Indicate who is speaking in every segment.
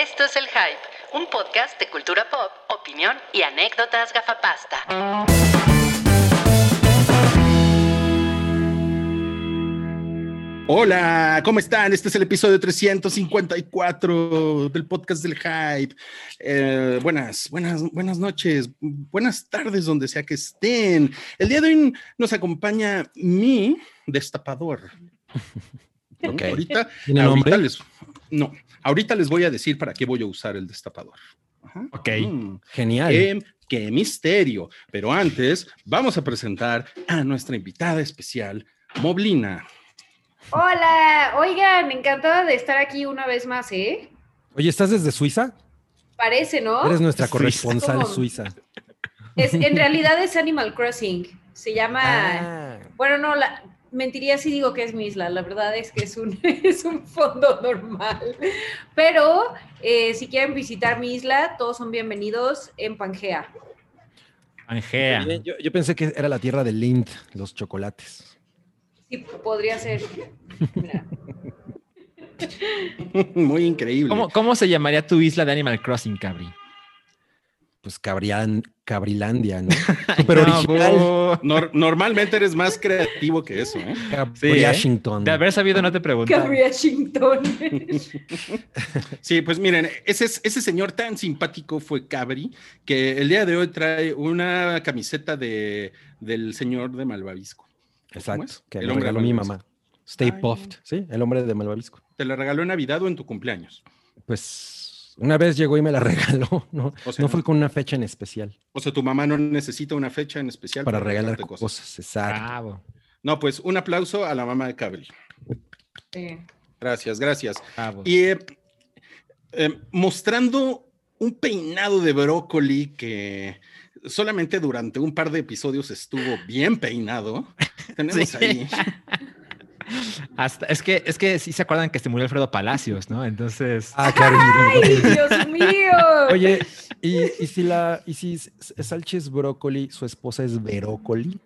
Speaker 1: Esto es El Hype, un podcast de cultura pop, opinión y anécdotas gafapasta.
Speaker 2: Hola, ¿cómo están? Este es el episodio 354 del podcast del Hype. Eh, buenas, buenas, buenas noches, buenas tardes donde sea que estén. El día de hoy nos acompaña mi destapador.
Speaker 3: Ok.
Speaker 2: Ahorita,
Speaker 3: ¿Tiene
Speaker 2: ahorita
Speaker 3: nombre?
Speaker 2: les, no, ahorita les voy a decir para qué voy a usar el destapador. Ajá.
Speaker 3: Ok.
Speaker 2: Mm.
Speaker 3: Genial.
Speaker 2: Qué, qué misterio. Pero antes, vamos a presentar a nuestra invitada especial, Moblina.
Speaker 4: Hola, oigan, encantada de estar aquí una vez más, ¿eh?
Speaker 3: Oye, ¿estás desde Suiza?
Speaker 4: Parece, ¿no?
Speaker 3: Eres nuestra
Speaker 2: Suiza.
Speaker 3: corresponsal
Speaker 4: ¿Cómo?
Speaker 3: suiza.
Speaker 4: Es, en realidad es Animal Crossing. Se llama.
Speaker 3: Ah,
Speaker 4: Bueno, no, la, mentiría si digo que es mi isla. La verdad es que es un, es un fondo normal. Pero eh, si quieren visitar mi isla, todos son bienvenidos en Pangea.
Speaker 5: Angea.
Speaker 3: bien, yo, yo pensé que era la tierra de Lind, los chocolates.
Speaker 4: Sí, podría ser. Mira.
Speaker 2: Muy increíble.
Speaker 5: ¿Cómo, cómo se llamaría tu isla de Animal Crossing, Cabri?
Speaker 3: Pues Cabrilandia, ¿no? Súper
Speaker 5: No,
Speaker 3: original.
Speaker 2: Nor- normalmente eres más creativo que eso, ¿eh?
Speaker 3: Cabriashington.
Speaker 5: De haber sabido, no te preguntaba.
Speaker 4: Washington.
Speaker 2: Sí, pues miren, ese, es- ese señor tan simpático fue Cabri, que el día de hoy trae una camiseta de, del señor de Malvavisco. ¿Cómo
Speaker 3: Exacto, que
Speaker 2: El
Speaker 3: me regaló mi mamá. Stay
Speaker 2: Ay.
Speaker 3: puffed, ¿sí? El hombre de Malvavisco.
Speaker 2: ¿Te la regaló en Navidad o en tu cumpleaños?
Speaker 3: Pues una vez llegó y me la regaló, ¿no?
Speaker 2: O sea,
Speaker 3: no fue con una fecha en especial
Speaker 2: O sea, tu mamá no necesita una fecha en especial
Speaker 3: para regalar
Speaker 2: regalarte
Speaker 3: cosas. Exacto.
Speaker 5: Bravo.
Speaker 2: No, pues un aplauso a la mamá de Cabri.
Speaker 4: Sí.
Speaker 2: Gracias, gracias.
Speaker 5: bravo.
Speaker 2: Y eh, eh, mostrando un peinado de brócoli que solamente durante un par de episodios estuvo bien peinado. Tenemos
Speaker 5: Sí.
Speaker 2: ahí.
Speaker 5: Hasta, es, que, es que sí se acuerdan que se murió Alfredo Palacios, ¿no? Entonces.
Speaker 3: Ah, claro.
Speaker 4: ¡Ay, Dios mío!
Speaker 3: Oye, ¿y, y si la, y si Salchi es brócoli, su esposa es verócoli?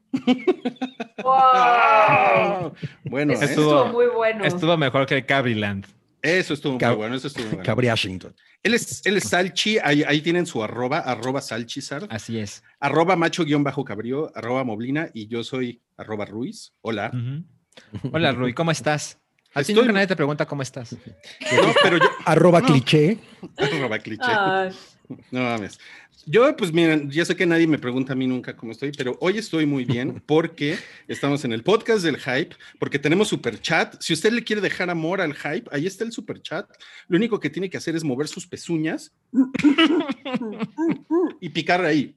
Speaker 4: ¡Wow!
Speaker 2: Bueno,
Speaker 4: Eso
Speaker 2: ¿eh?
Speaker 5: Estuvo-
Speaker 4: estuvo muy bueno.
Speaker 5: Estuvo mejor que Cabriland.
Speaker 2: eso estuvo muy
Speaker 3: Cab-
Speaker 2: bueno. Eso estuvo muy bueno.
Speaker 3: Cabriashington.
Speaker 2: Él es, él es Salchi, ahí, ahí tienen su arroba, arroba Salchizar,
Speaker 5: Así es.
Speaker 2: arroba macho guion bajo cabrío, arroba moblina, y yo soy arroba Ruiz. Hola.
Speaker 5: Hola, Rui, ¿cómo estás? A ti
Speaker 2: Estoy-
Speaker 5: nunca nadie te pregunta cómo estás.
Speaker 2: No, pero yo,
Speaker 3: Arroba
Speaker 2: No.
Speaker 3: cliché.
Speaker 2: arroba cliché.
Speaker 4: Ay,
Speaker 2: No mames. Yo, pues miren, ya sé que nadie me pregunta a mí nunca cómo estoy, pero hoy estoy muy bien porque estamos en el podcast del hype, porque tenemos super chat. Si usted le quiere dejar amor al hype, ahí está el super chat. Lo único que tiene que hacer es mover sus pezuñas y picar ahí.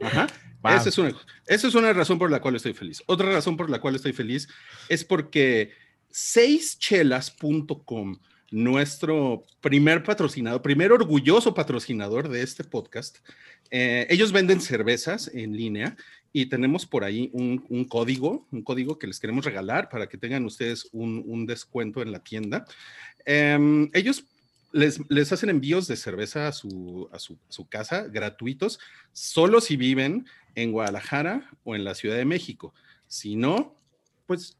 Speaker 2: Ajá. Esa, es una, esa es una razón por la cual estoy feliz. Otra razón por la cual estoy feliz es porque seischelas.com, nuestro primer patrocinador, primer orgulloso patrocinador de este podcast, eh, ellos venden cervezas en línea y tenemos por ahí un, un código, un código que les queremos regalar para que tengan ustedes un, un descuento en la tienda. Em, ellos les, les hacen envíos de cerveza a su, a su, casa gratuitos, solo si viven en Guadalajara o en la Ciudad de México. Si no, pues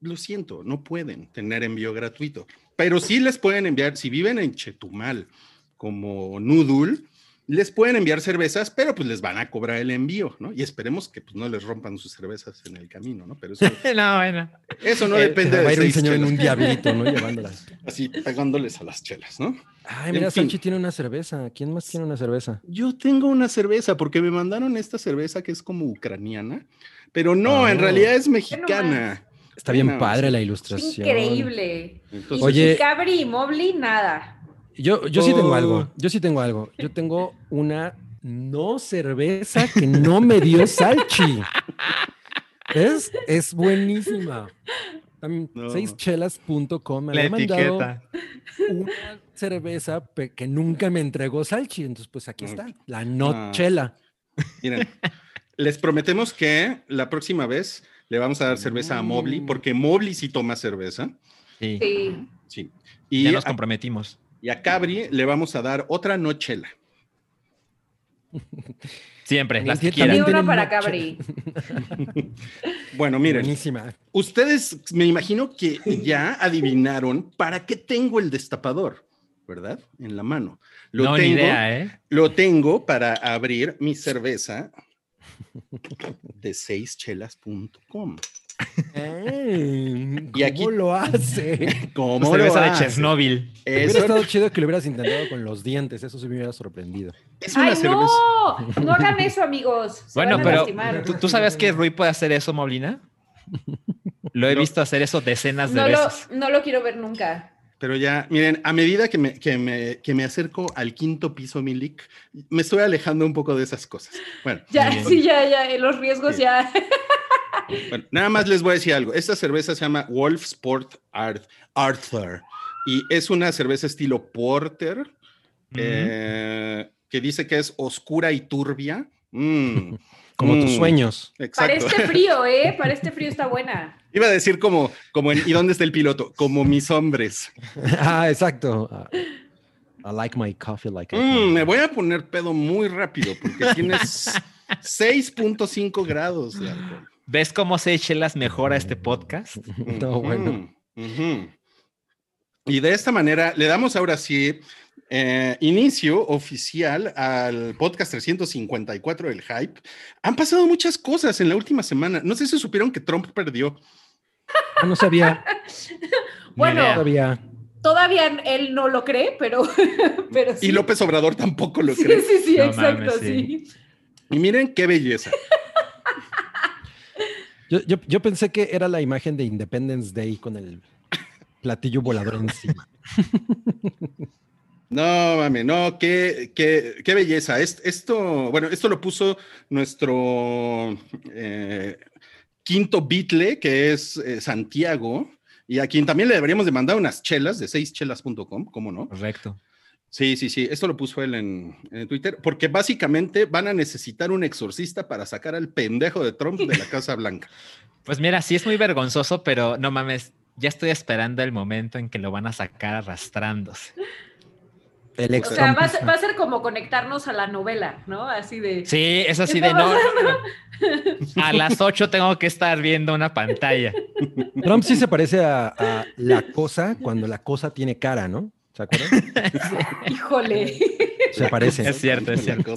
Speaker 2: lo siento, no pueden tener envío gratuito. Pero sí les pueden enviar, si viven en Chetumal, como Noodle, les pueden enviar cervezas, pero pues les van a cobrar el envío, ¿no? Y esperemos que pues no les rompan sus cervezas en el camino, ¿no? Pero eso,
Speaker 5: no, bueno.
Speaker 2: eso no
Speaker 5: Eh,
Speaker 2: depende
Speaker 3: Va a
Speaker 2: de
Speaker 3: ir un señor en un diablito, ¿no? Llevándolas.
Speaker 2: Así pegándoles a las chelas, ¿no?
Speaker 3: Ay,
Speaker 2: En
Speaker 3: mira,
Speaker 2: fin.
Speaker 3: Salchi tiene una cerveza. ¿Quién más tiene una cerveza?
Speaker 2: Yo tengo una cerveza porque me mandaron esta cerveza que es como ucraniana, pero no, en
Speaker 3: Ah.
Speaker 2: realidad es mexicana.
Speaker 3: Está bien
Speaker 2: No,
Speaker 3: padre la ilustración.
Speaker 4: increíble.
Speaker 2: Entonces,
Speaker 4: Y,
Speaker 3: Oye-
Speaker 4: y Cabri y Mobley, nada.
Speaker 3: Yo, yo sí tengo
Speaker 5: Oh.
Speaker 3: algo. Yo sí tengo algo. Yo tengo una no cerveza que no me dio Salchi. Es, es buenísima. También,
Speaker 2: No.
Speaker 3: Seischelas.com me
Speaker 5: La
Speaker 3: mandado
Speaker 5: etiqueta.
Speaker 3: una cerveza que nunca me entregó Salchi. Entonces, pues aquí está, la no
Speaker 2: Ah.
Speaker 3: chela.
Speaker 2: Miren, les prometemos que la próxima vez le vamos a dar cerveza a Mobley,
Speaker 3: Mm.
Speaker 2: porque Mobley sí toma cerveza.
Speaker 5: Sí.
Speaker 4: Sí.
Speaker 2: Sí. Y,
Speaker 5: Ya nos
Speaker 2: a,
Speaker 5: comprometimos.
Speaker 2: Y a Cabri le vamos a dar otra no chela.
Speaker 5: Siempre, las que quieran.
Speaker 4: una para Cabri.
Speaker 2: Bueno, miren,
Speaker 3: Buenísima.
Speaker 2: ustedes me imagino que ya adivinaron para qué tengo el destapador. ¿verdad? En la mano. Lo
Speaker 5: no, ni
Speaker 2: tengo,
Speaker 5: idea, ¿eh?
Speaker 2: Lo tengo para abrir mi cerveza de seischelas.com.
Speaker 3: Ey,
Speaker 2: Y aquí-
Speaker 3: ¿Cómo lo hace?
Speaker 2: ¿Cómo
Speaker 5: Cerveza
Speaker 2: lo
Speaker 5: de
Speaker 2: hace?
Speaker 5: Chernobyl.
Speaker 3: Hubiera
Speaker 2: Eso
Speaker 3: estado chido que lo hubieras intentado con los dientes, eso sí me hubiera sorprendido.
Speaker 2: es una
Speaker 4: ¡Ay,
Speaker 2: cerveza.
Speaker 4: no! No hagan eso, amigos. Se
Speaker 5: Bueno,
Speaker 4: van a
Speaker 5: pero. ¿tú, tú sabes que Rui puede hacer eso, Molina? Lo he
Speaker 2: No.
Speaker 5: visto hacer eso decenas de
Speaker 4: No lo,
Speaker 5: veces.
Speaker 4: no lo quiero ver nunca.
Speaker 2: Pero ya, miren, a medida que me, que me, que me acerco al quinto piso, Milik, me estoy alejando un poco de esas cosas. Bueno,
Speaker 4: Ya, sí, ya, ya, los riesgos
Speaker 2: Sí.
Speaker 4: ya.
Speaker 2: Bueno, nada más les voy a decir algo. Esta cerveza se llama Wolf Sport Art, Arthur y es una cerveza estilo porter eh, que dice que es oscura y turbia. Mm,
Speaker 3: Como tus
Speaker 2: Mm.
Speaker 3: sueños.
Speaker 4: Para
Speaker 2: exacto.
Speaker 4: este frío, ¿eh? Para este frío está buena.
Speaker 2: Iba a decir como, como en, ¿y dónde está el piloto? Como mis hombres.
Speaker 3: ah, exacto. I like my coffee like
Speaker 2: Mm, me voy a poner pedo muy rápido porque tienes 6.5 grados de alcohol.
Speaker 5: ¿Ves cómo Seychelles mejora este podcast?
Speaker 3: No, bueno.
Speaker 2: Y de esta manera le damos ahora sí eh, inicio oficial al podcast 354 del Hype. Han pasado muchas cosas en la última semana. No sé si supieron que Trump perdió.
Speaker 3: Ah, no sabía,
Speaker 4: Bueno,
Speaker 3: todavía.
Speaker 4: Todavía él no lo cree, pero, pero sí.
Speaker 2: Y López Obrador tampoco lo
Speaker 4: Sí,
Speaker 2: cree.
Speaker 4: sí, sí,
Speaker 5: No
Speaker 4: exacto,
Speaker 5: mames, sí.
Speaker 4: sí.
Speaker 2: Y miren qué belleza.
Speaker 3: Yo, yo, yo pensé que era la imagen de Independence Day con el platillo volador encima.
Speaker 2: No, mami, no, qué, qué, qué belleza. Es- Esto, bueno, esto lo puso nuestro eh, quinto Beatle, que es eh, Santiago, y a quien también le deberíamos de mandar unas chelas de seischelas.com, ¿cómo no?
Speaker 5: Correcto.
Speaker 2: Sí, sí, sí, esto lo puso él en, en Twitter, porque básicamente van a necesitar un exorcista para sacar al pendejo de Trump de la Casa Blanca.
Speaker 5: Pues mira, sí es muy vergonzoso, pero no mames, ya estoy esperando el momento en que lo van a sacar arrastrándose.
Speaker 3: El
Speaker 4: O
Speaker 3: ex
Speaker 4: sea, va a, ser, va a ser como conectarnos a la novela, ¿no? Así de.
Speaker 5: Sí, es así
Speaker 4: ¿Qué
Speaker 5: de no. A las 8 tengo que estar viendo una pantalla.
Speaker 3: Trump sí se parece a, a la cosa cuando la cosa tiene cara, ¿no? ¿Se acuerdan?
Speaker 4: Híjole.
Speaker 3: Se parece.
Speaker 5: Es cierto, es cierto.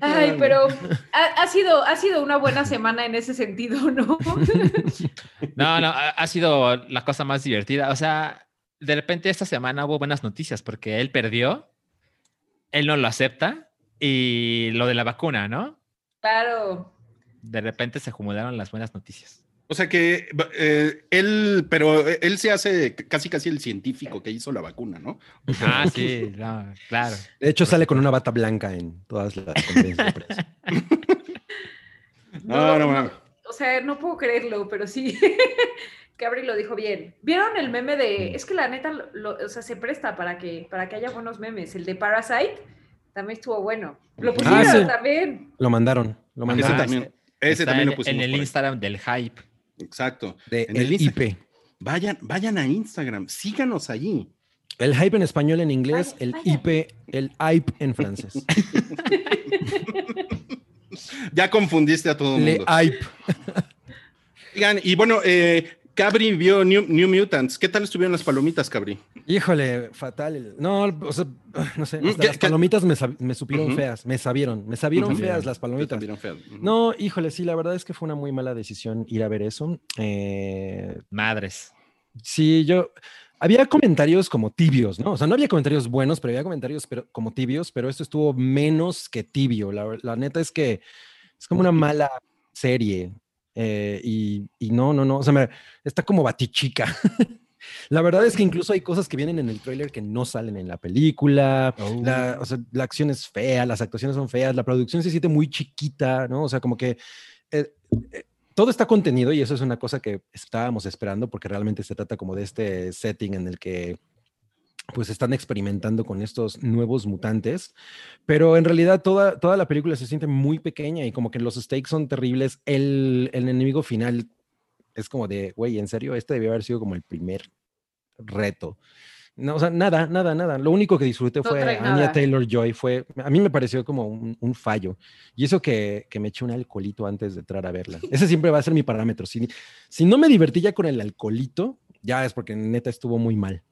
Speaker 4: Ay, pero ha, ha sido, ha sido una buena semana en ese sentido, ¿no?
Speaker 5: No, no, ha, ha sido la cosa más divertida. O sea, de repente esta semana hubo buenas noticias porque él perdió, él no lo acepta y lo de la vacuna, ¿no?
Speaker 4: Claro.
Speaker 5: De repente se acumularon las buenas noticias.
Speaker 2: O sea que eh, él, pero él se hace casi casi el científico que hizo la vacuna, ¿no?
Speaker 5: Ah, sí, no, claro.
Speaker 3: De hecho, sale con una bata blanca en todas las conferencias de prensa.
Speaker 2: No, no, no.
Speaker 4: O sea, no puedo creerlo, pero sí. Cabri lo dijo bien. ¿Vieron el meme de.? Es que la neta, lo- o sea, se presta para que, para que haya buenos memes. El de Parasite también estuvo bueno. Lo pusieron
Speaker 3: Ah, sí.
Speaker 4: también.
Speaker 3: Lo mandaron. Lo
Speaker 2: Ese
Speaker 3: mandaron.
Speaker 5: Ah,
Speaker 2: también, ese también
Speaker 5: en,
Speaker 2: lo pusimos
Speaker 5: en el. Instagram del hype.
Speaker 2: Exacto.
Speaker 3: De
Speaker 2: En
Speaker 3: el
Speaker 2: el
Speaker 3: IP.
Speaker 2: Vayan, vayan a Instagram, síganos allí.
Speaker 3: El hype en español, en inglés,
Speaker 4: Vaya,
Speaker 3: el
Speaker 4: vaya.
Speaker 3: IP, el hype en francés.
Speaker 2: Ya confundiste a todo el
Speaker 3: Le
Speaker 2: mundo.
Speaker 3: hype.
Speaker 2: Oigan, y bueno, eh, Cabri vio New, New Mutants. ¿Qué tal estuvieron las palomitas, Cabri?
Speaker 3: Híjole, fatal. No, o sea, no sé.
Speaker 2: Mm,
Speaker 3: hasta
Speaker 2: ¿qué-
Speaker 3: las
Speaker 2: qué?
Speaker 3: palomitas me, me supieron feas, me sabieron, me sabieron feas las palomitas.
Speaker 2: Estuvieron feas.
Speaker 3: No, híjole, sí, la verdad es que fue una muy mala decisión ir a ver eso. Eh,
Speaker 5: Madres.
Speaker 3: sí, yo. Había comentarios como tibios, ¿no? O sea, no había comentarios buenos, pero había comentarios pero, como tibios, pero esto estuvo menos que tibio. La, la neta es que es como una mala serie. Eh, y, y no, no, no. O sea, me- está como batichica. la verdad es que incluso hay cosas que vienen en el tráiler que no salen en la película. La, o sea, la acción es fea, las actuaciones son feas, la producción se siente muy chiquita, ¿no? O sea, como que eh, eh, todo está contenido y eso es una cosa que estábamos esperando porque realmente se trata como de este setting en el que pues están experimentando con estos nuevos mutantes, pero en realidad toda, toda la película se siente muy pequeña y como que los stakes son terribles. El, el enemigo final es como de, güey, en serio, este debió haber sido como el primer reto. No, o sea, nada, nada, nada. Lo único que disfruté
Speaker 4: No
Speaker 3: fue Anya. Taylor Joy. Fue, a mí me pareció como un, un fallo. Y eso que, que me eché un alcoholito antes de entrar a verla. Ese siempre va a ser mi parámetro. Si, si no me divertí ya con el alcoholito, ya es porque neta estuvo muy mal.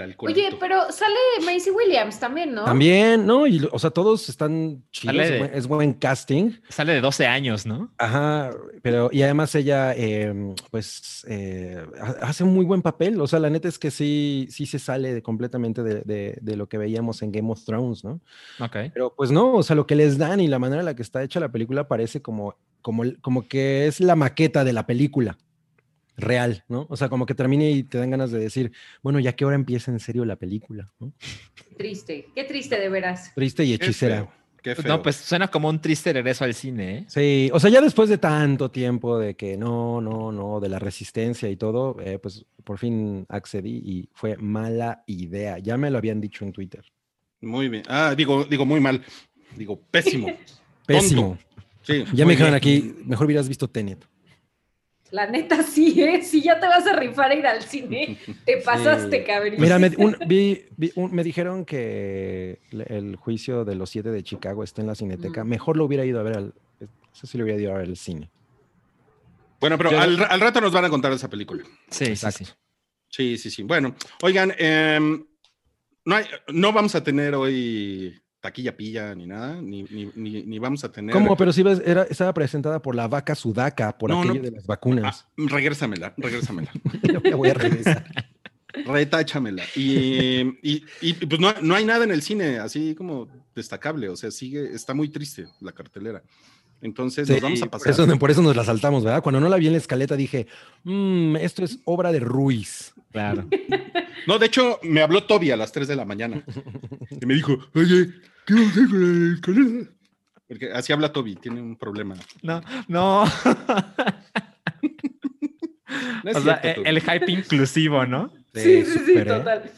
Speaker 2: El.
Speaker 4: Oye, pero sale Macy Williams también, ¿no?
Speaker 3: También, ¿no? Y, o sea, todos están chidos, es buen- es buen casting.
Speaker 5: Sale de 12 años, ¿no?
Speaker 3: Ajá, pero y además ella, eh, pues, eh, ha- hace un muy buen papel. O sea, la neta es que sí, sí se sale de- completamente de, de- de lo que veíamos en Game of Thrones, ¿no?
Speaker 5: Ok.
Speaker 3: Pero pues no, o sea, lo que les dan y la manera en la que está hecha la película parece como, como, como que es la maqueta de la película real, ¿no? O sea, como que termine y te dan ganas de decir, bueno, ya que ahora empieza en serio la película, ¿no?
Speaker 4: Triste, qué triste de veras.
Speaker 3: Triste y
Speaker 2: Qué
Speaker 3: hechicera.
Speaker 2: feo, qué feo.
Speaker 5: No, pues suena como un triste regreso al cine, ¿eh?
Speaker 3: Sí, o sea, ya después de tanto tiempo de que no, no, no, de la resistencia y todo, eh, pues por fin accedí y fue mala idea. Ya me lo habían dicho en Twitter.
Speaker 2: Muy bien. Ah, digo, digo muy mal. Digo, pésimo.
Speaker 3: Pésimo.
Speaker 2: Sí,
Speaker 3: Ya me dijeron aquí, mejor hubieras visto Tenet.
Speaker 4: La neta sí, ¿eh? Si ya te vas a rifar a ir al cine, te pasaste,
Speaker 3: Sí.
Speaker 4: cabrón.
Speaker 3: Mira, me, un- vi- vi un- me dijeron que el juicio de los siete de Chicago está en la cineteca.
Speaker 4: Mm.
Speaker 3: Mejor lo hubiera ido a ver al, eso sí lo hubiera ido a ver al cine.
Speaker 2: Bueno, pero
Speaker 5: Yo-
Speaker 2: al, ra- al rato nos van a contar esa película.
Speaker 5: Sí, sí,
Speaker 3: Exacto.
Speaker 5: sí.
Speaker 2: Sí, sí, sí. Bueno, oigan, em, no, hay- no vamos a tener hoy taquilla pilla ni nada, ni, ni, ni, ni vamos a tener.
Speaker 3: ¿Cómo? Pero si ves, era, estaba presentada por la vaca sudaca, por
Speaker 2: No,
Speaker 3: aquello
Speaker 2: no.
Speaker 3: de las vacunas.
Speaker 2: Ah, regrésamela, regrésamela.
Speaker 3: Yo voy a regresar.
Speaker 2: Retáchamela. Y, y, y, pues no, no hay nada en el cine así como destacable, o sea, sigue, está muy triste la cartelera. Entonces nos vamos a pasar.
Speaker 3: Por eso, por eso nos la saltamos, ¿verdad? Cuando no la vi en la escaleta dije, "Mm, esto es obra de Ruiz.
Speaker 5: Claro.
Speaker 2: No, de hecho, me habló Toby a las 3 de la mañana y me dijo, oye, ¿qué a hacer con la escalera? Porque así habla Toby, tiene un problema.
Speaker 5: No, no.
Speaker 2: No es
Speaker 5: o sea,
Speaker 2: cierto, Toby.
Speaker 5: el hype inclusivo, ¿no?
Speaker 4: Sí, sí, sí, total.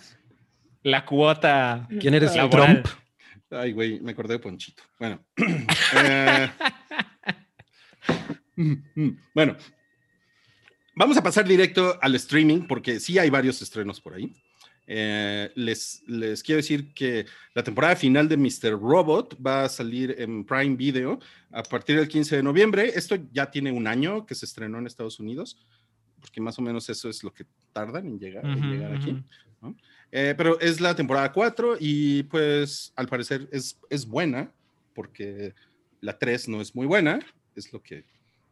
Speaker 5: La cuota.
Speaker 3: ¿Quién eres?
Speaker 5: Laboral.
Speaker 3: Trump.
Speaker 2: Ay, güey, me acordé de Ponchito. Bueno. eh, bueno. Vamos a pasar directo al streaming porque sí hay varios estrenos por ahí. Eh, les, les quiero decir que la temporada final de Mr. Robot va a salir en Prime Video a partir del 15 de noviembre. Esto ya tiene un año que se estrenó en Estados Unidos, porque más o menos eso es lo que tardan en llegar, en aquí. Eh, pero es la temporada 4 y pues al parecer es, es buena porque la 3 no es muy buena, es lo que,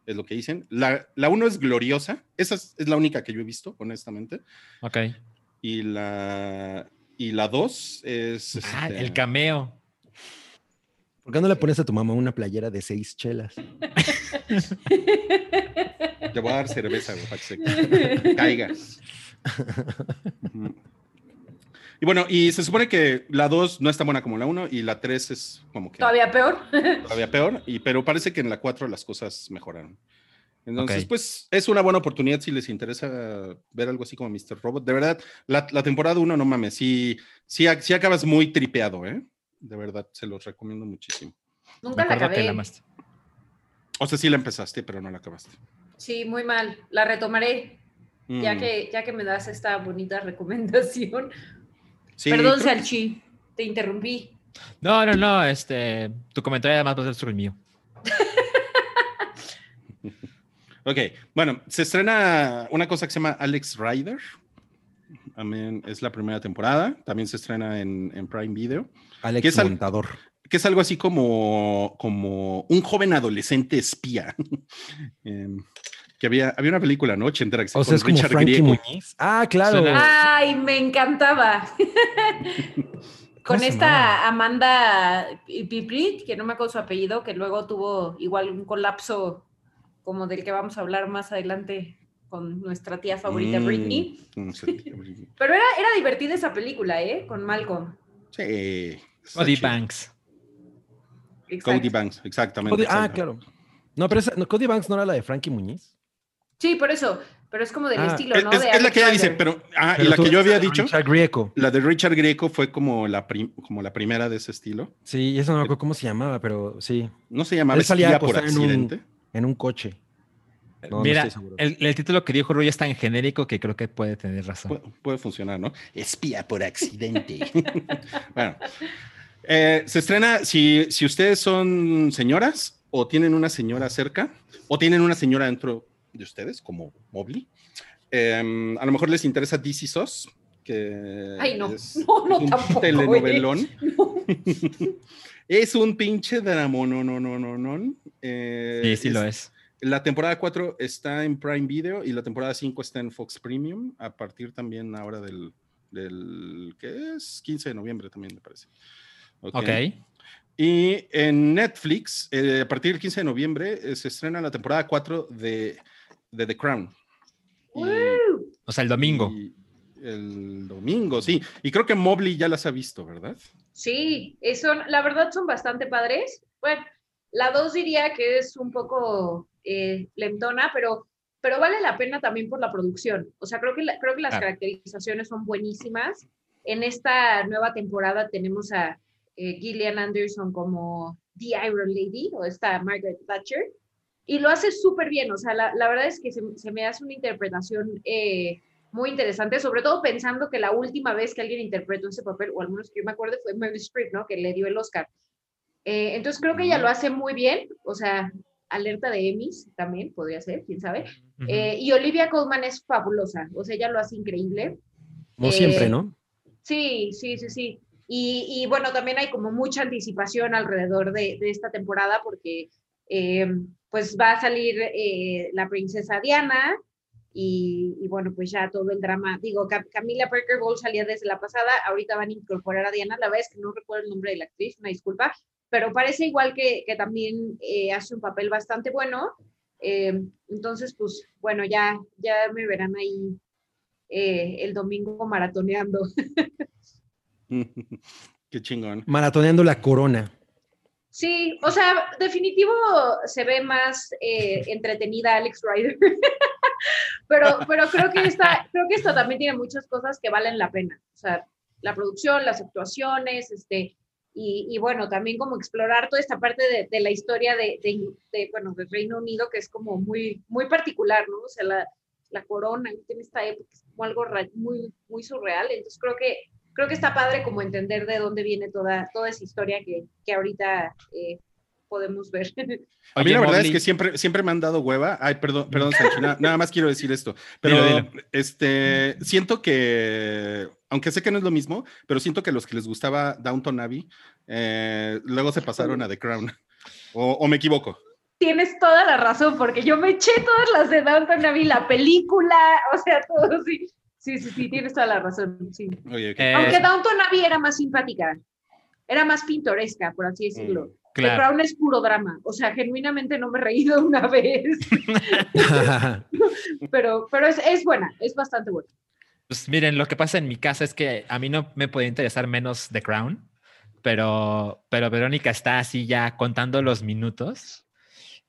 Speaker 2: es lo que dicen. La, la 1 es gloriosa, esa es, es la única que yo he visto, honestamente.
Speaker 5: Ok.
Speaker 2: Y la, y la 2 es...
Speaker 5: Ah,
Speaker 2: este,
Speaker 5: el cameo.
Speaker 3: ¿Por qué no le pones a tu mamá una playera de seis chelas?
Speaker 2: Te voy a dar cerveza, güey, para que se caiga. Ujú. Y bueno, y se supone que la 2 no es tan buena como la 1 y la 3 es como que
Speaker 4: Todavía peor.
Speaker 2: todavía peor, y, pero parece que en la 4 las cosas mejoraron. Entonces,
Speaker 5: Ok.
Speaker 2: pues es una buena oportunidad si les interesa ver algo así como Mr. Robot. De verdad, la, la temporada 1, no mames, sí, sí, sí acabas muy tripeado, ¿eh? De verdad, se los recomiendo muchísimo.
Speaker 4: Nunca la acabé.
Speaker 5: la.
Speaker 2: O sea, sí la empezaste, pero no la acabaste.
Speaker 4: Sí, muy mal. La retomaré, ya,
Speaker 2: Mm,
Speaker 4: que, ya que me das esta bonita recomendación.
Speaker 2: sí,
Speaker 4: Perdón,
Speaker 2: creo-
Speaker 4: Salchi, te interrumpí.
Speaker 5: No, no, no. Este, tu comentario además va a ser sobre el mío.
Speaker 2: Ok, bueno, se estrena una cosa que se llama Alex Rider. Amén, es la primera temporada. También se estrena en, en Prime Video. ¿Qué
Speaker 3: Alex
Speaker 2: es al-
Speaker 3: Montador.
Speaker 2: que es algo así como, como un joven adolescente espía. Em, que había, había una película, ¿no? Ochentera que se
Speaker 3: O sea, es como Frankie. Muñiz. Ah, claro.
Speaker 5: Suena-
Speaker 4: Ay, me encantaba. Con esta? Amanda Piprit, que no me acuerdo su apellido, que luego tuvo igual un colapso como del que vamos a hablar más adelante con nuestra tía favorita
Speaker 2: Mm,
Speaker 4: Britney. Pero era, era divertida esa película, ¿eh? Con Malcolm.
Speaker 2: Sí.
Speaker 5: Cody. Banks.
Speaker 4: Exacto.
Speaker 2: Cody Banks, exactamente.
Speaker 3: Cody- ah, claro. No, pero esa, no, Cody Banks no era la de Frankie Muñiz.
Speaker 4: Sí, por eso. Pero es como del
Speaker 3: Ah,
Speaker 4: estilo,
Speaker 2: Es,
Speaker 4: ¿no?
Speaker 2: es-
Speaker 4: De
Speaker 2: es la que ella dice, pero. Ah, y la que yo había dicho,
Speaker 3: Richard Grieco.
Speaker 2: la de Richard Greco fue como la, prim- como la primera de ese estilo.
Speaker 3: Sí, eso no me acuerdo cómo se llamaba, pero sí,
Speaker 2: No se llamaba
Speaker 3: Él salía
Speaker 2: por
Speaker 3: acostado en un-
Speaker 2: accidente.
Speaker 3: En un coche. No, no
Speaker 5: Mira,
Speaker 3: seguro.
Speaker 5: el, el título que dijo Rui es tan genérico que creo que puede tener razón.
Speaker 2: Puede, puede funcionar, ¿no? Espía por accidente. bueno, eh, se estrena, si, si ustedes son señoras o tienen una señora cerca o tienen una señora dentro de ustedes, como Mobley, eh, a lo mejor les interesa DC SOS. que
Speaker 4: Ay, no.
Speaker 2: es,
Speaker 4: No, no,
Speaker 2: un
Speaker 4: tampoco,
Speaker 2: telenovelón. Es un pinche drama, no, no, no, no, no. Eh,
Speaker 5: Sí, sí lo es.
Speaker 2: La temporada 4 está en Prime Video y la temporada 5 está en Fox Premium, a partir también ahora del, del ¿qué es? 15 de noviembre también me parece. Ok.
Speaker 5: Ok.
Speaker 2: Y en Netflix, eh, a partir del 15 de noviembre, eh, se estrena la temporada 4 de, de The Crown.
Speaker 5: O sea, el domingo.
Speaker 2: y el domingo, sí. Y creo que Mobley ya las ha visto, ¿verdad?
Speaker 4: Sí, eh, son, la verdad son bastante padres. Bueno, la dos diría que es un poco eh, lentona, pero, pero vale la pena también por la producción. O sea, creo que, la- creo que las caracterizaciones son buenísimas. En esta nueva temporada tenemos a eh, Gillian Anderson como The Iron Lady, o esta Margaret Thatcher, y lo hace súper bien. O sea, la, la verdad es que se, se me hace una interpretación eh, muy interesante, sobre todo pensando que la última vez que alguien interpretó ese papel, o al menos que yo me acuerdo, fue Meryl Streep, ¿no? Que le dio el Oscar. Eh, entonces creo que ella lo hace muy bien, o sea, alerta de Emmys también podría ser, quién sabe. Eh, y Olivia Colman es fabulosa, o sea, ella lo hace increíble.
Speaker 3: Como
Speaker 4: Eh,
Speaker 3: siempre, ¿no?
Speaker 4: Sí, sí, sí, sí. Y, y bueno, también hay como mucha anticipación alrededor de, de esta temporada porque eh, pues va a salir eh, la princesa Diana y, y bueno, pues ya todo el drama. Digo, Cam- Camila Parker Bowles salía desde la pasada, ahorita van a incorporar a Diana, la verdad es que no recuerdo el nombre de la actriz, una disculpa, pero parece igual que, que también eh, hace un papel bastante bueno. Eh, entonces, pues bueno, ya, ya me verán ahí eh, el domingo maratoneando.
Speaker 2: Qué chingón.
Speaker 3: Maratoneando la corona.
Speaker 4: Sí, o sea, definitivo se ve más eh, entretenida Alex Rider, pero, pero creo que esta, creo que esta también tiene muchas cosas que valen la pena. O sea, la producción, las actuaciones, este, y, y bueno, también como explorar toda esta parte de, de la historia de, de, de, bueno, del Reino Unido que es como muy, muy particular, ¿no? O sea, la, la corona en esta época es como algo muy, muy surreal. Entonces creo que creo que está padre como entender de dónde viene toda, toda esa historia que, que ahorita eh, podemos ver.
Speaker 2: A mí la verdad es que siempre, siempre me han dado hueva. Ay, perdón, perdón, Sanchi, na- nada más quiero decir esto. Pero
Speaker 5: Dilo, dilo.
Speaker 2: este siento que, aunque sé que no es lo mismo, pero siento que los que les gustaba Downton Abbey, eh, luego se pasaron a The Crown. O, o me equivoco.
Speaker 4: Tienes toda la razón, porque yo me eché todas las de Downton Abbey, la película, o sea, todo, sí. Sí, sí, sí, tienes toda la razón, sí.
Speaker 2: Oye.
Speaker 5: Eh,
Speaker 4: Aunque Downton Abbey era más simpática, era más pintoresca, por así decirlo. The
Speaker 5: claro.
Speaker 4: Crown es puro drama, o sea, genuinamente no me he reído una vez, pero, pero es, es buena, es bastante buena.
Speaker 5: Pues miren, lo que pasa en mi casa es que a mí no me podía interesar menos The Crown, pero, pero Verónica está así ya contando los minutos.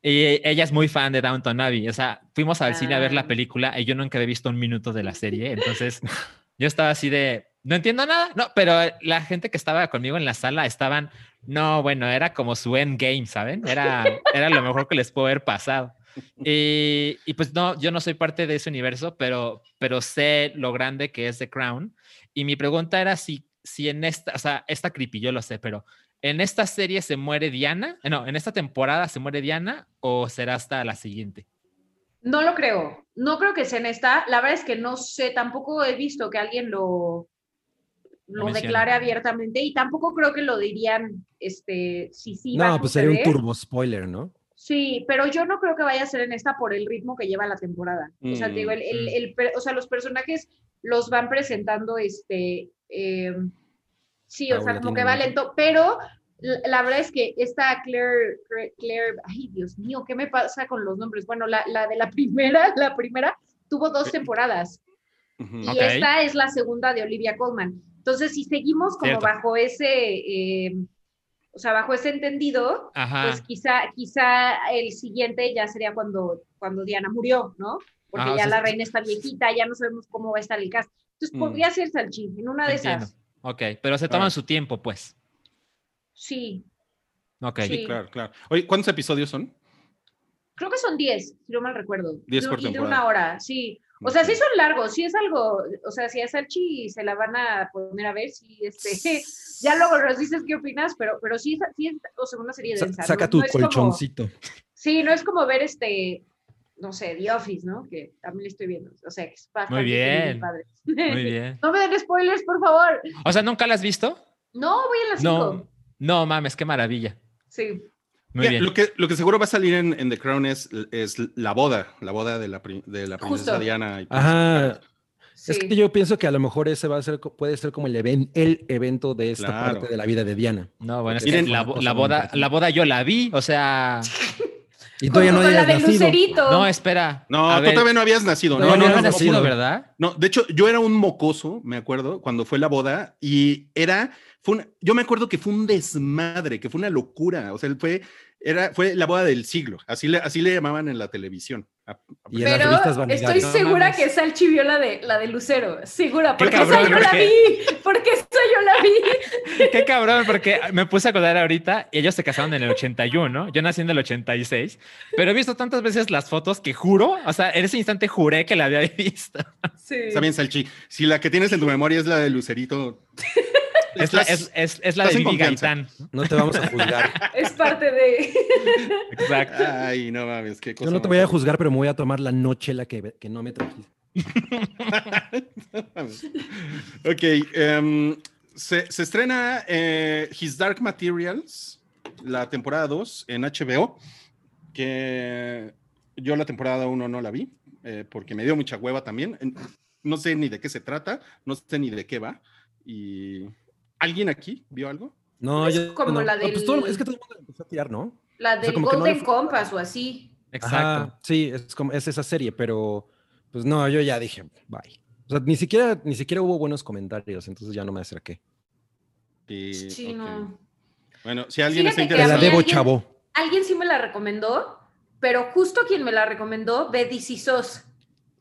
Speaker 5: Y ella es muy fan de Downton Abbey. O sea, fuimos al cine a ver
Speaker 4: Ah.
Speaker 5: la película y yo nunca había visto un minuto de la serie. Entonces, yo estaba así de, no entiendo nada. No, pero la gente que estaba conmigo en la sala estaban, no, bueno, era como su endgame, ¿saben? Era, era lo mejor que les pudo haber pasado. Y, y pues no, yo no soy parte de ese universo, pero, pero sé lo grande que es The Crown. Y mi pregunta era si, si en esta, o sea, esta creepy, yo lo sé, pero en esta serie se muere Diana, Eh, no, en esta temporada se muere Diana o será hasta la siguiente.
Speaker 4: No lo creo. No creo que sea en esta. La verdad es que no sé, tampoco he visto que alguien lo, lo declare abiertamente y tampoco creo que lo dirían, este, si sí. va a
Speaker 3: no, pues sería un turbo spoiler, ¿no?
Speaker 4: Sí, pero yo no creo que vaya a ser en esta por el ritmo que lleva la temporada. O sea, te digo, el, el-
Speaker 5: Mm.
Speaker 4: el o sea, los personajes los van presentando, este, eh, sí, o sea, como que va lento, pero la, la verdad es que esta Claire, Claire- Claire, ay, Dios mío, ¿qué me pasa con los nombres? Bueno, la, la de la primera, la primera tuvo dos temporadas
Speaker 2: Ujú.
Speaker 4: y esta es la segunda de Olivia Colman. Entonces, si seguimos como
Speaker 5: Cierto.
Speaker 4: bajo ese, eh, o sea, bajo ese entendido,
Speaker 5: Ajá.
Speaker 4: pues quizá, quizá el siguiente ya sería cuando, cuando Diana murió, ¿no? Porque
Speaker 5: Ah, o
Speaker 4: ya
Speaker 5: sea,
Speaker 4: la reina está viejita, ya no sabemos cómo va a estar el cast. Entonces
Speaker 2: Mm.
Speaker 4: podría ser Salchín, en una de
Speaker 5: Entiendo.
Speaker 4: esas.
Speaker 5: Ok, pero se toman
Speaker 2: Ah.
Speaker 5: su tiempo, pues.
Speaker 4: Sí,
Speaker 5: Ok.
Speaker 4: Sí.
Speaker 2: Sí, claro, claro. Oye, ¿cuántos episodios son?
Speaker 4: creo que son 10, si no mal recuerdo.
Speaker 2: 10
Speaker 4: Y-
Speaker 2: por
Speaker 4: y de
Speaker 2: temporada.
Speaker 4: una hora, sí. O sea, sí son largos, sí es algo, o sea, si a Salchi se la van a poner a ver, sí, este, ya luego nos dices qué opinas, pero, pero sí, es- sí es, o sea, una serie. ¿no?
Speaker 3: saca tu
Speaker 4: No como-
Speaker 3: colchoncito.
Speaker 4: Sí, no es como ver este no sé, The Office, ¿no? Que también estoy viendo. O sea, que es bastante
Speaker 5: Muy bien.
Speaker 4: padre.
Speaker 5: Muy bien.
Speaker 4: no me den spoilers, por favor.
Speaker 5: O sea, ¿nunca la has visto?
Speaker 4: No, voy a las
Speaker 5: No.
Speaker 4: 5.
Speaker 5: No mames, qué maravilla.
Speaker 4: Sí.
Speaker 5: Muy
Speaker 2: Ya,
Speaker 5: bien.
Speaker 2: Lo, que, lo que seguro va a salir en, en The Crown es, es la boda, la boda de la, de la princesa
Speaker 4: Justo.
Speaker 2: Diana. y
Speaker 3: Ajá.
Speaker 4: sí.
Speaker 3: Es que yo pienso que a lo mejor ese va a ser, puede ser como el, even- el evento de esta
Speaker 2: Claro.
Speaker 3: parte de la vida de Diana.
Speaker 5: No, bueno, es
Speaker 2: Miren-
Speaker 5: que la, la boda, la boda yo la vi, o sea,
Speaker 3: Y todavía no
Speaker 4: la de
Speaker 3: nacido.
Speaker 4: Lucerito.
Speaker 5: no, espera.
Speaker 2: No, tú
Speaker 5: ver,
Speaker 2: todavía no habías nacido.
Speaker 3: No,
Speaker 2: No,
Speaker 5: no,
Speaker 2: no,
Speaker 5: nacido. ¿verdad?
Speaker 2: No, de hecho, yo era un mocoso, me acuerdo, cuando fue la boda y era, fue un- yo me acuerdo que fue un desmadre, que fue una locura. O sea, fue, era, fue la boda del siglo. Así le, así le llamaban en la televisión.
Speaker 3: Y en
Speaker 4: Pero
Speaker 3: Vanidad.
Speaker 4: estoy
Speaker 5: No
Speaker 4: segura
Speaker 5: mames.
Speaker 4: que Salchi vio la de, la de Lucero. Segura, porque
Speaker 5: cabrón,
Speaker 4: esa yo la vi. Porque esa yo la vi.
Speaker 5: Qué cabrón, porque me puse a acordar ahorita, y ellos se casaron en el 81, ¿no? Yo nací en el 86, pero he visto tantas veces las fotos que juro, o sea, en ese instante juré que la había visto.
Speaker 4: Sí.
Speaker 2: Está bien, Salchi. Si la que tienes en tu memoria es la de Lucerito.
Speaker 5: Es la, es, es- es la de Vivi. Gaitán.
Speaker 3: No te vamos a juzgar.
Speaker 4: Es parte de.
Speaker 5: Exacto.
Speaker 2: Ay, no mames, qué cosa.
Speaker 3: Yo no te voy a juzgar, pero me voy a tomar la noche la que, que no me trajiste.
Speaker 2: ok, em, se, se estrena eh, His Dark Materials, la temporada 2 en HBO, que yo la temporada 1 no la vi, eh, porque me dio mucha hueva también. No sé ni de qué se trata, no sé ni de qué va. Y ¿Alguien aquí vio algo?
Speaker 3: No,
Speaker 4: Es
Speaker 3: yo
Speaker 4: como
Speaker 3: no.
Speaker 4: la
Speaker 3: No, pues todo-
Speaker 4: del-
Speaker 3: es que todo el mundo la empezó a tirar, ¿no?
Speaker 4: La del
Speaker 3: le
Speaker 4: Golden
Speaker 3: fue-
Speaker 4: Compass o así.
Speaker 5: Exacto.
Speaker 3: Ajá, sí, es, como, es esa serie, pero pues no, yo ya dije, bye. O sea, ni siquiera, ni siquiera hubo buenos comentarios, entonces ya no me acerqué.
Speaker 2: Y-
Speaker 4: Sí, no.
Speaker 2: Bueno, si alguien está
Speaker 4: Fíjate que
Speaker 3: Te
Speaker 4: a
Speaker 3: la
Speaker 2: interesado.
Speaker 3: debo,
Speaker 4: alguien-
Speaker 3: chavo.
Speaker 4: Alguien sí me la recomendó, pero justo quien me la recomendó ve DC SOS.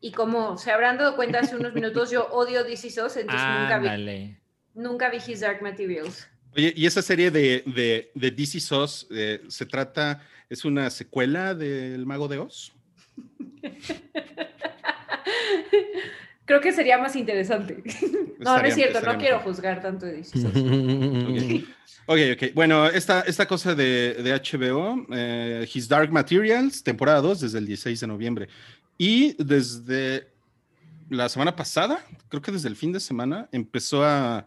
Speaker 4: Y como se habrán dado cuenta hace unos minutos, yo odio DC SOS, entonces nunca vi,
Speaker 5: Ándale.
Speaker 4: Nunca vi His Dark Materials.
Speaker 2: Oye, y esa serie de, de, de DC SOS eh, se trata, es una secuela del Mago de Oz.
Speaker 4: Creo que sería más interesante. No, no es cierto, no quiero
Speaker 2: mejor.
Speaker 4: juzgar tanto de DC SOS.
Speaker 2: Ok, ok. ok. Bueno, esta, esta cosa de, de HBO, eh, His Dark Materials, temporada 2, desde el 16 de noviembre. Y desde la semana pasada, creo que desde el fin de semana, empezó a.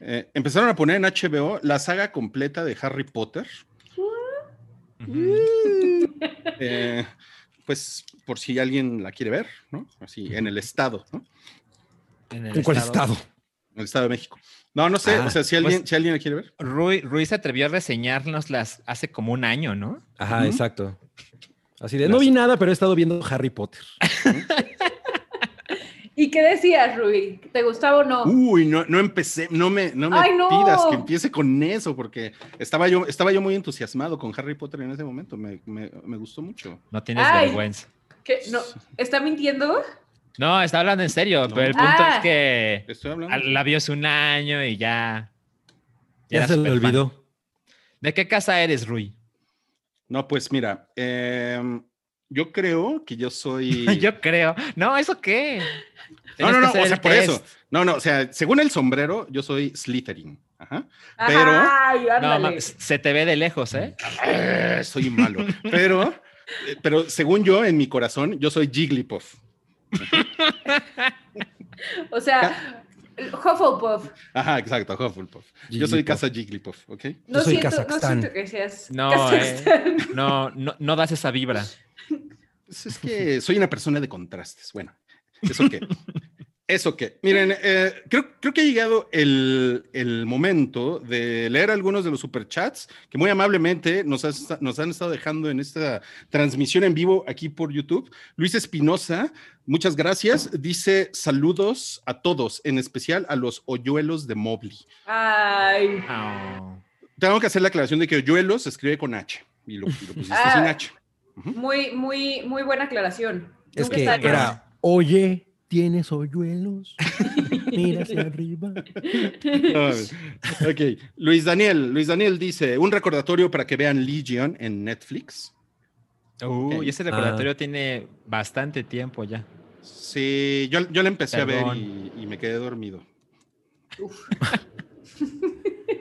Speaker 2: eh, empezaron a poner en HBO la saga completa de Harry Potter.
Speaker 5: Ujú.
Speaker 2: Eh, pues por si alguien la quiere ver, ¿no? Así, en el estado, ¿no?
Speaker 5: En el
Speaker 3: ¿En cuál estado?
Speaker 2: En el estado de México. No, no sé,
Speaker 3: Ah,
Speaker 2: o sea, si alguien,
Speaker 5: pues-
Speaker 2: si alguien la quiere ver.
Speaker 5: Rui, Rui se atrevió a reseñárnoslas hace como un año, ¿no?
Speaker 3: Ajá, exacto. Así de, no vi nada, pero he estado viendo Harry Potter.
Speaker 4: ¿Y qué decías, Rui? ¿Te gustaba o no?
Speaker 2: Uy, no, no empecé, no me, no me
Speaker 4: ¡Ay, no!
Speaker 2: pidas que empiece con eso, porque estaba yo, estaba yo muy entusiasmado con Harry Potter en ese momento, me, me- me gustó mucho.
Speaker 5: No tienes
Speaker 4: Ay.
Speaker 5: vergüenza.
Speaker 4: ¿Qué? No, ¿Está mintiendo?
Speaker 5: No, está hablando en serio,
Speaker 2: No.
Speaker 5: pero el punto
Speaker 4: Ah.
Speaker 5: es que
Speaker 2: Estoy hablando.
Speaker 5: la vio hace un año y ya.
Speaker 3: Ya se le olvidó.
Speaker 5: ¿De qué casa eres, Rui?
Speaker 2: No, pues mira, em, yo creo que yo soy.
Speaker 5: Yo creo. No, ¿eso qué?
Speaker 2: no, no, no, o sea, por eso. No, no, o sea, según el sombrero, yo soy Slytherin. Ajá.
Speaker 4: Pero... Ay,
Speaker 5: No, se te ve de lejos, ¿eh?
Speaker 2: Eh, soy malo. Pero, eh, pero según yo, en mi corazón, yo soy Jigglypuff.
Speaker 4: O sea, Hufflepuff.
Speaker 2: Ajá, exacto, Hufflepuff. Yo soy casa Jigglypuff, ¿ok?
Speaker 4: No,
Speaker 3: soy
Speaker 4: siento, no
Speaker 3: Kazajstán.
Speaker 4: siento que seas
Speaker 5: No,
Speaker 4: Kazajstán.
Speaker 5: No, no, no das esa vibra.
Speaker 2: Pues es que soy una persona de contrastes. Bueno, eso qué. Eso qué. Miren, eh, creo, creo que ha llegado el, el momento de leer algunos de los superchats que muy amablemente nos, has- nos han estado dejando en esta transmisión en vivo aquí por YouTube. Luis Espinosa, muchas gracias. Dice saludos a todos, en especial a los hoyuelos de Mobley.
Speaker 4: Ay.
Speaker 5: Oh.
Speaker 2: Tengo que hacer la aclaración de que hoyuelos se escribe con H y lo, y lo pusiste
Speaker 4: Ah.
Speaker 2: sin H.
Speaker 4: Muy, muy, muy buena aclaración.
Speaker 3: Es
Speaker 4: Nunca
Speaker 3: que
Speaker 4: está
Speaker 3: era, oye, ¿tienes hoyuelos? Mira hacia arriba.
Speaker 2: Ok, Luis Daniel, Luis Daniel dice, un recordatorio para que vean Legion en Netflix.
Speaker 5: Uh,
Speaker 2: Ok.
Speaker 5: y ese recordatorio tiene bastante tiempo ya.
Speaker 2: Sí, yo, yo la empecé a ver y me quedé dormido.
Speaker 4: Uf.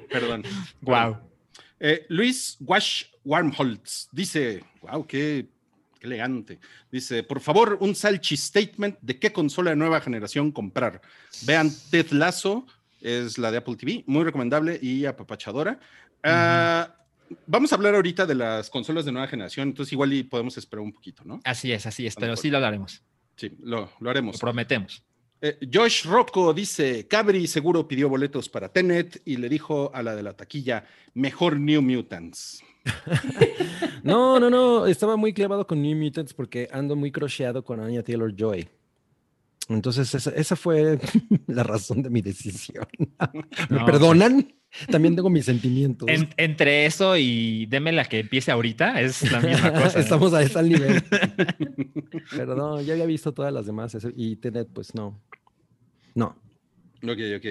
Speaker 2: Perdón.
Speaker 5: Wow.
Speaker 2: Eh, Luis Wash Warmholtz dice, wow, qué, qué elegante. Dice, por favor, un salchi statement de qué consola de nueva generación comprar. Vean Ted Lasso, es la de Apple TV, muy recomendable y apapachadora. Ah, vamos a hablar ahorita de las consolas de nueva generación, entonces igual y podemos esperar un poquito, ¿no?
Speaker 5: Así es, así es, pero sí lo hablaremos.
Speaker 2: Sí, lo, lo
Speaker 5: Lo
Speaker 2: haremos.
Speaker 5: prometemos.
Speaker 2: Eh, Josh Rocco dice, Cabri seguro pidió boletos para Tenet y le dijo a la de la taquilla, mejor New Mutants.
Speaker 3: No, no, no. Estaba muy clavado con New Mutants porque ando muy crocheado con Anya Taylor Joy. Entonces, esa, esa fue la razón de mi decisión. ¿Me
Speaker 5: No,
Speaker 3: perdonan? También tengo mis sentimientos.
Speaker 5: En- entre eso y deme la que empiece ahorita, es la misma cosa.
Speaker 3: Estamos a ese nivel. Pero no, ya había visto todas las demás y Tenet, pues no. No.
Speaker 2: Ok, ok.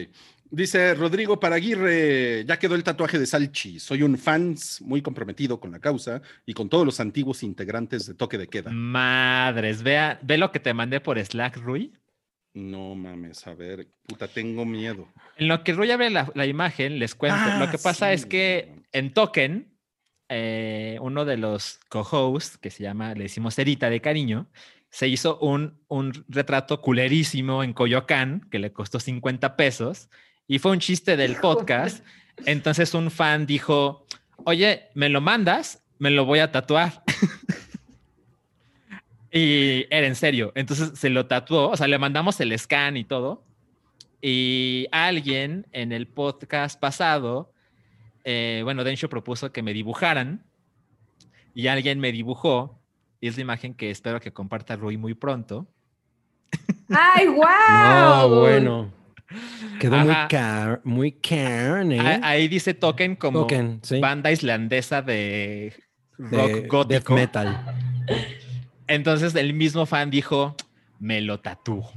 Speaker 2: Dice Rodrigo Paraguirre, ya quedó el tatuaje de Salchi. Soy un fan muy comprometido con la causa y con todos los antiguos integrantes de Toque de Queda.
Speaker 5: Madres, vea, ve lo que te mandé por Slack, Rui.
Speaker 2: No mames, a ver, puta, tengo miedo.
Speaker 5: En lo que Rui abre la, la imagen, les cuento. lo
Speaker 2: Ah,
Speaker 5: que pasa
Speaker 2: sí,
Speaker 5: es que en Token, eh, uno de los co-hosts, que se llama, le decimos Cerita de cariño, se hizo un, un retrato culerísimo en Coyoacán, que le costó 50 pesos, y fue un chiste del podcast. Entonces un fan dijo, oye, ¿me lo mandas? Me lo voy a tatuar. y era en serio. Entonces se lo tatuó, o sea, le mandamos el scan y todo. Y alguien en el podcast pasado, eh, bueno, Densho propuso que me dibujaran y alguien me dibujó. Y es la imagen que espero que comparta Rui muy pronto.
Speaker 4: ¡Ay, wow!
Speaker 3: No, bueno. Quedó muy, car muy carne.
Speaker 5: Ah, Ahí dice Token como
Speaker 3: Token, sí.
Speaker 5: banda islandesa de
Speaker 3: de
Speaker 5: rock
Speaker 3: death
Speaker 5: gótico.
Speaker 3: metal.
Speaker 5: Entonces el mismo fan dijo, me lo tatúo.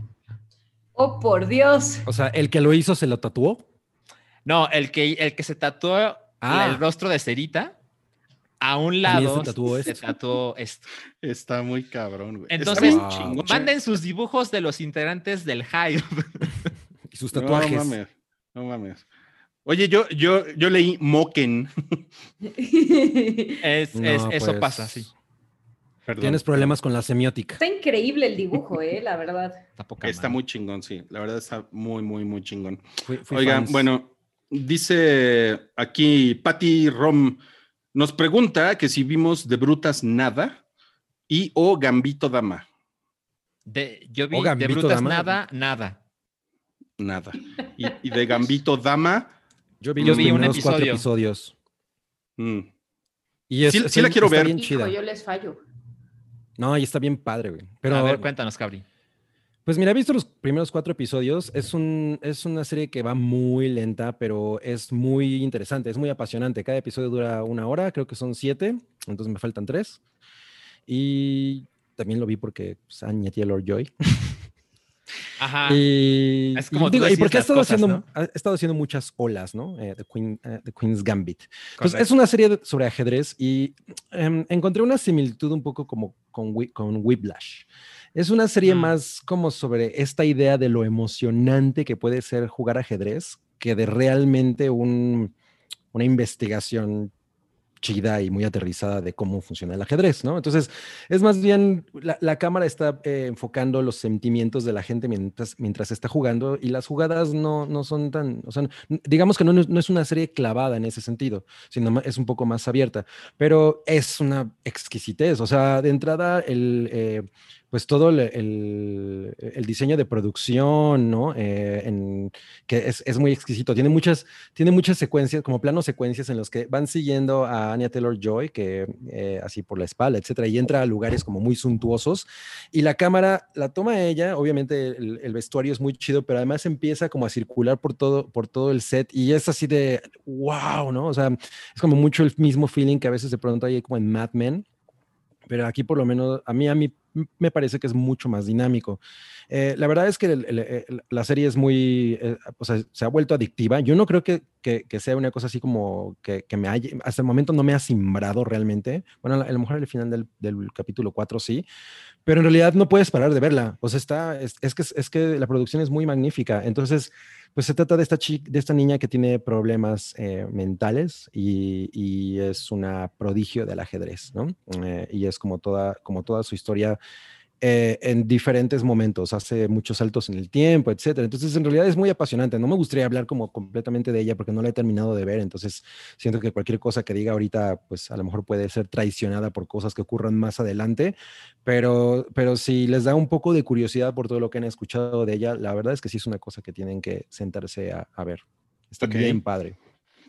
Speaker 4: Oh, por Dios.
Speaker 3: O sea, el que lo hizo se lo tatuó.
Speaker 5: No, el que, el que se tatuó
Speaker 3: Ah.
Speaker 5: el rostro de Cerita, a un
Speaker 3: También
Speaker 5: lado
Speaker 3: se tatuó
Speaker 5: se
Speaker 3: esto.
Speaker 5: tatuó esto.
Speaker 2: Está muy cabrón, güey.
Speaker 5: Entonces. Manden sus dibujos de los integrantes del Hive.
Speaker 3: Y sus
Speaker 2: No
Speaker 3: tatuajes.
Speaker 2: mames, no mames. Oye, yo, yo, yo leí Moken.
Speaker 5: Es,
Speaker 3: No,
Speaker 5: es- eso
Speaker 3: pues,
Speaker 5: pasa, sí.
Speaker 2: Perdón.
Speaker 3: Tienes problemas con la semiótica.
Speaker 4: Está increíble el dibujo, eh, la verdad.
Speaker 5: Está, poca
Speaker 2: Está
Speaker 5: madre.
Speaker 2: muy chingón, sí. La verdad está muy, muy, muy chingón.
Speaker 3: Fui- fui
Speaker 2: Oigan,
Speaker 3: fans.
Speaker 2: bueno, dice aquí Patty Rom, nos pregunta que si vimos de Brutas nada y o Gambito Dama.
Speaker 5: De- yo vi de Brutas
Speaker 3: Dama.
Speaker 5: nada, nada.
Speaker 2: Nada. Y, y de Gambito Dama.
Speaker 3: Yo vi,
Speaker 5: yo
Speaker 3: los
Speaker 5: vi un
Speaker 3: primeros cuatro
Speaker 5: episodio.
Speaker 3: episodios.
Speaker 2: mm,
Speaker 3: Y es-
Speaker 2: Sí-
Speaker 3: es-
Speaker 2: sí la quiero
Speaker 3: está
Speaker 2: ver.
Speaker 3: bien
Speaker 4: Hijo,
Speaker 3: chida.
Speaker 4: yo les fallo.
Speaker 3: No, y está bien padre, güey. Pero,
Speaker 5: a ver, cuéntanos, Cabri.
Speaker 3: Pues mira, he visto los primeros cuatro episodios. Es, un, es una serie que va muy lenta, pero es muy interesante, es muy apasionante. Cada episodio dura una hora, creo que son siete, entonces me faltan tres. Y también lo vi porque pues, Anya Taylor Joy.
Speaker 5: Ajá.
Speaker 3: Y,
Speaker 5: Es como
Speaker 3: y digo, y porque ha estado,
Speaker 5: cosas,
Speaker 3: haciendo,
Speaker 5: ¿no?
Speaker 3: ha estado haciendo muchas olas, ¿no? Eh, The, Queen, eh, The Queen's Gambit. Pues
Speaker 5: Correcto.
Speaker 3: es una serie de- sobre ajedrez y em, encontré una similitud un poco como con, con Whiplash. Es una serie
Speaker 5: Mm.
Speaker 3: más como sobre esta idea de lo emocionante que puede ser jugar ajedrez que de realmente un- una investigación chida y muy aterrizada de cómo funciona el ajedrez, ¿no? Entonces, es más bien, la, la cámara está eh, enfocando los sentimientos de la gente mientras, mientras está jugando y las jugadas no, no son tan, o sea, digamos que no, no es una serie clavada en ese sentido, sino es un poco más abierta, pero es una exquisitez, o sea, de entrada, el, eh, pues todo el, diseño de producción, ¿no? Eh, que es, muy exquisito, tiene muchas, tiene muchas secuencias, como planos secuencias en los que van siguiendo a Anya Taylor Joy, que eh, así por la espalda, etcétera, y entra a lugares como muy suntuosos. Y la cámara la toma ella, obviamente el, el vestuario es muy chido, pero además empieza como a circular por todo, por todo el set y es así de wow, ¿no? O sea, es como mucho el mismo feeling que a veces de pronto hay como en Mad Men. Pero aquí por lo menos a mí, a mí me parece que es mucho más dinámico. Eh, la verdad es que la serie es muy, eh, o sea, se ha vuelto adictiva. Yo no creo que, que- que sea una cosa así como que, que me haya, hasta el momento no me ha simbrado realmente. Bueno, a lo mejor al final del, del capítulo 4 sí, pero en realidad no puedes parar de verla. O sea, está, es, es que, es que la producción es muy magnífica. Entonces, Pues se trata de esta, chica, de esta niña que tiene problemas eh, mentales y, y, es una prodigio del ajedrez, ¿no? Eh, y es como toda, como toda su historia eh, en diferentes momentos, hace muchos saltos en el tiempo, etcétera. Entonces, en realidad es muy apasionante. No me gustaría hablar como completamente de ella porque no la he terminado de ver. Entonces, siento que cualquier cosa que diga ahorita, pues a lo mejor puede ser traicionada por cosas que ocurran más adelante. Pero, pero si les da un poco de curiosidad por todo lo que han escuchado de ella, la verdad es que sí es una cosa que tienen que sentarse a, a ver. Está
Speaker 2: Ok.
Speaker 3: bien padre.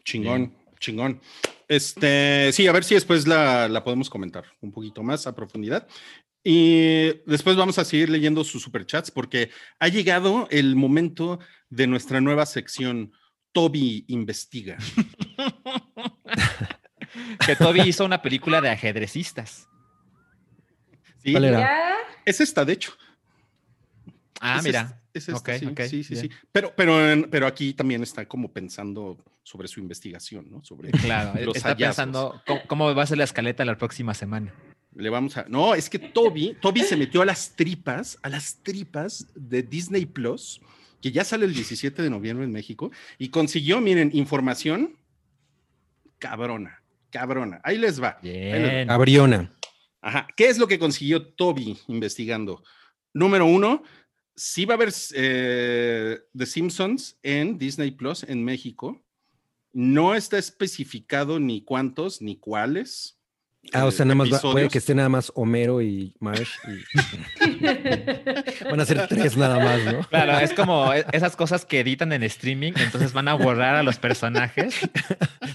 Speaker 2: Chingón, chingón. Este, sí, a ver si después la, la podemos comentar un poquito más a profundidad. Y después vamos a seguir leyendo sus superchats porque ha llegado el momento de nuestra nueva sección, Toby Investiga.
Speaker 5: Que Toby hizo una película de ajedrecistas.
Speaker 2: Sí,
Speaker 3: ¿Cuál era?
Speaker 2: Es esta, de hecho.
Speaker 5: Ah,
Speaker 2: Es
Speaker 5: mira.
Speaker 2: esta, es esta, sí, sí, sí. Pero, pero aquí también está como pensando sobre su investigación, ¿no? Sobre
Speaker 5: Claro,
Speaker 2: los
Speaker 5: está
Speaker 2: hallazgos.
Speaker 5: pensando cómo, cómo va a ser la escaleta la próxima semana.
Speaker 2: Le vamos a. No, es que Toby, Toby se metió a las tripas, a las tripas de Disney Plus, que ya sale el 17 de noviembre en México, y consiguió, miren, información cabrona, cabrona. Ahí les va.
Speaker 5: Bien.
Speaker 3: Gabriona.
Speaker 2: Ajá. ¿Qué es lo que consiguió Toby investigando? Número uno, sí va a haber eh, The Simpsons en Disney Plus en México. No está especificado ni cuántos ni cuáles.
Speaker 3: Ah, o sea, nada más va- puede que esté nada más Homero y Marge. y- Van a ser tres nada más, ¿no?
Speaker 5: Claro, es como e- esas cosas que editan en streaming, entonces van a borrar a los personajes.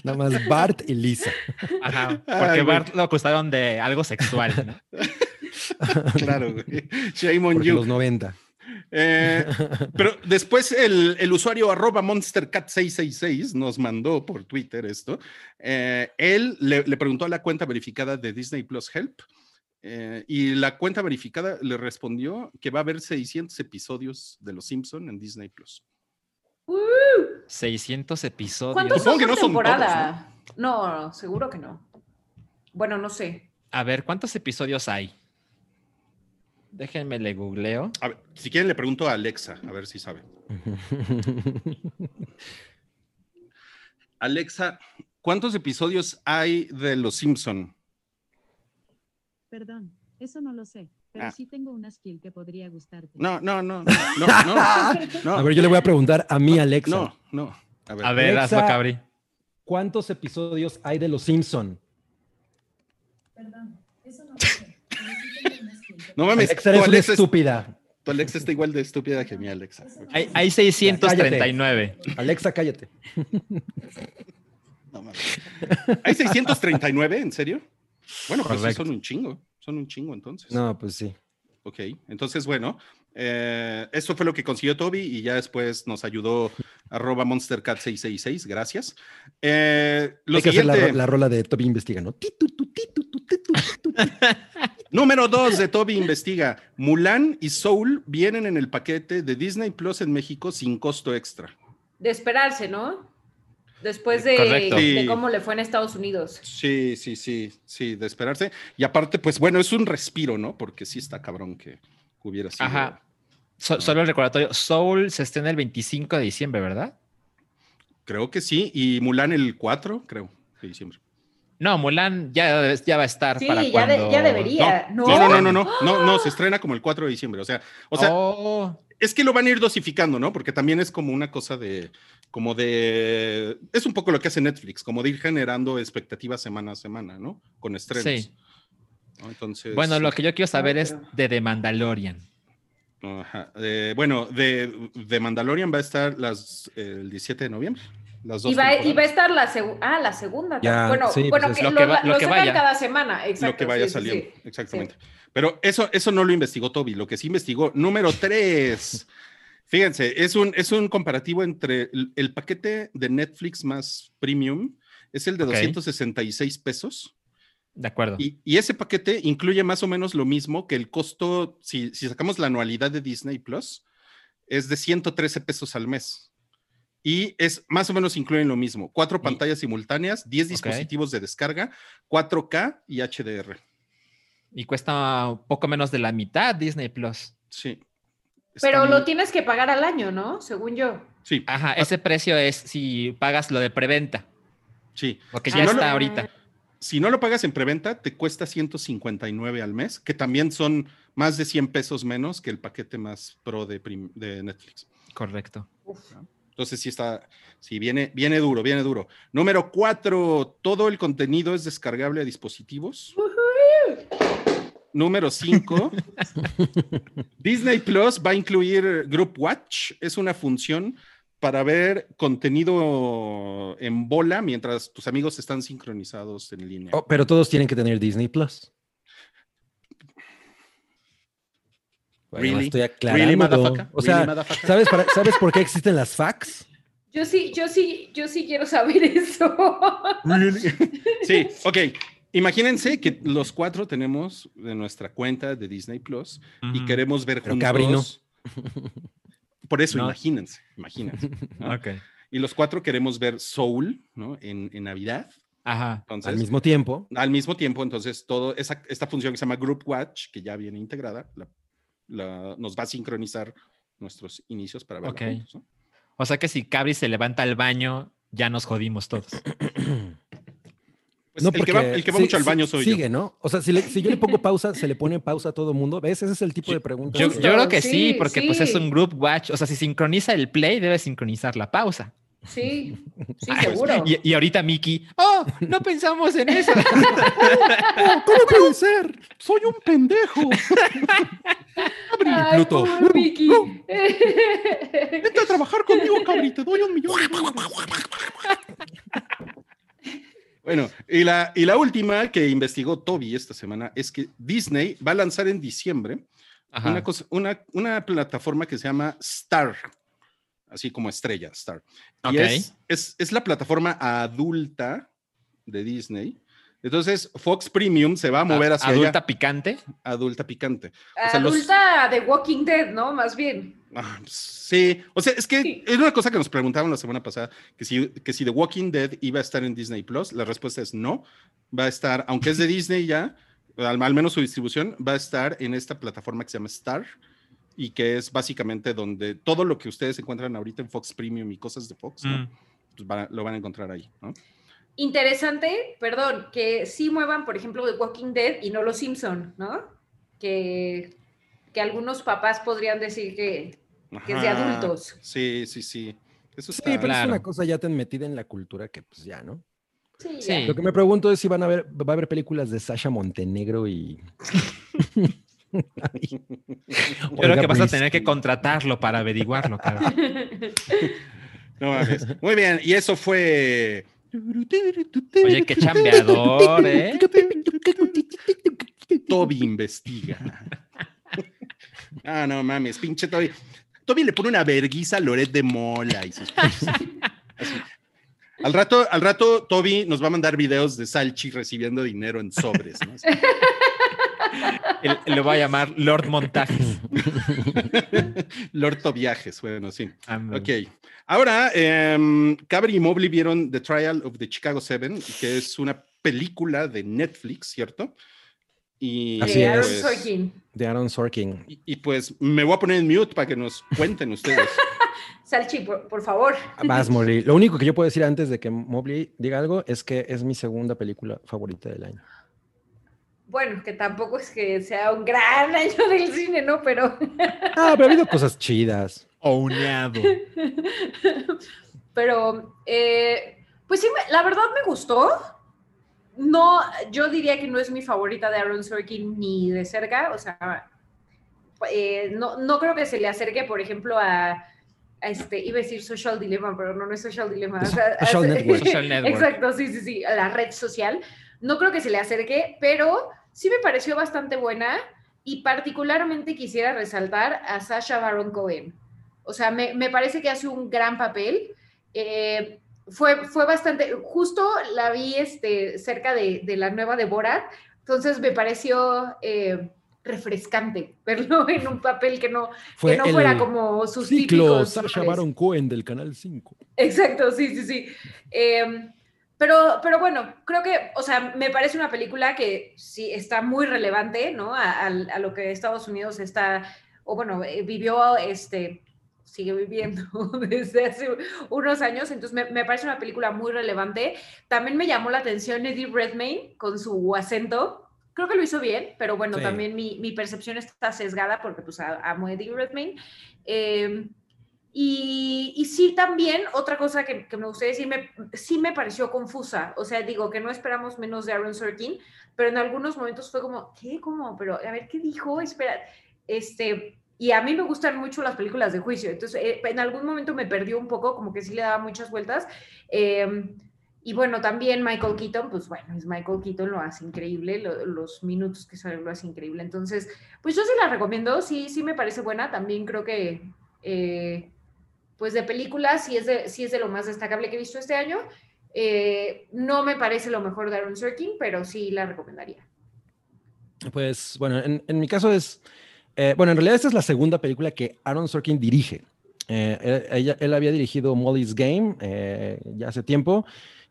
Speaker 3: Nada más Bart y Lisa.
Speaker 5: Ajá, porque. Bart lo acusaron de algo sexual. ¿no?
Speaker 2: Claro, güey. Shame on
Speaker 3: Porque
Speaker 2: you.
Speaker 3: los 90.
Speaker 2: Eh, pero después el, el usuario arroba monstercat666 nos mandó por Twitter esto. Eh, él le, le preguntó a la cuenta verificada de Disney Plus Help eh, y la cuenta verificada le respondió que va a haber 600 episodios de Los Simpson en Disney Plus.
Speaker 5: 600 episodios.
Speaker 4: ¿Cuántos son
Speaker 2: que no son
Speaker 4: temporada? no, seguro que no. Bueno, no sé.
Speaker 5: A ver, ¿cuántos episodios hay? Déjenme le googleo.
Speaker 2: A ver, si quieren le pregunto a Alexa, a ver si sabe. Alexa, ¿cuántos episodios hay de Los Simpson?
Speaker 6: Perdón, eso no lo sé, pero
Speaker 2: Ah.
Speaker 6: sí tengo una skill que podría gustarte.
Speaker 2: No, no, no, no, no, no, no.
Speaker 3: A ver, yo le voy a preguntar a mi Alexa.
Speaker 2: No, no. A ver.
Speaker 5: A ver,
Speaker 3: Alexa.
Speaker 5: hazlo, Cabri.
Speaker 3: ¿Cuántos episodios hay de Los Simpson?
Speaker 6: Perdón, eso no lo sé, pero sí tengo una skill que
Speaker 2: No mames,
Speaker 3: Alexa, eres una
Speaker 2: Alexa, es-
Speaker 3: estúpida.
Speaker 2: tu Alexa está igual de estúpida que mi Alexa.
Speaker 5: Hay, hay 639.
Speaker 3: Alexa, cállate.
Speaker 2: No mames. ¿Hay 639? ¿En serio? Bueno, pues sí
Speaker 5: Correcto.
Speaker 2: son un chingo. Son un chingo entonces.
Speaker 3: No, pues sí.
Speaker 2: Ok, entonces bueno, eh, esto fue lo que consiguió Toby y ya después nos ayudó arroba monstercat666, gracias. Eh, lo
Speaker 3: Hay que hacer la,
Speaker 2: siguiente,
Speaker 3: la rola de Toby Investiga, ¿no?
Speaker 2: Número dos de Toby investiga, Mulan y Soul vienen en el paquete de Disney Plus en México sin costo extra.
Speaker 4: De esperarse, ¿no? Después de, cómo le fue en Estados Unidos.
Speaker 2: Sí, sí, sí, sí, de esperarse. Y aparte, pues bueno, es un respiro, ¿no? Porque sí está cabrón que hubiera sido.
Speaker 5: Ajá. So- solo el recordatorio. Soul se estrena el 25 de diciembre, ¿verdad?
Speaker 2: Creo que sí. Y Mulan el 4, creo, de diciembre.
Speaker 5: No, Mulan ya, ya va a estar
Speaker 4: Sí,
Speaker 5: para
Speaker 4: ya,
Speaker 5: cuando...
Speaker 4: de- ya debería.
Speaker 2: No,
Speaker 4: No,
Speaker 2: no, no, no, no, no, no, se estrena como el 4 de diciembre. O sea, o sea,
Speaker 5: Oh,
Speaker 2: es que lo van a ir dosificando, ¿no? Porque también es como una cosa de, como de, es un poco lo que hace Netflix, como de ir generando expectativas semana a semana, ¿no? Con estrenos.
Speaker 5: Sí.
Speaker 2: ¿no? Entonces.
Speaker 5: bueno, lo que yo quiero saber es
Speaker 4: pero-
Speaker 5: de The Mandalorian.
Speaker 2: Ajá. Eh, bueno, de, de Mandalorian va a estar las, el 17 de noviembre. Las dos
Speaker 4: Y va, y va a estar la, segu- ah, la segunda.
Speaker 3: Ya,
Speaker 4: bueno,
Speaker 3: sí,
Speaker 4: bueno
Speaker 3: pues
Speaker 4: que lo,
Speaker 5: Lo que va-
Speaker 4: lo
Speaker 5: lo que
Speaker 4: sacan
Speaker 5: vaya.
Speaker 4: cada semana. Exacto,
Speaker 2: lo que vaya
Speaker 4: sí, sí,
Speaker 2: saliendo,
Speaker 4: sí.
Speaker 2: exactamente. Pero eso, eso no lo investigó Toby, lo que sí investigó. Número tres. Fíjense, es un, es un comparativo entre el, el paquete de Netflix más premium, es el de
Speaker 5: Ok.
Speaker 2: 266 pesos.
Speaker 5: De acuerdo.
Speaker 2: Y, y ese paquete incluye más o menos lo mismo que el costo, si, si sacamos la anualidad de Disney Plus, es de 113 pesos al mes. Y es más o menos incluyen lo mismo: cuatro pantallas simultáneas, 10 dispositivos de descarga, 4K y HDR.
Speaker 5: Y cuesta un poco menos de la mitad Disney Plus.
Speaker 2: Sí. Está
Speaker 4: Pero
Speaker 2: muy-
Speaker 4: lo tienes que pagar al año, ¿no? Según yo.
Speaker 2: Sí,
Speaker 5: Ajá, ese precio es si pagas lo de preventa,
Speaker 2: sí.
Speaker 5: porque
Speaker 2: Si
Speaker 5: ya
Speaker 2: no
Speaker 5: está
Speaker 2: lo-
Speaker 5: ahorita.
Speaker 2: Si no lo pagas en preventa, te cuesta 159 al mes, que también son más de 100 pesos menos que el paquete más pro de, prim- de Netflix.
Speaker 5: Correcto.
Speaker 2: Entonces sí está, sí, viene, viene duro, viene duro. Número cuatro, todo el contenido es descargable a dispositivos. Número cinco, Disney Plus va a incluir Group Watch. Es una función para ver contenido en bola mientras tus amigos están sincronizados en línea.
Speaker 3: Oh, pero todos tienen que tener Disney Plus. Bueno,
Speaker 2: Really?
Speaker 3: estoy
Speaker 2: Really,
Speaker 3: aclarando.
Speaker 2: motherfucker?
Speaker 3: o sea,
Speaker 2: Really, motherfucker?
Speaker 3: ¿sabes, para- ¿sabes por qué existen las fax?
Speaker 4: Yo sí, yo sí, yo sí quiero saber eso.
Speaker 2: Sí, ok. Imagínense que los cuatro tenemos de nuestra cuenta de Disney Plus y queremos ver
Speaker 3: Pero
Speaker 2: juntos.
Speaker 3: Cabri no.
Speaker 2: Por eso,
Speaker 5: No.
Speaker 2: imagínense, imagínense. ¿no?
Speaker 5: Ok.
Speaker 2: Y los cuatro queremos ver Soul, ¿no? En, en Navidad.
Speaker 5: Ajá.
Speaker 2: Entonces,
Speaker 3: Al mismo tiempo.
Speaker 2: al mismo tiempo, entonces, todo esa, esta función que se llama Group Watch, que ya viene integrada, la- la- nos va a sincronizar nuestros inicios para verla
Speaker 5: Ok.
Speaker 2: juntos, ¿no?
Speaker 5: O sea que si Cabri se levanta al baño, ya nos jodimos todos.
Speaker 2: Pues
Speaker 3: no,
Speaker 2: el, que va, el que va
Speaker 3: sí-
Speaker 2: mucho al baño soy
Speaker 3: sigue,
Speaker 2: yo.
Speaker 3: ¿no? O sea, si, le- si yo le pongo pausa, ¿se le pone pausa a todo mundo? ¿Ves? Ese es el tipo de pregunta.
Speaker 5: Yo, yo creo que sí,
Speaker 4: Sí,
Speaker 5: porque pues es un group watch. O sea, si sincroniza el play, debe sincronizar la pausa.
Speaker 4: Sí, sí,
Speaker 5: Ah,
Speaker 4: seguro.
Speaker 5: Y, y ahorita Mickey, oh, no pensamos en eso.
Speaker 3: ¿Cómo puede ser? Soy un pendejo.
Speaker 4: Ay,
Speaker 3: Pluto.
Speaker 4: pobre.
Speaker 2: Vente a trabajar conmigo, Cabri, te doy un millón. Bueno, y la, y la última que investigó Toby esta semana es que Disney va a lanzar en diciembre
Speaker 5: Ajá.
Speaker 2: una, cosa, una, una plataforma que se llama Star, así como estrella, Star. Y es, es, es la plataforma adulta de Disney. Entonces, Fox Premium se va a mover hacia
Speaker 5: Adulta
Speaker 2: allá,
Speaker 5: picante.
Speaker 2: adulta picante. O sea, los-
Speaker 4: Adulta de Walking Dead, ¿no? Más bien.
Speaker 2: Ah, sí, o sea, es que
Speaker 4: Sí.
Speaker 2: es una cosa que nos preguntaban la semana pasada, que si, que si The Walking Dead iba a estar en Disney Plus, la respuesta es no, va a estar, aunque es de Disney ya, al, al menos su distribución, va a estar en esta plataforma que se llama Star y que es básicamente donde todo lo que ustedes encuentran ahorita en Fox Premium y cosas de Fox, ¿no?
Speaker 5: Mm.
Speaker 2: Pues van a- lo van a encontrar ahí, ¿no?
Speaker 4: Interesante, perdón, que sí muevan, por ejemplo, The Walking Dead y no Los Simpson, ¿no? Que, que algunos papás podrían decir que, que es de adultos.
Speaker 2: Sí, sí, sí. Eso
Speaker 3: Sí,
Speaker 2: está.
Speaker 3: pero es
Speaker 5: Claro.
Speaker 3: una cosa ya tan metida en la cultura que pues ya, ¿no?
Speaker 4: Sí,
Speaker 5: Sí.
Speaker 3: Lo que me pregunto es si van a ver, va a haber películas de Sasha Montenegro y...
Speaker 5: Yo creo que vas a tener que contratarlo para averiguarlo, cabrón.
Speaker 2: No mames. Muy bien, y eso fue.
Speaker 5: Oye, qué chambeador, ¿eh?
Speaker 2: Toby investiga. Ah, no mames, pinche Toby. Toby le pone una verguiza a Loret de Mola y sus. Así. Al rato, al rato, Toby nos va a mandar videos de Salchi recibiendo dinero en sobres. ¿no?
Speaker 5: Lo va a llamar Lord Montajes.
Speaker 2: Lord Tobiajes, bueno, sí.
Speaker 5: Ándale.
Speaker 2: Ok. Ahora, Cabri y Mobley vieron The Trial of the Chicago Seven, que es una película de Netflix, ¿cierto? Y,
Speaker 3: Así
Speaker 4: De
Speaker 3: es.
Speaker 4: Aaron
Speaker 2: pues,
Speaker 4: Sorkin.
Speaker 3: De Aaron Sorkin.
Speaker 2: y, y, pues me voy a poner en mute para que nos cuenten ustedes.
Speaker 4: Salchi, por, por favor.
Speaker 3: Vas, Molly. Lo único que yo puedo decir antes de que Mobley diga algo es que es mi segunda película favorita del año.
Speaker 4: Bueno, que tampoco es que sea un gran año del cine, ¿no? Pero,
Speaker 3: Ah, pero ha habido cosas chidas.
Speaker 5: Ouneado.
Speaker 4: pero, eh, pues sí, la verdad me gustó. No, yo diría que no es mi favorita de Aaron Sorkin ni de cerca. O sea, eh, no, no creo que se le acerque, por ejemplo, a, este, iba a decir Social Dilemma, pero no, no es Social Dilemma. o sea,
Speaker 3: Social Network.
Speaker 5: Social Network.
Speaker 4: Exacto, sí, sí, sí, la red social. No creo que se le acerque, pero sí me pareció bastante buena y particularmente quisiera resaltar a Sasha Baron Cohen. O sea, me, me parece que hace un gran papel. Eh, fue, fue bastante, justo la vi este, cerca de, de la nueva de Borat, entonces me pareció eh, refrescante verlo en un papel que no,
Speaker 3: Fue
Speaker 4: que no fuera como sus
Speaker 3: ciclo
Speaker 4: típicos
Speaker 3: Sasha. Baron Cohen del Canal 5.
Speaker 4: Exacto, sí, sí, sí. Eh, pero, pero bueno, creo que, o sea, me parece una película que sí está muy relevante, ¿no? A, lo que Estados Unidos está o bueno, eh, vivió, este, sigue viviendo desde hace unos años, entonces me, me parece una película muy relevante. También me llamó la atención Eddie Redmayne con su acento, creo que lo hizo bien, pero bueno,
Speaker 3: Sí.
Speaker 4: también mi, mi percepción está sesgada porque pues amo Eddie Redmayne. Eh, y, y sí, también otra cosa que, que me gustaría decir, me, sí me pareció confusa. O sea, digo que no esperamos menos de Aaron Sorkin, pero en algunos momentos fue como, ¿qué? ¿Cómo? Pero a ver, ¿qué dijo? Espera, este... Y a mí me gustan mucho las películas de juicio, entonces eh, en algún momento me perdió un poco, como que sí le daba muchas vueltas. Eh, y bueno, también Michael Keaton, pues bueno, es Michael Keaton, lo hace increíble, lo- los minutos que sale lo hace increíble. Entonces, pues yo sí la recomiendo, sí, sí me parece buena. También creo que, eh, pues de películas, sí es de, sí es de lo más destacable que he visto este año. Eh, no me parece lo mejor de Aaron Sorkin, pero sí la recomendaría.
Speaker 3: Pues bueno, en, mi caso es, eh, bueno, en realidad esta es la segunda película que Aaron Sorkin dirige. Eh, él, había dirigido Molly's Game ya hace tiempo,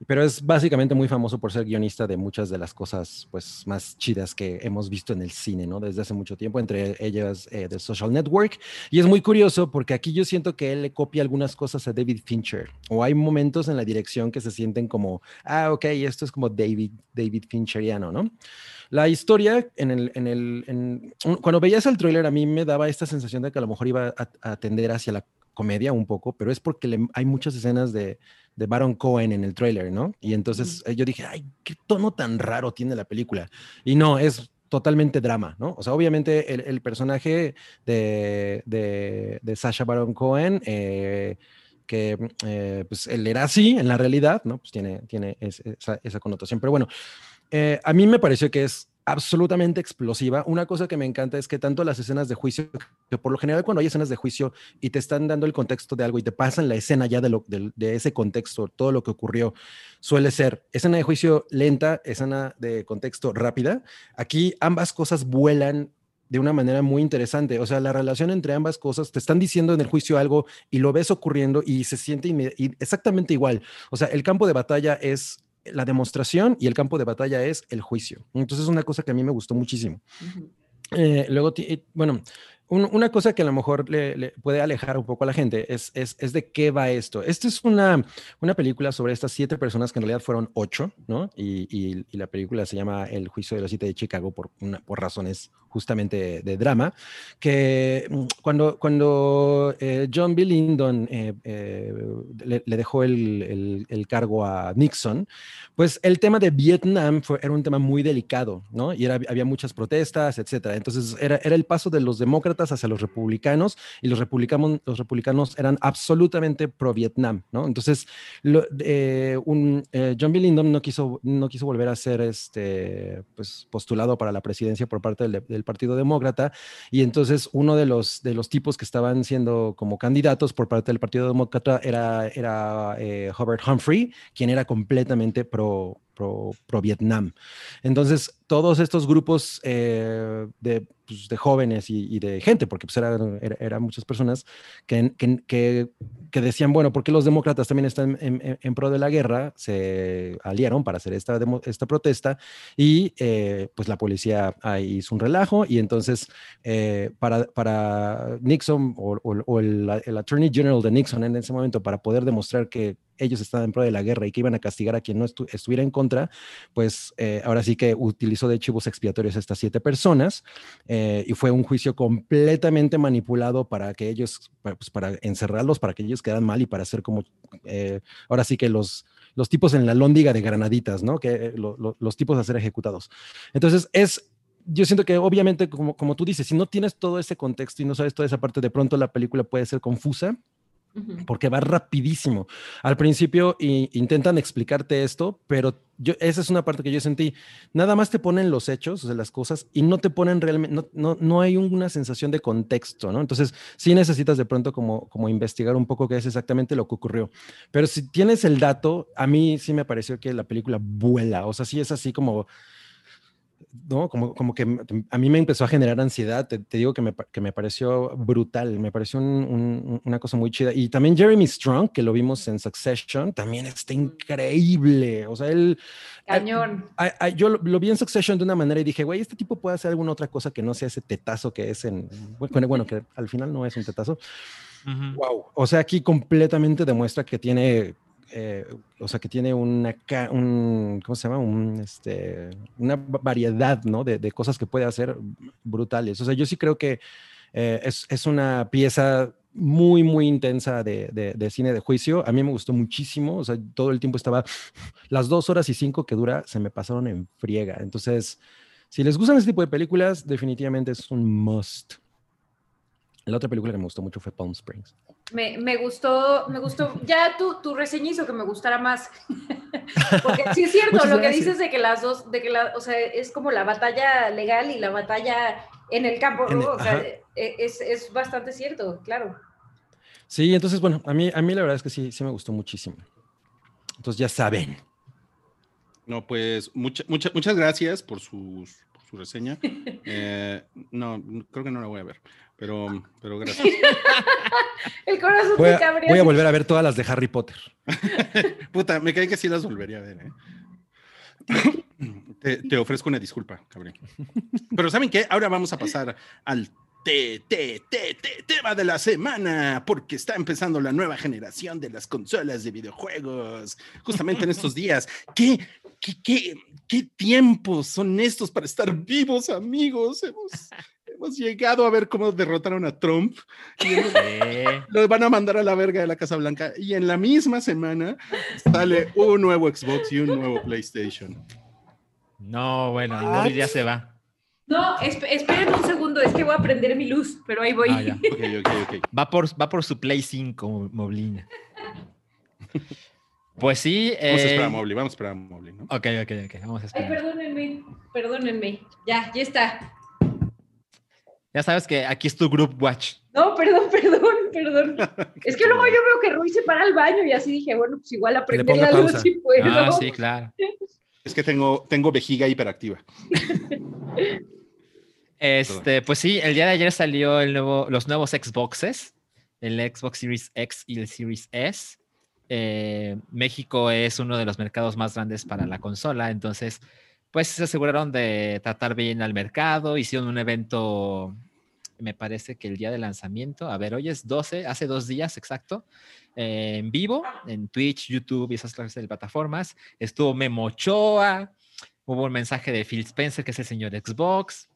Speaker 3: pero es básicamente muy famoso por ser guionista de muchas de las cosas pues, más chidas que hemos visto en el cine, ¿no? Desde hace mucho tiempo, entre ellas eh, The Social Network. Y es muy curioso porque aquí yo siento que él le copia algunas cosas a David Fincher, o hay momentos en la dirección que se sienten como, ah, ok, esto es como David, David Fincheriano, ¿no? La historia, cuando veías el tráiler, a mí me daba esta sensación de que a lo mejor iba a, tender hacia la comedia un poco, pero es porque hay muchas escenas de, de Baron Cohen en el tráiler, ¿no? Y entonces eh, yo dije, ay, qué tono tan raro tiene la película. Y no, es totalmente drama, ¿no? O sea, obviamente el, el personaje de, de, de Sasha Baron Cohen, eh, que eh, pues él era así en la realidad, ¿no? Pues tiene, tiene es- esa, esa connotación. Pero bueno, eh, a mí me pareció que es absolutamente explosiva. Una cosa que me encanta es que tanto las escenas de juicio, que por lo general cuando hay escenas de juicio y te están dando el contexto de algo y te pasan la escena ya de, lo, de, ese contexto, todo lo que ocurrió, suele ser escena de juicio lenta, escena de contexto rápida. Aquí ambas cosas vuelan de una manera muy interesante. O sea, la relación entre ambas cosas, te están diciendo en el juicio algo y lo ves ocurriendo y se siente exactamente igual. O sea, el campo de batalla es la demostración y el campo de batalla es el juicio. Entonces es una cosa que a mí me gustó muchísimo. Eh, luego, eh, bueno, un- una cosa que a lo mejor le, le puede alejar un poco a la gente es, es, es de qué va esto. Esta es una, una película sobre estas siete personas que en realidad fueron ocho, ¿no? Y, y- y la película se llama El juicio de los siete de Chicago por, una, por razones justamente de, drama, que mm, cuando, cuando eh, John B. Lyndon eh, eh, le, dejó el, el- cargo a Nixon, pues el tema de Vietnam fue, era un tema muy delicado, ¿no? Y era, había muchas protestas, etcétera. Entonces era, era el paso de los demócratas hacia los republicanos y los republicanos, los republicanos eran absolutamente pro-Vietnam, ¿no? Entonces, John B. Lyndon no quiso, no quiso volver a ser este, pues, postulado para la presidencia por parte del Partido Demócrata y entonces uno de los, de los tipos que estaban siendo como candidatos por parte del Partido Demócrata era, era eh, Hubert Humphrey, quien era completamente pro, pro, pro Vietnam. Entonces, todos estos grupos eh, de, pues, de jóvenes y, de gente, porque pues eran era, era muchas personas que, que, que, decían, bueno, porque los demócratas también están en, pro de la guerra, se aliaron para hacer esta, esta protesta y eh, pues la policía ahí hizo un relajo y entonces eh, para, para Nixon o, o el, el Attorney General de Nixon en ese momento para poder demostrar que ellos estaban en pro de la guerra y que iban a castigar a quien no estu estuviera en contra, pues eh, ahora sí que utilizó de chivos expiatorios a estas siete personas eh, y fue un juicio completamente manipulado para que ellos, pues para encerrarlos, para que ellos quedan mal y para hacer como, eh, ahora sí que los, los tipos en la lóndiga de granaditas, ¿no? Que lo, los tipos a ser ejecutados. Entonces es yo siento que obviamente, como, como tú dices, si no tienes todo ese contexto y no sabes toda esa parte, de pronto la película puede ser confusa porque va rapidísimo. Al principio intentan explicarte esto, pero esa es una parte que yo sentí. Nada más te ponen los hechos, sea, las cosas, y no te ponen realmente, no, no, no hay una sensación de contexto, ¿no? Entonces, sí necesitas de pronto como, como investigar un poco qué es exactamente lo que ocurrió. Pero si tienes el dato, a mí sí me pareció que la película vuela, o sea, sí es así como ¿no? Como, como que a mí me empezó a generar ansiedad. Te, te digo que me, que me pareció brutal, me pareció un- un- una cosa muy chida. Y también Jeremy Strong, que lo vimos en Succession, también está increíble. O sea, él,
Speaker 4: Cañón.
Speaker 3: a- a- yo lo, lo vi en Succession de una manera y dije, güey, este tipo puede hacer alguna otra cosa que no sea ese tetazo que es en, bueno, bueno, que al final no es un tetazo. Wow. O sea, aquí completamente demuestra que tiene, eh, o sea, que tiene una, un, ¿cómo se llama? Un, este, una va- variedad, ¿no? De, de cosas que puede hacer brutales. O sea, yo sí creo que eh, es, es una pieza muy, muy intensa de, de- de cine de juicio. A mí me gustó muchísimo. O sea, todo el tiempo estaba, las dos horas y cinco que dura, se me pasaron en friega. Entonces, si les gustan este tipo de películas, definitivamente es un must. La otra película que me gustó mucho fue Palm Springs.
Speaker 4: Me, me gustó, me gustó. Ya tu, tu reseña hizo que me gustara más. Porque sí es cierto lo que
Speaker 3: gracias.
Speaker 4: dices de que las dos, de que la, o sea, es como la batalla legal y la batalla en el campo,
Speaker 3: En
Speaker 4: o sea, e- es, es bastante cierto, claro.
Speaker 3: Sí, entonces, bueno, a mí, a mí la verdad es que sí, sí me gustó muchísimo. Entonces, ya saben.
Speaker 2: No, pues mucha- mucha- muchas gracias por, sus- su reseña. Eh, no, creo que no la voy a ver, pero, pero gracias.
Speaker 4: El corazón
Speaker 3: Voy
Speaker 4: de
Speaker 3: a, voy a volver a ver todas las de Harry Potter.
Speaker 2: Puta, me cae que sí las volvería a ver, ¿eh? Te, te ofrezco una disculpa, cabrón. Pero ¿saben qué? Ahora vamos a pasar al te, te, te, te- tema de la semana, porque está empezando la nueva generación de las consolas de videojuegos, justamente en estos días. ¿Qué, qué, qué, qué tiempos son estos para estar vivos, amigos? Hemos, hemos llegado a ver cómo derrotaron a Trump. Y lo van a mandar a la verga de la Casa Blanca y en la misma semana sale un nuevo Xbox y un nuevo PlayStation.
Speaker 5: No, bueno, ya se va.
Speaker 4: No, esp- esperen un segundo, es que voy a prender mi luz, pero ahí voy.
Speaker 5: Ah, ya.
Speaker 2: Ok, ok, ok.
Speaker 5: Va por, va por su Play 5, Moblina. Pues sí.
Speaker 2: Vamos a esperar a
Speaker 5: eh,
Speaker 2: Mobley, vamos a esperar a Mobley, ¿no?
Speaker 5: Ok, ok, ok. Vamos a
Speaker 4: Ay,
Speaker 5: esperar.
Speaker 4: perdónenme, perdónenme. Ya, ya está.
Speaker 5: Ya sabes que aquí es tu Group Watch.
Speaker 4: No, perdón, perdón, perdón. Es que luego yo veo que Rui se para al baño y así dije, bueno, pues igual aprender la luz si puedo.
Speaker 5: Ah, sí, claro.
Speaker 2: Es que tengo, tengo vejiga hiperactiva.
Speaker 5: Este, pues sí, el día de ayer salió el nuevo, los nuevos Xboxes, el Xbox Series X y el Series S. Eh, México es uno de los mercados más grandes para la consola, entonces, pues se aseguraron de tratar bien al mercado, hicieron un evento, me parece que el día de lanzamiento, a ver, hoy es 12, hace dos días exacto, eh, en vivo, en Twitch, YouTube y esas clases de plataformas. Estuvo Memo Ochoa, hubo un mensaje de Phil Spencer, que es el señor Xbox,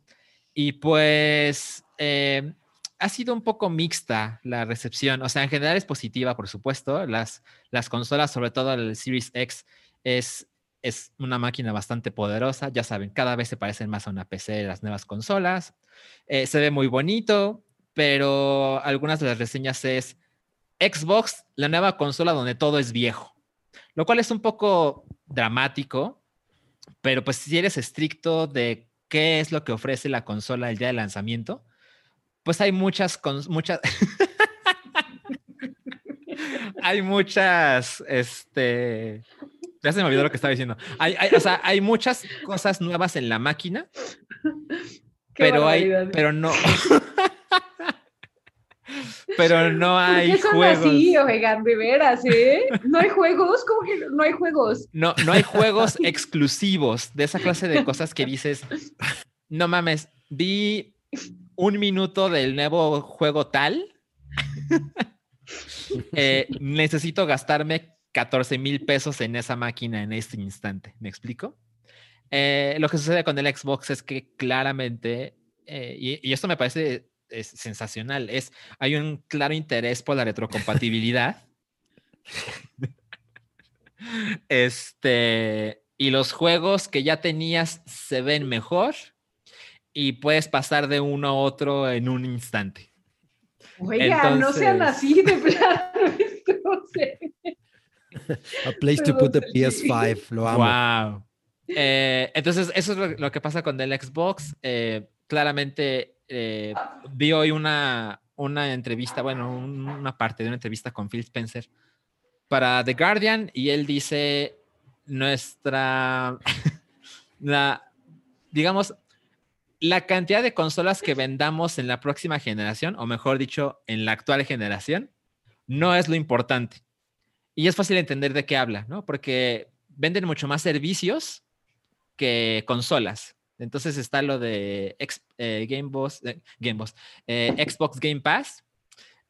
Speaker 5: y pues eh, ha sido un poco mixta la recepción. O sea, en general es positiva, por supuesto. Las, las consolas, sobre todo el Series X, es, es una máquina bastante poderosa. Ya saben, cada vez se parecen más a una PC las nuevas consolas. Eh, se ve muy bonito, pero algunas de las reseñas es Xbox, la nueva consola donde todo es viejo. Lo cual es un poco dramático, pero pues si eres estricto de qué es lo que ofrece la consola el día de lanzamiento, pues hay muchas, muchas, hay muchas, este, ya se me olvidó lo que estaba diciendo. Hay, hay- o sea, hay muchas cosas nuevas en la máquina,
Speaker 4: Qué
Speaker 5: pero hay, pero no, pero no
Speaker 4: ¿Por
Speaker 5: hay
Speaker 4: qué son
Speaker 5: juegos.
Speaker 4: así, oigan, de veras, eh? ¿No hay juegos? ¿Cómo que no- no hay juegos?
Speaker 5: No, no hay juegos exclusivos de esa clase de cosas que dices, no mames, vi un minuto del nuevo juego tal, eh, necesito gastarme 14 mil pesos en esa máquina en este instante. ¿Me explico? Eh, lo que sucede con el Xbox es que claramente, eh, y, y esto me parece es sensacional, es hay un claro interés por la retrocompatibilidad. Este, y los juegos que ya tenías se ven mejor y puedes pasar de uno a otro en un instante.
Speaker 4: Oigan, no sean
Speaker 5: Entonces-
Speaker 4: así de plano.
Speaker 3: A place to put the PS5. Lo amo.
Speaker 5: Wow. Eh, entonces, eso es lo, lo que pasa con el Xbox. Eh, claramente eh, vi hoy una, una entrevista, bueno, un- una parte de una entrevista con Phil Spencer para The Guardian y él dice nuestra la digamos, la cantidad de consolas que vendamos en la próxima generación, o mejor dicho, en la actual generación, no es lo importante. Y es fácil entender de qué habla, ¿no? Porque venden mucho más servicios que consolas. Entonces está lo de eh, Game Boss, eh, Game Boss, eh, Xbox Game Pass,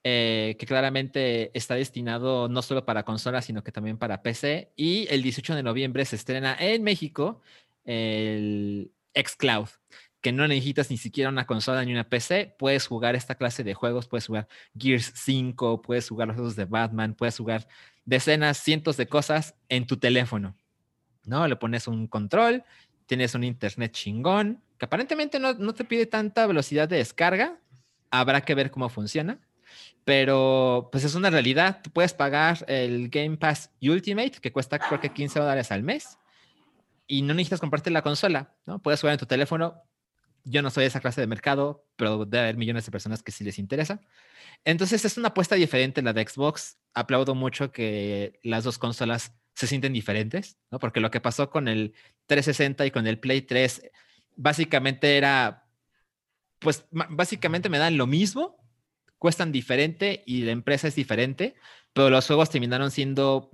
Speaker 5: que claramente está destinado no solo para consolas, sino que también para PC. Y el 18 de noviembre se estrena en México el xCloud, que no necesitas ni siquiera una consola ni una PC. Puedes jugar esta clase de juegos, puedes jugar Gears 5, puedes jugar los juegos de Batman, puedes jugar decenas, cientos de cosas en tu teléfono. ¿No? Le pones un control, tienes un internet chingón, que aparentemente no, no te pide tanta velocidad de descarga. Habrá que ver cómo funciona. Pero pues es una realidad. Tú puedes pagar el Game Pass Ultimate, que cuesta creo que 15 dólares al mes, y no necesitas comprarte la consola, ¿no? Puedes jugar en tu teléfono. Yo no soy de esa clase de mercado, pero debe haber millones de personas que sí les interesa. Entonces es una apuesta diferente la de Xbox. Aplaudo mucho que las dos consolas se sienten diferentes, ¿no? Porque lo que pasó con el 360 y con el Play 3 básicamente era, pues básicamente me dan lo mismo, cuestan diferente y la empresa es diferente, pero los juegos terminaron siendo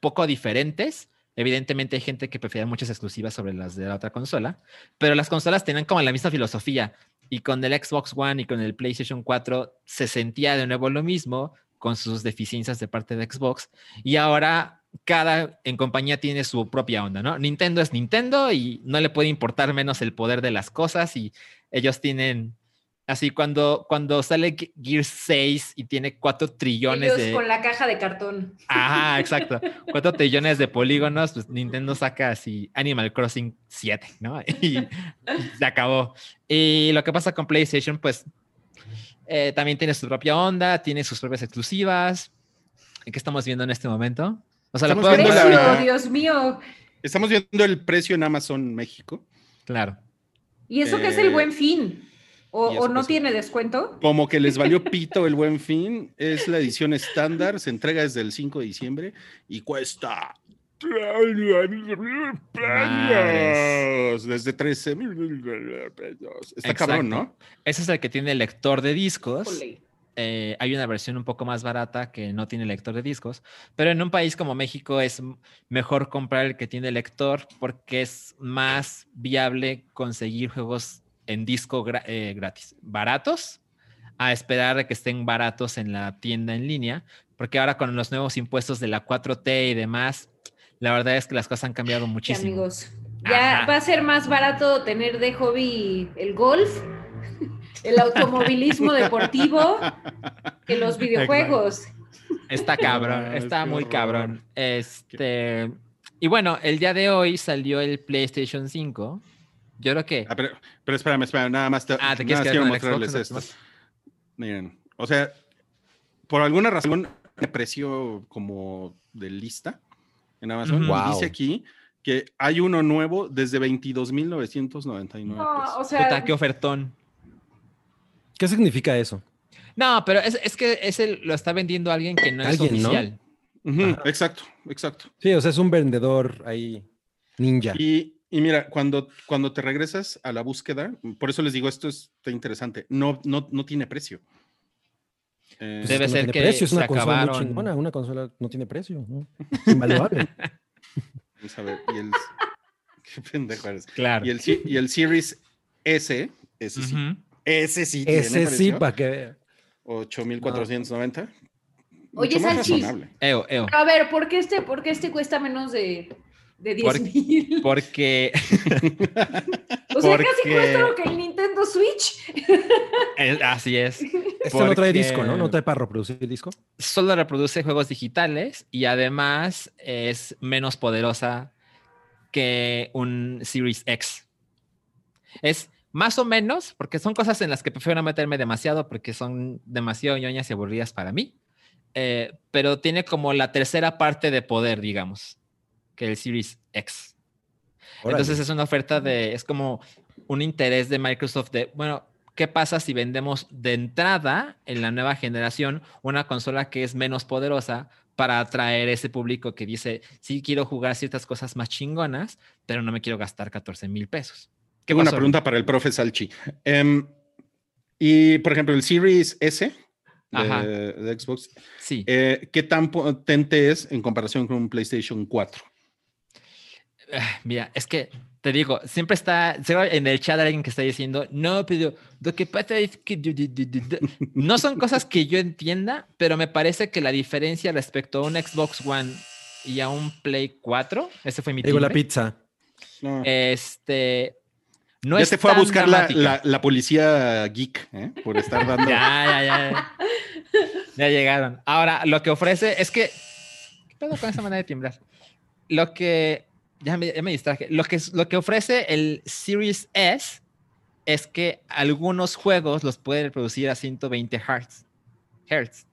Speaker 5: poco diferentes. Evidentemente hay gente que prefiere muchas exclusivas sobre las de la otra consola, pero las consolas tenían como la misma filosofía y con el Xbox One y con el PlayStation 4 se sentía de nuevo lo mismo con sus deficiencias de parte de Xbox y ahora cada en compañía tiene su propia onda, ¿no? Nintendo es Nintendo y no le puede importar menos el poder de las cosas y ellos tienen así cuando cuando sale Ge- Gears 6 y tiene 4 trillones
Speaker 4: Ellos
Speaker 5: de
Speaker 4: con la caja de cartón.
Speaker 5: Ajá, exacto. 4 trillones de polígonos, pues Nintendo saca así Animal Crossing 7, ¿no? Y se acabó. Y lo que pasa con PlayStation, pues eh, también tiene su propia onda, tiene sus propias exclusivas. ¿Qué estamos viendo en este momento? O sea,
Speaker 2: Estamos
Speaker 5: puedo
Speaker 2: viendo la-
Speaker 4: Dios mío.
Speaker 2: Estamos viendo el precio en Amazon México.
Speaker 5: Claro.
Speaker 4: ¿Y eso que es el
Speaker 2: Eh,
Speaker 4: buen fin? ¿O, no tiene descuento?
Speaker 2: Como que les valió pito el buen fin. Es la edición estándar. Se entrega desde el 5 de diciembre y cuesta.
Speaker 5: Madres.
Speaker 2: Desde 13 mil pesos. Está
Speaker 5: Exacto.
Speaker 2: cabrón, ¿no?
Speaker 5: Ese es el que tiene lector de discos.
Speaker 4: Híjole.
Speaker 5: Eh, hay una versión un poco más barata que no tiene lector de discos, pero en un país como México es mejor comprar el que tiene lector porque es más viable conseguir juegos en disco gra- eh, gratis, baratos, a esperar a que estén baratos en la tienda en línea, porque ahora con los nuevos impuestos de la 4T y demás, la verdad es que las cosas han cambiado
Speaker 4: Sí,
Speaker 5: muchísimo.
Speaker 4: amigos. Ya
Speaker 5: Ajá.
Speaker 4: va a ser más barato tener de hobby el golf, el automovilismo deportivo, que los videojuegos.
Speaker 5: Está cabrón,
Speaker 2: Ah,
Speaker 5: está muy
Speaker 2: horror.
Speaker 5: cabrón. Este, y bueno, el día de hoy salió el PlayStation 5. Yo creo que
Speaker 2: Ah, pero, pero espérame, espérame, nada más. te-
Speaker 5: Ah, ¿te
Speaker 2: nada más quiero
Speaker 5: Xbox?
Speaker 2: mostrarles esto. Miren, o sea, por alguna razón me precio como de lista en Amazon. Y
Speaker 3: Wow.
Speaker 2: Dice aquí que hay uno nuevo desde 22.999
Speaker 4: No,
Speaker 2: pesos.
Speaker 4: o sea,
Speaker 5: puta, qué ofertón.
Speaker 3: ¿Qué significa eso?
Speaker 5: No, pero es, es que ese lo está vendiendo alguien que no es
Speaker 3: Alguien, ¿no?
Speaker 5: oficial.
Speaker 3: Ajá.
Speaker 2: exacto, exacto.
Speaker 3: Sí, o sea, es un vendedor ahí ninja.
Speaker 2: Y, y mira, cuando, cuando te regresas a la búsqueda, por eso les digo, esto está interesante, no, no, no tiene precio. Eh,
Speaker 3: Pues
Speaker 5: Debe
Speaker 3: es que
Speaker 5: ser
Speaker 3: no
Speaker 5: que
Speaker 3: precio, es una consola
Speaker 5: acabaron.
Speaker 3: muy chingona. Una consola no tiene precio, ¿no? Es invaluable.
Speaker 2: vamos a ver, y el, qué pendejo eres.
Speaker 5: Claro.
Speaker 2: Y el, y el Series S, ese sí. Ese sí
Speaker 3: Ese sí, para que vea.
Speaker 2: 8,490.
Speaker 4: Oye,
Speaker 2: Mucho más
Speaker 4: Salchis.
Speaker 2: razonable.
Speaker 5: Eo, eo.
Speaker 4: pero a ver, ¿por qué este, por qué este cuesta menos de, de 10
Speaker 5: Por-
Speaker 4: mil?
Speaker 5: Porque
Speaker 4: O sea, casi
Speaker 5: porque-
Speaker 4: cuesta lo que el Nintendo Switch.
Speaker 5: así es.
Speaker 3: Esto no trae
Speaker 5: Porque-
Speaker 3: disco, ¿no? No trae para reproducir disco.
Speaker 5: Solo reproduce juegos digitales y además es menos poderosa que un Series X. Es más o menos, porque son cosas en las que prefiero no meterme demasiado porque son demasiado ñoñas y aburridas para mí. eh, pero tiene como la tercera parte de poder, digamos, que el Series X.
Speaker 3: Órale.
Speaker 5: Entonces es una oferta de, es como un interés de Microsoft de, bueno, ¿qué pasa si vendemos de entrada en la nueva generación una consola que es menos poderosa para atraer ese público que dice, sí quiero jugar ciertas cosas más chingonas, pero no me quiero gastar 14 mil pesos? ¿Qué
Speaker 2: Tengo una
Speaker 5: pasó?
Speaker 2: pregunta para el profe Salchi. Em, y, por ejemplo, el Series S de, de Xbox,
Speaker 5: Sí.
Speaker 2: eh, ¿qué tan potente es en comparación con un PlayStation 4?
Speaker 5: Ah, Mira, es que te digo, siempre está, en el chat hay alguien que está diciendo, no, pero lo que pasa es que du- du- du- du- du". no son cosas que yo entienda, pero me parece que la diferencia respecto a un Xbox One y a un Play 4, ese fue mi
Speaker 3: Digo, la pizza.
Speaker 2: No.
Speaker 5: este, no
Speaker 2: ya te fue a buscar la, la- la policía geek, ¿eh? Por estar dando.
Speaker 5: Ya, ya, ya. Ya llegaron. Ahora, lo que ofrece es que. ¿Qué pedo con esa manera de timbrar? Lo que. Ya me, ya me distraje. Lo que, lo que ofrece el Series S es que algunos juegos los puede reproducir a 120 Hz. Hertz.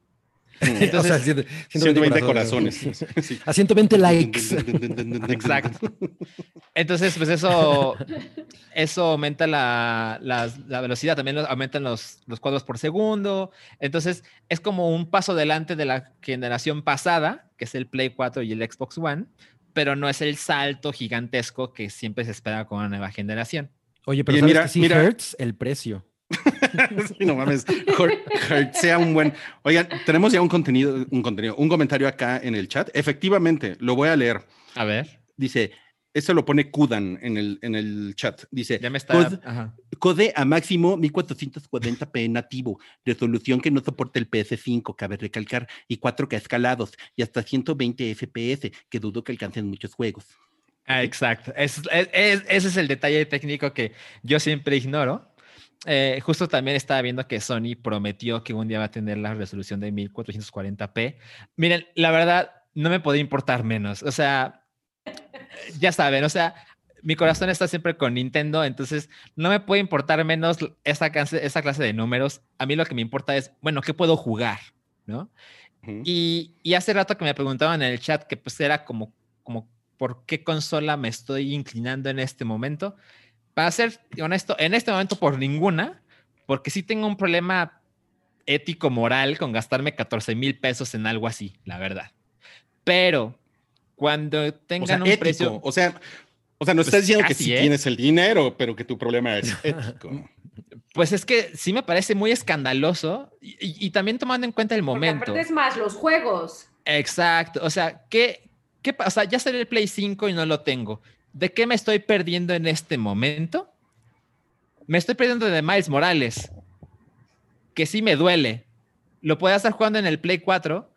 Speaker 3: o sea, ciento-
Speaker 2: 120 corazones. Sí.
Speaker 3: A 120 likes.
Speaker 5: Exacto. Entonces, pues eso, eso aumenta la, la velocidad, también lo- aumentan los, los cuadros por segundo. Entonces, es como un paso adelante de la generación pasada, que es el Play 4 y el Xbox One, pero no es el salto gigantesco que siempre se espera con una nueva generación.
Speaker 3: Oye, pero
Speaker 2: Oye,
Speaker 3: ¿sabes
Speaker 2: mira,
Speaker 3: que sí
Speaker 2: mira.
Speaker 3: hurts el precio?
Speaker 2: Sí, no mames. Sea un buen. Oigan, tenemos ya un contenido, un contenido, un comentario acá en el chat. Efectivamente, lo voy a leer.
Speaker 5: A ver,
Speaker 2: Dice, esto lo pone Kudan en el, en el chat. Dice,
Speaker 5: ya me está.
Speaker 2: Code a máximo 1440p nativo, resolución que no soporta el PS5, cabe recalcar, y 4K escalados, y hasta 120 FPS, que dudo que alcancen muchos juegos.
Speaker 5: Ah, exacto. Es- es- es- ese es el detalle técnico que yo siempre ignoro. Eh, justo también estaba viendo que Sony prometió que un día va a tener la resolución de 1440p. Miren, la verdad, no me podría importar menos. O sea, ya saben, o sea, mi corazón está siempre con Nintendo, entonces no me puede importar menos esa clase, esa clase de números. A mí lo que me importa es, bueno, ¿qué puedo jugar? ¿No? Y, y hace rato que me preguntaban en el chat que pues era como, como, ¿por qué consola me estoy inclinando en este momento? Para ser honesto, en este momento por ninguna, porque sí tengo un problema ético, moral con gastarme 14 mil pesos en algo así, la verdad. Pero cuando
Speaker 2: O
Speaker 5: tengan
Speaker 2: sea,
Speaker 5: un
Speaker 2: ético.
Speaker 5: precio...
Speaker 2: O sea, o sea, no
Speaker 5: Pues
Speaker 2: estás diciendo que sí
Speaker 5: ¿eh?
Speaker 2: tienes el dinero, pero que tu problema es ético.
Speaker 5: Pues es que sí me parece muy escandaloso y, y- y también tomando en cuenta el
Speaker 4: Porque
Speaker 5: momento.
Speaker 4: aparte es más, los juegos.
Speaker 5: Exacto. O sea, ¿qué, qué O sea, ya salió el Play 5 y no lo tengo. ¿De qué me estoy perdiendo en este momento? Me estoy perdiendo de Miles Morales, que sí me duele. Lo puedo estar jugando en el Play 4,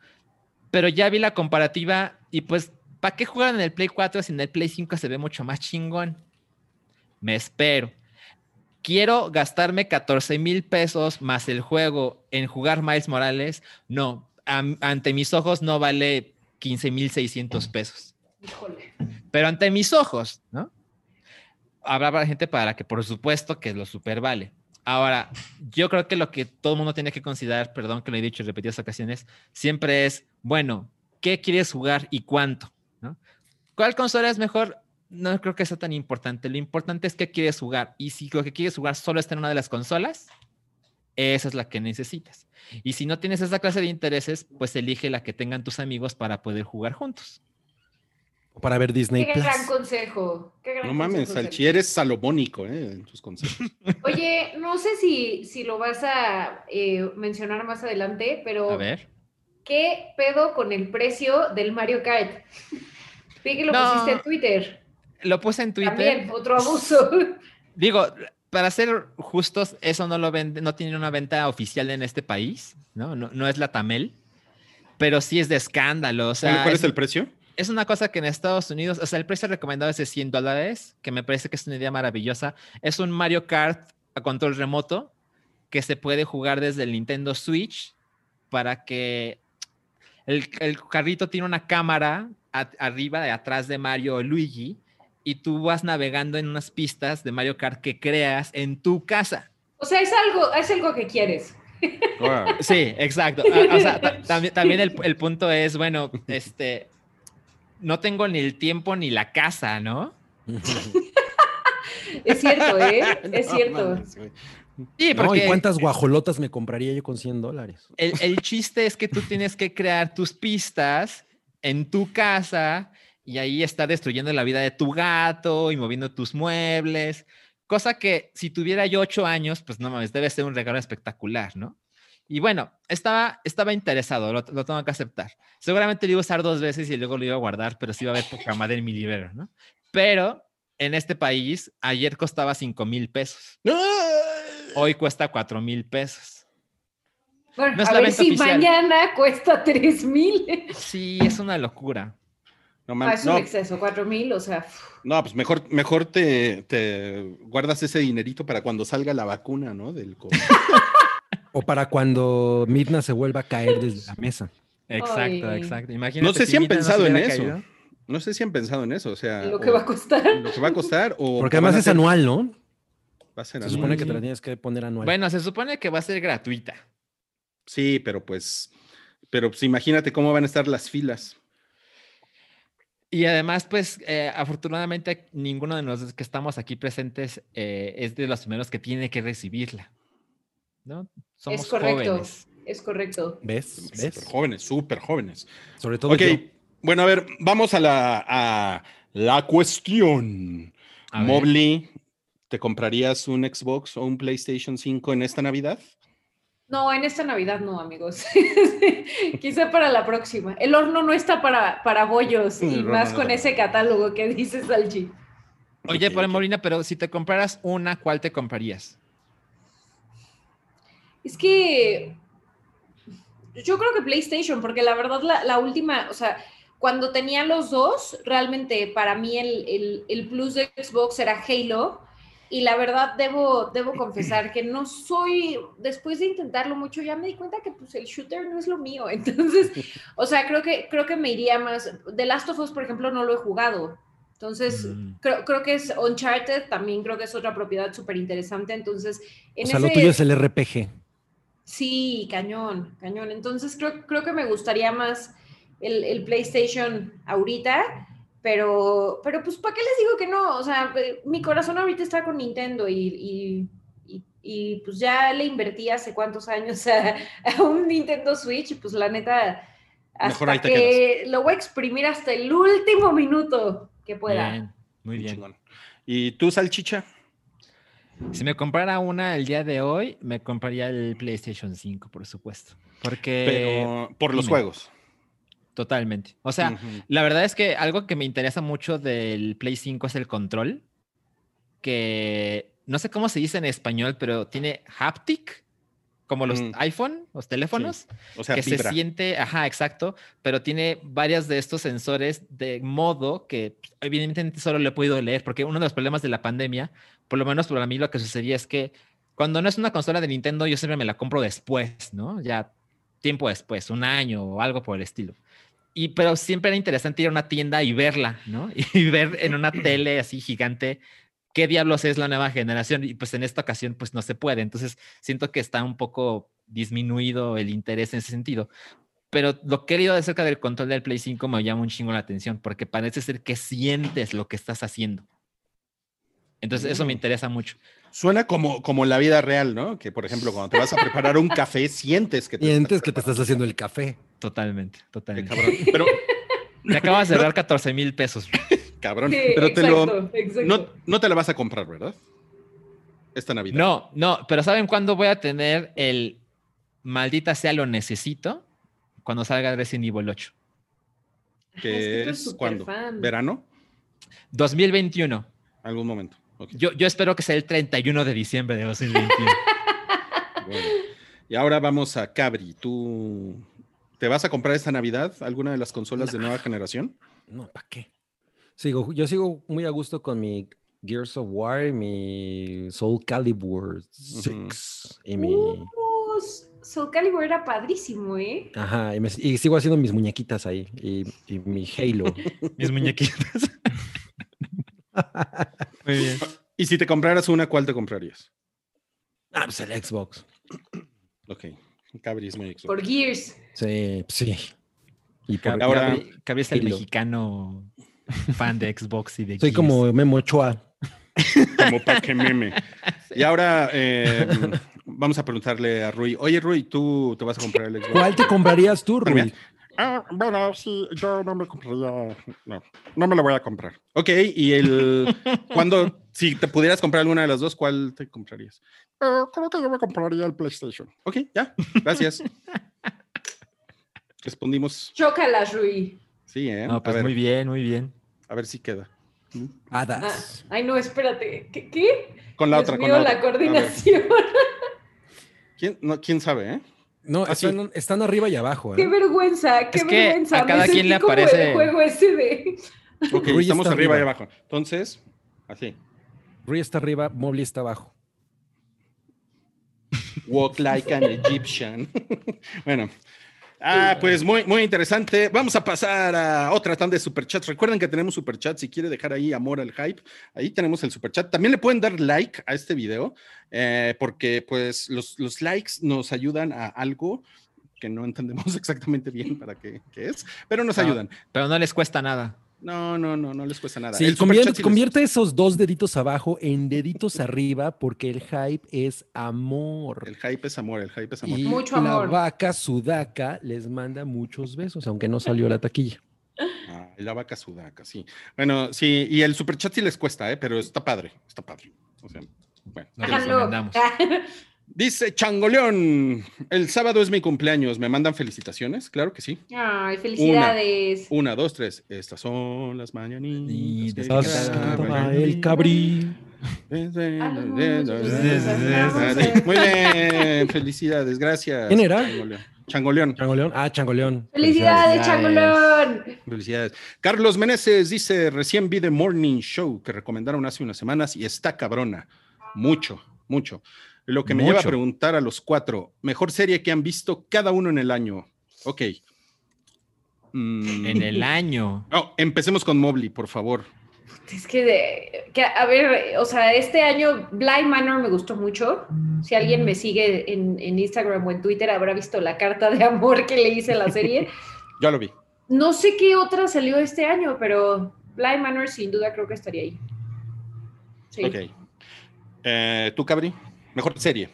Speaker 5: pero ya vi la comparativa y pues, ¿para qué jugar en el Play 4 si en el Play 5 se ve mucho más chingón? Me espero. Quiero gastarme 14 mil pesos más el juego en jugar Miles Morales. No, ante mis ojos no vale 15 mil 600 pesos. Pero ante mis ojos, ¿no? Habrá gente para que, por supuesto, que lo super vale. Ahora, yo creo que lo que todo el mundo tiene que considerar, perdón que lo he dicho en repetidas ocasiones, siempre es, bueno, ¿qué quieres jugar y cuánto? ¿no? ¿Cuál consola es mejor? No creo que sea tan importante. Lo importante es qué quieres jugar. Y si lo que quieres jugar solo está en una de las consolas, esa es la que necesitas. Y si no tienes esa clase de intereses, pues elige la que tengan tus amigos para poder jugar juntos.
Speaker 3: Para ver Disney
Speaker 4: Qué
Speaker 3: Plus.
Speaker 4: gran consejo. Qué gran
Speaker 2: No mames,
Speaker 4: consejo,
Speaker 2: Salchi, eres salomónico ¿eh? en tus consejos.
Speaker 4: Oye, no sé si, si lo vas a eh, mencionar más adelante, pero
Speaker 5: A ver.
Speaker 4: ¿qué pedo con el precio del Mario Kart? Vi que lo
Speaker 5: No.
Speaker 4: pusiste en Twitter.
Speaker 5: Lo puse en Twitter.
Speaker 4: También, otro abuso.
Speaker 5: Digo, para ser justos, eso no lo vende, no tiene una venta oficial en este país, ¿no? No, no es la Tamel, pero sí es de escándalo. O sea,
Speaker 2: ¿Cuál, cuál
Speaker 5: es,
Speaker 2: es el precio?
Speaker 5: Es una cosa que en Estados Unidos, o sea, el precio recomendado es de 100 dólares, que me parece que es una idea maravillosa. Es un Mario Kart a control remoto que se puede jugar desde el Nintendo Switch para que el, el carrito tiene una cámara a- arriba, de atrás de Mario o Luigi, y tú vas navegando en unas pistas de Mario Kart que creas en tu casa.
Speaker 4: O sea, es algo, es algo que quieres.
Speaker 2: Wow.
Speaker 5: Sí, exacto. Ah, O sea, ta- también, también el, el punto es, bueno, este, no tengo ni el tiempo ni la casa, ¿no?
Speaker 4: Es cierto, ¿eh? Es
Speaker 2: No
Speaker 4: cierto.
Speaker 2: mames,
Speaker 3: No, ¿y cuántas guajolotas me compraría yo con 100 dólares?
Speaker 5: el, el chiste es que tú tienes que crear tus pistas en tu casa y ahí estar destruyendo la vida de tu gato y moviendo tus muebles. Cosa que si tuviera yo ocho años, pues no mames, debe ser un regalo espectacular, ¿no? Y bueno, estaba, estaba interesado, lo, lo tengo que aceptar. Seguramente lo iba a usar dos veces y luego lo iba a guardar, pero sí iba a haber poca madre en mi librero, ¿no? Pero en este país, ayer costaba cinco mil pesos. Hoy cuesta cuatro mil pesos.
Speaker 4: Bueno,
Speaker 5: No es
Speaker 4: a
Speaker 5: la
Speaker 4: ver si
Speaker 5: oficial.
Speaker 4: mañana cuesta 3 mil.
Speaker 5: Sí, es una locura.
Speaker 2: No,
Speaker 4: Ah, es
Speaker 2: no,
Speaker 4: un exceso, 4 mil, o sea.
Speaker 2: no, pues mejor, mejor te, te guardas ese dinerito para cuando salga la vacuna, ¿no? Del COVID.
Speaker 3: O para cuando Midna se vuelva a caer desde la mesa.
Speaker 5: Exacto,
Speaker 4: Ay.
Speaker 5: exacto. Imagínate
Speaker 2: No sé si han pensado
Speaker 5: se
Speaker 2: en eso.
Speaker 5: caído.
Speaker 2: No sé si han pensado en eso, o sea.
Speaker 4: lo
Speaker 2: o-
Speaker 4: que va a costar.
Speaker 2: lo que va a costar o
Speaker 3: Porque
Speaker 2: que
Speaker 3: además es
Speaker 2: hacer-
Speaker 3: anual, ¿no?
Speaker 2: Va a ser
Speaker 3: Se
Speaker 2: anual.
Speaker 3: supone que te la tienes que poner anual.
Speaker 5: Bueno, se supone que va a ser gratuita.
Speaker 2: Sí, pero pues, pero pues imagínate cómo van a estar las filas.
Speaker 5: Y además, pues, eh, afortunadamente, ninguno de los que estamos aquí presentes eh, es de los primeros que tiene que recibirla. ¿No? Somos
Speaker 4: correcto.
Speaker 5: jóvenes.
Speaker 4: Es correcto.
Speaker 3: ¿Ves? ¿Ves?
Speaker 2: jóvenes, súper jóvenes.
Speaker 3: Sobre todo
Speaker 2: Ok,
Speaker 3: yo.
Speaker 2: bueno, a ver, vamos a la, a la cuestión.
Speaker 5: A.
Speaker 2: Mobley, ¿te comprarías un Xbox o un PlayStation 5 en esta Navidad?
Speaker 4: No, en esta Navidad no, amigos. Quizá para la próxima. El horno no está para, para bollos y más
Speaker 2: no
Speaker 4: con ese catálogo que dice Salchi.
Speaker 5: Oye,
Speaker 2: Ok,
Speaker 5: por
Speaker 2: ok.
Speaker 5: Molina, pero si te compraras una, ¿cuál te comprarías?
Speaker 4: Es que yo creo que PlayStation, porque la verdad la, la última, o sea, cuando tenía los dos, realmente para mí el, el- el plus de Xbox era Halo. Y la verdad debo, debo confesar que no soy, después de intentarlo mucho, ya me di cuenta que pues el shooter no es lo mío. Entonces, o sea, creo que, creo que me iría más. The Last of Us, por ejemplo, no lo he jugado. Entonces,
Speaker 5: Mm.
Speaker 4: creo, creo que es Uncharted, también creo que es otra propiedad súper interesante. Entonces, en
Speaker 3: O sea, lo
Speaker 4: ese-
Speaker 3: tuyo es el RPG.
Speaker 4: Sí, cañón, cañón. Entonces creo, creo que me gustaría más el, el PlayStation ahorita, pero, pero pues ¿para qué les digo que no? O sea, eh, mi corazón ahorita está con Nintendo y, y- y- y, pues ya le invertí hace cuántos años a, a un Nintendo Switch y pues la neta,
Speaker 2: Mejor
Speaker 4: hasta
Speaker 2: ahí te
Speaker 4: que lo voy a exprimir hasta el último minuto que pueda.
Speaker 5: Bien, muy bien.
Speaker 2: Chingón. ¿Y tú, Salchicha?
Speaker 5: Si me comprara una el día de hoy, me compraría el PlayStation 5, por supuesto. Porque
Speaker 2: Pero por los
Speaker 5: dime.
Speaker 2: juegos.
Speaker 5: totalmente. O sea,
Speaker 2: Ujú.
Speaker 5: la verdad es que algo que me interesa mucho del Play 5 es el control, que no sé cómo se dice en español, pero tiene haptic, como los
Speaker 2: Mm.
Speaker 5: iPhone, los teléfonos,
Speaker 2: o sea,
Speaker 5: que
Speaker 2: vibra.
Speaker 5: se siente, ajá, exacto, pero tiene varias de estos sensores de modo que evidentemente solo le he podido leer, porque uno de los problemas de la pandemia, por lo menos para mí lo que sucedía es que cuando no es una consola de Nintendo, yo siempre me la compro después, ¿no? Ya tiempo después, un año o algo por el estilo. Y pero siempre era interesante ir a una tienda y verla, ¿no? Y ver en una tele así gigante qué diablos es la nueva generación. Y pues en esta ocasión pues no se puede. Entonces siento que está un poco disminuido el interés en ese sentido. Pero lo que he leído acerca del control del Play 5 me llama un chingo la atención porque parece ser que sientes lo que estás haciendo. Entonces eso me
Speaker 2: Mm.
Speaker 5: interesa mucho.
Speaker 2: Suena como, como la vida real, ¿no? Que, por ejemplo, cuando te vas a preparar un café, sientes que te
Speaker 3: Y
Speaker 2: estás
Speaker 3: que te estás haciendo el café.
Speaker 5: Totalmente,
Speaker 2: Qué
Speaker 5: totalmente.
Speaker 2: cabrón. Pero,
Speaker 5: Me acabas de dar 14 mil pesos.
Speaker 2: cabrón,
Speaker 4: Sí,
Speaker 2: pero te lo,
Speaker 4: exacto, exacto.
Speaker 2: no, no te la vas a comprar, ¿verdad? Esta Navidad.
Speaker 5: No, no, pero ¿saben cuándo voy a tener el maldita sea lo necesito? Cuando salga Resident Evil 8.
Speaker 4: Es
Speaker 2: Que
Speaker 4: que tú
Speaker 2: es, cuando?
Speaker 4: superfan.
Speaker 2: ¿Verano?
Speaker 5: 2021.
Speaker 2: Algún momento.
Speaker 5: Yo, yo espero que sea el 31 de diciembre de 2021.
Speaker 2: bueno. Y ahora vamos a Cabri. ¿Tú te vas a comprar esta Navidad alguna de las consolas de nueva generación?
Speaker 3: No, ¿para qué? Sigo, yo sigo muy a gusto con mi Gears of War, y mi Soul Calibur 6 y mi...
Speaker 4: Uh, Soul Calibur era padrísimo, ¿eh?
Speaker 3: Ajá, y, me- y sigo haciendo mis muñequitas ahí y, y mi Halo.
Speaker 5: Mis muñequitos. Muy bien.
Speaker 2: Y si te compraras una, ¿cuál te comprarías?
Speaker 3: ah, pues el Xbox.
Speaker 2: Ok, Cabri es muy Xbox.
Speaker 4: Por Gears.
Speaker 3: Sí, sí. Y por-
Speaker 2: Ahora-
Speaker 5: Cabri- Cabri es el
Speaker 3: Halo.
Speaker 5: mexicano fan de Xbox y de
Speaker 3: soy
Speaker 5: Gears.
Speaker 3: como Memo Ochoa.
Speaker 2: Como pa' que meme. Y ahora eh, vamos a preguntarle a Rui. Oye, Rui, ¿tú te vas a comprar el Xbox?
Speaker 3: ¿Cuál te comprarías tú, Rui?
Speaker 2: Ah, bueno, sí, yo no me compraría. No, no me lo voy a comprar. Ok, y el. ¿Cuándo, si te pudieras comprar alguna de las dos, ¿cuál te comprarías? Eh, creo que yo me compraría el PlayStation. Ok, ya, gracias. Respondimos,
Speaker 4: Chócalas, Rui.
Speaker 2: sí, ¿eh?
Speaker 5: No, pues muy bien, muy bien.
Speaker 2: a ver si queda.
Speaker 4: Ah,
Speaker 3: Hadas.
Speaker 4: ay, no, espérate. ¿Qué? qué?
Speaker 2: Con la
Speaker 4: Dios
Speaker 2: otra, con la otra.
Speaker 4: coordinación.
Speaker 2: ¿quién, no, ¿Quién sabe, eh?
Speaker 3: No,
Speaker 2: Ah,
Speaker 3: están, están arriba y abajo. ¿eh?
Speaker 4: Qué vergüenza, qué
Speaker 5: Es que
Speaker 4: vergüenza.
Speaker 5: a cada
Speaker 4: Me
Speaker 5: quien le aparece-
Speaker 4: el juego ese de.
Speaker 2: Ok,
Speaker 3: Rui
Speaker 2: estamos
Speaker 3: está
Speaker 2: arriba y
Speaker 3: arriba.
Speaker 2: abajo. Entonces, así.
Speaker 3: Rui está arriba, Mobley está abajo.
Speaker 2: Walk like an Egyptian. bueno. Ah, pues muy, muy interesante. Vamos a pasar a otra tanda de superchats. Recuerden que tenemos superchat. Si quiere dejar ahí amor al hype, ahí tenemos el superchat. También le pueden dar like a este video, eh, porque pues los, los likes nos ayudan a algo que no entendemos exactamente bien para qué, qué es, pero nos ayudan.
Speaker 5: Pero no les cuesta nada.
Speaker 2: No, no, no, no les cuesta nada.
Speaker 3: Sí,
Speaker 2: El
Speaker 3: convierte,
Speaker 2: les-
Speaker 3: esos dos deditos abajo en deditos arriba porque el hype es amor.
Speaker 2: El hype es amor, el hype es amor.
Speaker 3: Y
Speaker 4: Mucho
Speaker 3: la
Speaker 4: amor.
Speaker 3: vaca sudaca les manda muchos besos, aunque no salió la taquilla.
Speaker 2: Ah, la vaca sudaca, sí. Bueno, sí, y el superchat sí les cuesta, ¿eh? pero está padre, está padre. O sea, bueno.
Speaker 5: No
Speaker 4: Háganlo.
Speaker 2: Dice Changoleón, el sábado es mi cumpleaños, ¿me mandan felicitaciones? Claro que sí.
Speaker 4: Ay, felicidades.
Speaker 2: Una, dos, tres. Estas son las mañanitas.
Speaker 3: el cabrí.
Speaker 2: Muy bien, felicidades, gracias.
Speaker 3: ¿Quién era?
Speaker 2: Changoleón. Changoleón.
Speaker 3: Changoleón. Ah, Changoleón.
Speaker 4: Felicidades, Changolón.
Speaker 2: Felicidades. Carlos Meneses dice, recién vi The Morning Show que recomendaron hace unas semanas y está cabrona. Mucho, mucho. Lo que me lleva a preguntar a los cuatro, mejor serie que han visto cada uno en el año. Ok. Mm,
Speaker 5: En el año.
Speaker 2: no, empecemos con Mobley, por favor.
Speaker 4: Es que, de, que, a ver, o sea, este año Blind Manor me gustó mucho. Si alguien me sigue en, en Instagram o en Twitter habrá visto la carta de amor que le hice a la serie.
Speaker 2: Ya lo vi.
Speaker 4: No sé qué otra salió este año, pero Blind Manor sin duda creo que estaría ahí. Sí.
Speaker 2: Ok. Eh, ¿Tú, Cabri? Mejor serie.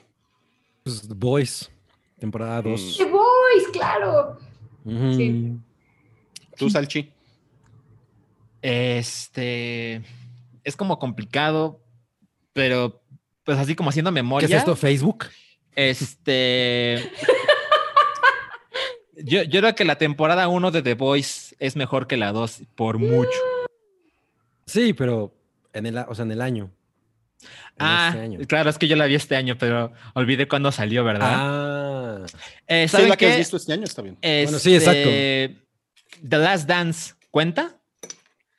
Speaker 3: Pues, The Boys, temporada 2.
Speaker 4: The Boys, claro. Sí.
Speaker 2: ¿Tú, Salchi?
Speaker 5: Este es como complicado, pero pues así como haciendo
Speaker 3: ¿Qué
Speaker 5: memoria.
Speaker 3: es esto? ¿Facebook?
Speaker 5: Este. Yo, yo creo que la temporada 1 de The Voice es mejor que la 2 por mucho.
Speaker 3: Sí, pero en el, a- o sea, en el año.
Speaker 5: Ah,
Speaker 3: este año.
Speaker 5: claro, es que yo la vi este año, pero olvidé cuándo salió, ¿verdad?
Speaker 3: Ah,
Speaker 5: Eh,
Speaker 2: Sí,
Speaker 5: ¿Saben
Speaker 2: la que has visto este año está bien.
Speaker 3: Bueno, sí, exacto.
Speaker 5: Este, The Last Dance, ¿cuenta?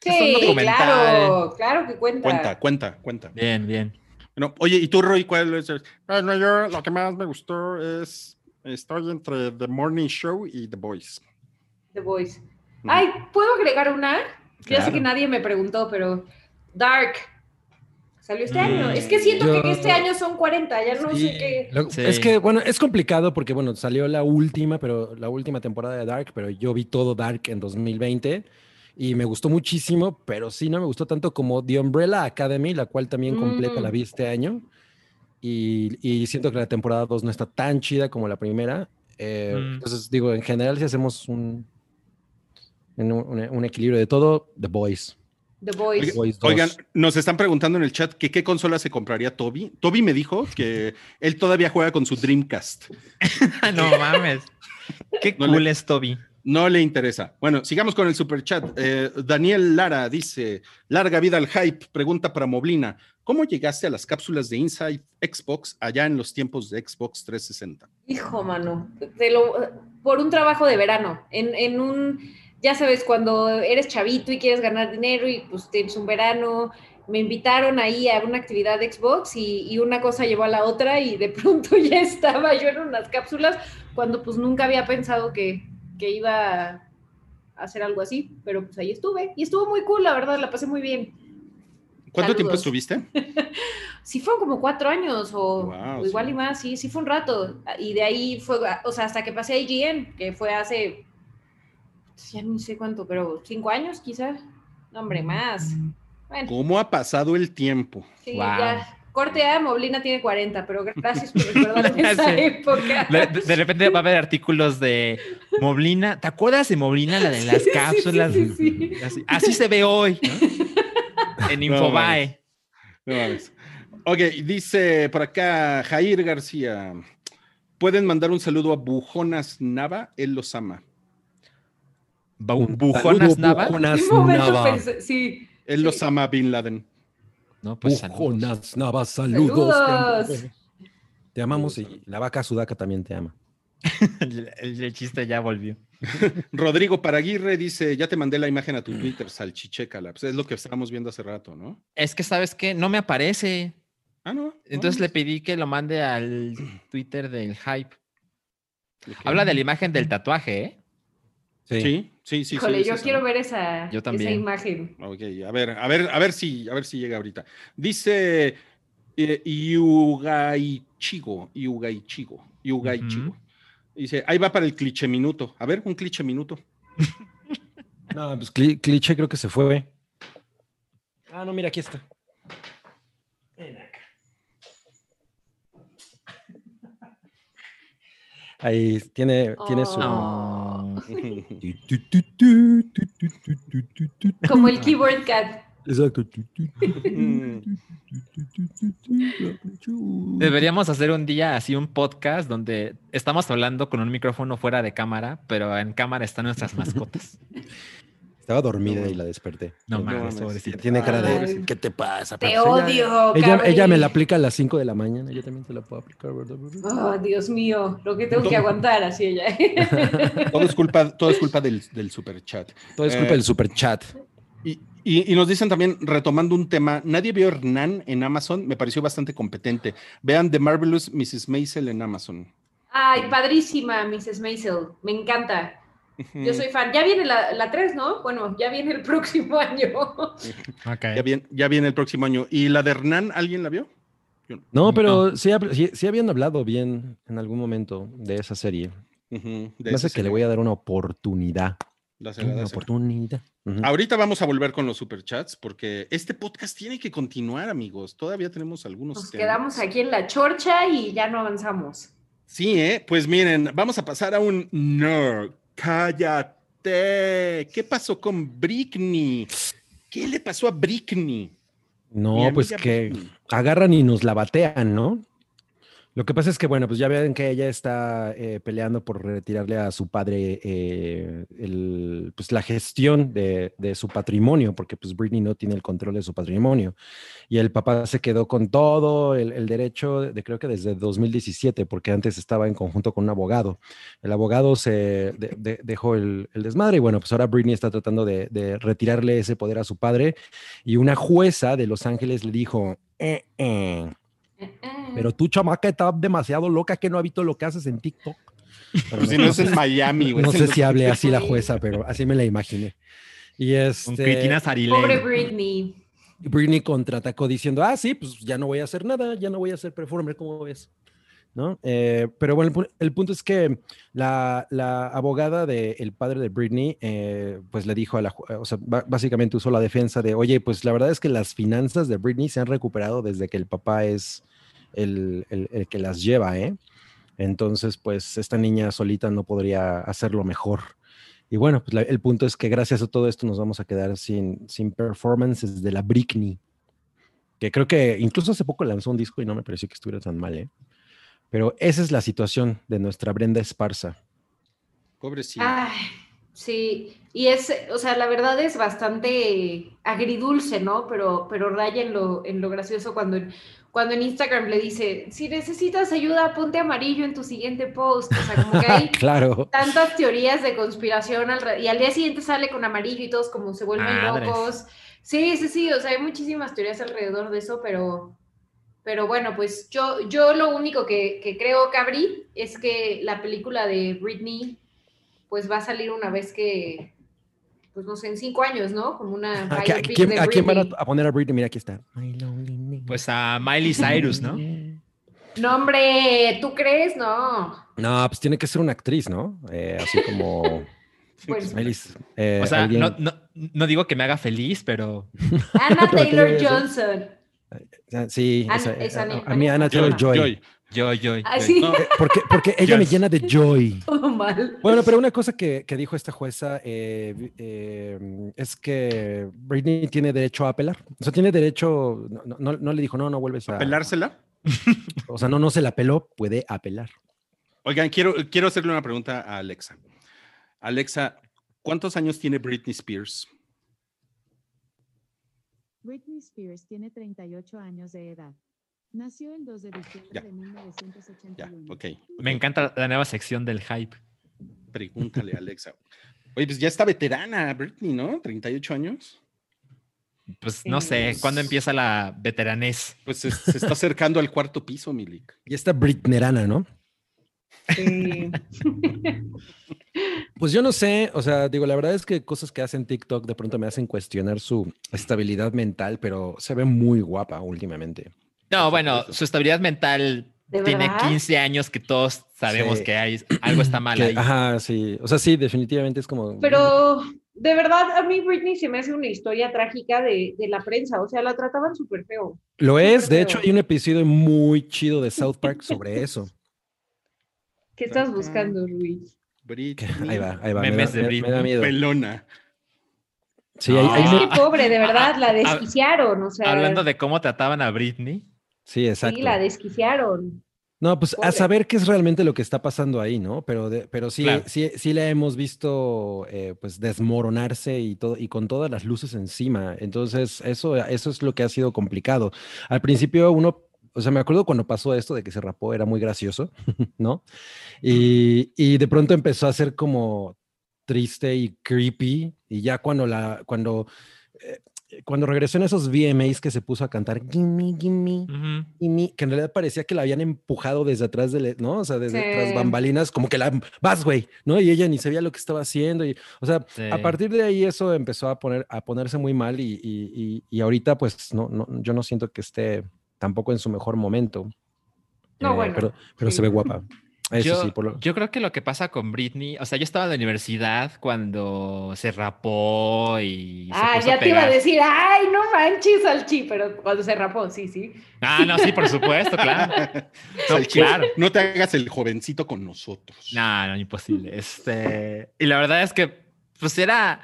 Speaker 5: Es un
Speaker 4: Sí, claro, claro que cuenta.
Speaker 2: Cuenta, cuenta, cuenta.
Speaker 5: Bien, bien.
Speaker 2: Bueno, oye, ¿y tú, Roy, cuál es? el- Bueno, yo lo que más me gustó es, estoy entre The Morning Show y The Voice.
Speaker 4: The Voice. Ay, ¿puedo agregar una? Ya sé
Speaker 2: Claro.
Speaker 4: que nadie me preguntó, pero Dark. Salió este
Speaker 5: Mm,
Speaker 4: año. Es que siento
Speaker 3: yo-
Speaker 4: que este año son 40, ya no
Speaker 3: sí.
Speaker 4: sé qué.
Speaker 3: Lo-
Speaker 5: Sí.
Speaker 3: Es que, bueno, es complicado porque, bueno, salió la última, pero la última temporada de Dark, pero yo vi todo Dark en 2020 y me gustó muchísimo, pero sí no me gustó tanto como The Umbrella Academy, la cual también completa
Speaker 4: Mm.
Speaker 3: la vi este año. Y, y siento que la temporada 2 no está tan chida como la primera. Eh,
Speaker 5: Mm.
Speaker 3: Entonces, digo, en general, si hacemos un, un, un- un equilibrio de todo, The Boys.
Speaker 4: The Voice.
Speaker 3: Boys 2.
Speaker 2: Oigan, nos están preguntando en el chat que qué consola se compraría Toby. Toby me dijo que él todavía juega con su Dreamcast.
Speaker 5: no mames. Qué
Speaker 2: No
Speaker 5: cool
Speaker 2: le-
Speaker 5: es Toby.
Speaker 2: No le interesa. Bueno, sigamos con el super chat. Eh, Daniel Lara dice: Larga vida al hype. Pregunta para Moblina: ¿Cómo llegaste a las cápsulas de Inside Xbox allá en los tiempos de Xbox 360?
Speaker 4: Hijo, mano. Te lo- por un trabajo de verano. En, en un, ya sabes, cuando eres chavito y quieres ganar dinero y pues tienes un verano. Me invitaron ahí a una actividad de Xbox y, y una cosa llevó a la otra y de pronto ya estaba yo en unas cápsulas cuando pues nunca había pensado que, que iba a hacer algo así, pero pues ahí estuve y estuvo muy cool, la verdad, la pasé muy bien.
Speaker 2: ¿Cuánto tiempo estuviste?
Speaker 4: Sí fueron como cuatro años o,
Speaker 2: Wow,
Speaker 4: o igual
Speaker 2: sí.
Speaker 4: y más, sí, sí fue un rato. Y de ahí fue, o sea, hasta que pasé a IGN, que fue hace, ya ni sé cuánto, pero cinco años quizás. No, hombre, más. Bueno,
Speaker 2: ¿Cómo ha pasado el tiempo?
Speaker 4: sí,
Speaker 5: Wow.
Speaker 4: ya. Corte A, Moblina tiene 40, pero gracias por recordarme esa
Speaker 5: Sí.
Speaker 4: época.
Speaker 5: De, repente va a haber artículos de Moblina. ¿Te acuerdas de Moblina, la de las
Speaker 4: Sí,
Speaker 5: cápsulas?
Speaker 4: sí, sí, sí.
Speaker 5: Así, así se ve hoy. ¿no? En
Speaker 2: No,
Speaker 5: Infobae.
Speaker 2: No mames. Ok, dice por acá Jair García. Pueden mandar un saludo a Bujonas Nava, él los ama.
Speaker 5: Bujonas Nava.
Speaker 3: Bujonas Nava.
Speaker 4: sí.
Speaker 2: Él los ama Bin Laden.
Speaker 5: No, pues saludos.
Speaker 3: Nava, saludos.
Speaker 4: Saludos.
Speaker 3: Te amamos y la vaca sudaca también te ama.
Speaker 5: el, chiste ya volvió.
Speaker 2: Rodrigo Paraguirre dice, ya te mandé la imagen a tu Twitter, salchichécala. Pues es lo que estábamos viendo hace rato, ¿no?
Speaker 5: Es que, ¿sabes qué? No me aparece.
Speaker 2: Ah, no.
Speaker 5: Entonces le
Speaker 2: le
Speaker 5: pedí que lo mande al Twitter del hype. Habla de la imagen del tatuaje, ¿eh?
Speaker 2: Sí, sí, sí. sí,
Speaker 4: Híjole,
Speaker 2: es
Speaker 4: yo
Speaker 2: esa,
Speaker 4: quiero
Speaker 2: ¿no?
Speaker 4: ver esa,
Speaker 5: Yo
Speaker 4: esa
Speaker 5: también.
Speaker 4: imagen.
Speaker 2: Ok, a ver, a ver, a ver si, a ver si llega ahorita. Dice eh, Yugaichigo, Yugaichigo, Yugaichigo.
Speaker 5: Ujú.
Speaker 2: Dice, ahí va para el cliché minuto. A ver, un cliché minuto.
Speaker 3: No, pues cli- cliché creo que se fue. Ah, no, mira, aquí está. Ahí tiene, tiene su.
Speaker 4: Oh.
Speaker 3: Como
Speaker 4: el keyboard cat.
Speaker 3: Exacto.
Speaker 5: Deberíamos hacer un día así un podcast donde estamos hablando con un micrófono fuera de cámara, pero en cámara están nuestras mascotas.
Speaker 3: Estaba dormida
Speaker 2: No.
Speaker 3: y la desperté.
Speaker 5: No
Speaker 2: No
Speaker 5: mames, pobrecita.
Speaker 3: Tiene cara de. ¿Qué te pasa?
Speaker 4: Te odio,
Speaker 3: Ella, ella me la aplica a las 5 de la mañana. Yo también te la puedo aplicar, ¿verdad?
Speaker 4: Oh, Dios mío, lo que tengo que aguantar así ella.
Speaker 2: Todo es culpa, todo es culpa del, del super chat.
Speaker 3: Todo es culpa
Speaker 2: Eh,
Speaker 3: del super chat.
Speaker 2: Y, y- y nos dicen también, retomando un tema, nadie vio Hernán en Amazon, me pareció bastante competente. Vean The Marvelous Mrs. Maisel en Amazon.
Speaker 4: Ay, padrísima, Mrs. Maisel. Me encanta. Yo soy fan. Ya viene la, la 3, ¿no? Bueno, ya viene el próximo año.
Speaker 5: Ok.
Speaker 2: Ya viene, ya viene el próximo año. ¿Y la de Hernán, alguien la vio?
Speaker 3: No, pero Sí, sí, sí habían hablado bien en algún momento de esa serie.
Speaker 2: Ujú, de
Speaker 3: Me que le voy a dar una oportunidad.
Speaker 2: La
Speaker 3: Una
Speaker 2: la será.
Speaker 3: oportunidad.
Speaker 2: Ahorita vamos a volver con los superchats porque este podcast tiene que continuar, amigos. Todavía tenemos algunos
Speaker 4: Nos
Speaker 2: temas.
Speaker 4: quedamos aquí en la chorcha y ya no avanzamos.
Speaker 2: Sí, ¿eh? Pues miren, vamos a pasar a un no, cállate. ¿Qué pasó con Britney? ¿Qué le pasó a Britney?
Speaker 3: No, pues que
Speaker 2: Britney.
Speaker 3: agarran y nos la batean, ¿no? Lo que pasa es que, bueno, pues ya ven que ella está eh, peleando por retirarle a su padre eh, pues la gestión de, su patrimonio, porque pues Britney no tiene el control de su patrimonio. Y el papá se quedó con todo el, derecho, de, creo que desde 2017, porque antes estaba en conjunto con un abogado. El abogado se de- de- dejó el, el desmadre y bueno, pues ahora Britney está tratando de, retirarle ese poder a su padre y una jueza de Los Ángeles le dijo, "Eh, eh,
Speaker 4: Eh, eh.
Speaker 3: Pero tú, chamaca, estás demasiado loca que no ha visto lo que haces en TikTok. Pero
Speaker 2: Pues si no es en Miami, güey.
Speaker 3: no sé si hable así la jueza, pero así me la imaginé. Y
Speaker 5: Cristina
Speaker 3: este,
Speaker 5: Sariley.
Speaker 4: Pobre Britney.
Speaker 3: Britney contraatacó diciendo, ah, sí, pues ya no voy a hacer nada, ya no voy a hacer performer, ¿cómo ves? ¿No? Eh, pero bueno, el, pu- el punto es que la, la abogada del padre de Britney, eh, pues le dijo a la, o sea, básicamente usó la defensa de, oye, pues la verdad es que las finanzas de Britney se han recuperado desde que el papá es el, el- el que las lleva, ¿eh? Entonces, pues esta niña solita no podría hacerlo mejor. Y bueno, pues la- el punto es que gracias a todo esto nos vamos a quedar sin, sin performances de la Britney. Que creo que incluso hace poco lanzó un disco y no me pareció que estuviera tan mal, ¿eh? Pero esa es la situación de nuestra Brenda Esparza.
Speaker 2: Pobrecita.
Speaker 4: Ay, sí. Y es, o sea, la verdad es bastante agridulce, ¿no? Pero, pero raya en lo, en lo gracioso cuando, cuando en Instagram le dice, si necesitas ayuda, ponte amarillo en tu siguiente post. O sea, como que hay
Speaker 3: claro.
Speaker 4: tantas teorías de conspiración alre- y al día siguiente sale con amarillo y todos como se vuelven
Speaker 5: Madres.
Speaker 4: locos. Sí, sí, sí, o sea, hay muchísimas teorías alrededor de eso, pero, pero bueno, pues yo, yo lo único que, que creo, Cabri, es que la película de Britney, pues va a salir una vez que, pues no sé, en cinco años, ¿no? Como una
Speaker 3: ¿A, a quién,
Speaker 4: de
Speaker 3: a quién van a, poner a Britney? Mira, aquí está.
Speaker 5: Pues a Miley Cyrus, ¿no?
Speaker 4: No, hombre, ¿tú crees? No.
Speaker 3: No, pues tiene que ser una actriz, ¿no? Eh, así como...
Speaker 4: Pues
Speaker 3: Miley- eh,
Speaker 5: O sea,
Speaker 3: alguien-
Speaker 5: no, no, no digo que me haga feliz, pero
Speaker 4: Anna Taylor Johnson.
Speaker 3: Ah, Sí,
Speaker 4: Ana-
Speaker 3: esa-
Speaker 4: es
Speaker 3: a, mí Ana
Speaker 4: Ana-
Speaker 3: Taylor Joy.
Speaker 2: Joy.
Speaker 4: Así,
Speaker 2: No,
Speaker 3: Eh, Porque, porque ella me llena de joy.
Speaker 4: todo mal.
Speaker 3: Bueno, pero una cosa que, que dijo esta jueza eh, eh, es que Britney tiene derecho a apelar. O sea, tiene derecho, no, no- le dijo, no, no vuelves a...
Speaker 2: ¿Pelársela?
Speaker 3: O sea, no, no se la peló, puede apelar.
Speaker 2: Oigan, quiero, quiero hacerle una pregunta a Alexa. Alexa, ¿cuántos años tiene Britney Spears?
Speaker 6: Britney Spears tiene 38 años de edad. Nació el 2 de diciembre
Speaker 2: Ya.
Speaker 6: de 1981.
Speaker 2: Ya, ok.
Speaker 5: Me encanta la nueva sección del hype.
Speaker 2: Pregúntale a Alexa. Oye, pues ya está veterana Britney, ¿no? 38 años.
Speaker 5: Pues no sé, ¿cuándo empieza la veteranés?
Speaker 2: Pues se, se está acercando al cuarto piso, Milik.
Speaker 3: Y esta Britnerana, ¿no?
Speaker 4: Sí.
Speaker 3: Pues yo no sé, o sea, digo, la verdad es que cosas que hacen TikTok de pronto me hacen cuestionar su estabilidad mental, pero se ve muy guapa últimamente.
Speaker 5: No, bueno, su estabilidad mental
Speaker 4: ¿De
Speaker 5: tiene
Speaker 4: verdad?
Speaker 5: 15 años que todos sabemos
Speaker 3: Sí.
Speaker 5: que hay algo está mal
Speaker 3: Que-
Speaker 5: ahí.
Speaker 3: ajá, sí. O sea, sí, definitivamente es como.
Speaker 4: Pero de verdad, a mí Britney se me hace una historia trágica de, de la prensa. O sea, la trataban súper feo.
Speaker 3: Lo es, de
Speaker 4: feo.
Speaker 3: hecho, hay un episodio muy chido de South Park sobre eso.
Speaker 4: ¿Qué estás buscando, Luis?
Speaker 2: Britney.
Speaker 3: Ahí va, ahí va. Me da,
Speaker 5: Memes de
Speaker 3: me- me da
Speaker 5: Britney.
Speaker 3: miedo.
Speaker 2: Pelona.
Speaker 3: Sí, hay, hay
Speaker 5: Ah.
Speaker 3: un-
Speaker 4: Es que pobre, de verdad, la
Speaker 5: ah,
Speaker 4: desquiciaron. O sea,
Speaker 5: Hablando de cómo trataban a Britney.
Speaker 3: Sí, exacto.
Speaker 4: sí, la desquiciaron.
Speaker 3: No, pues a saber qué es realmente lo que está pasando ahí, ¿no? Pero, de- pero sí,
Speaker 5: Claro.
Speaker 3: sí, sí la hemos visto eh, pues desmoronarse y todo, y con todas las luces encima. Entonces, eso, eso es lo que ha sido complicado. Al principio uno, o sea, me acuerdo cuando pasó esto de que se rapó, era muy gracioso, ¿no? Y, y de pronto empezó a ser como triste y creepy. Y ya cuando la, cuando, eh, cuando regresó en esos VMAs que se puso a cantar, Gimme, Gimme, ni- que en realidad parecía que la habían empujado desde atrás de, ¿no? O sea, desde
Speaker 4: Sí.
Speaker 3: tras bambalinas, como que la vas, güey, ¿no? Y ella ni sabía lo que estaba haciendo. Y, o sea,
Speaker 5: Sí.
Speaker 3: a partir de ahí eso empezó a poner, a ponerse muy mal y, y- y- y ahorita, pues, no, no, yo no siento que esté tampoco en su mejor momento.
Speaker 4: No,
Speaker 3: Eh,
Speaker 4: bueno,
Speaker 3: Pero, pero
Speaker 4: sí.
Speaker 3: se ve guapa. Eso
Speaker 5: yo,
Speaker 3: sí, por lo...
Speaker 5: yo creo que lo que pasa con Britney, o sea, yo estaba en la universidad cuando se rapó y se
Speaker 4: Ah,
Speaker 5: puso
Speaker 4: ya te iba a decir, ay, no manches al chi, pero cuando se rapó, sí, sí.
Speaker 5: Ah, no, sí, por supuesto, claro. No,
Speaker 2: Salchi,
Speaker 5: claro.
Speaker 2: No te hagas el jovencito con nosotros.
Speaker 5: No, no, imposible. Este, y la verdad es que, pues era,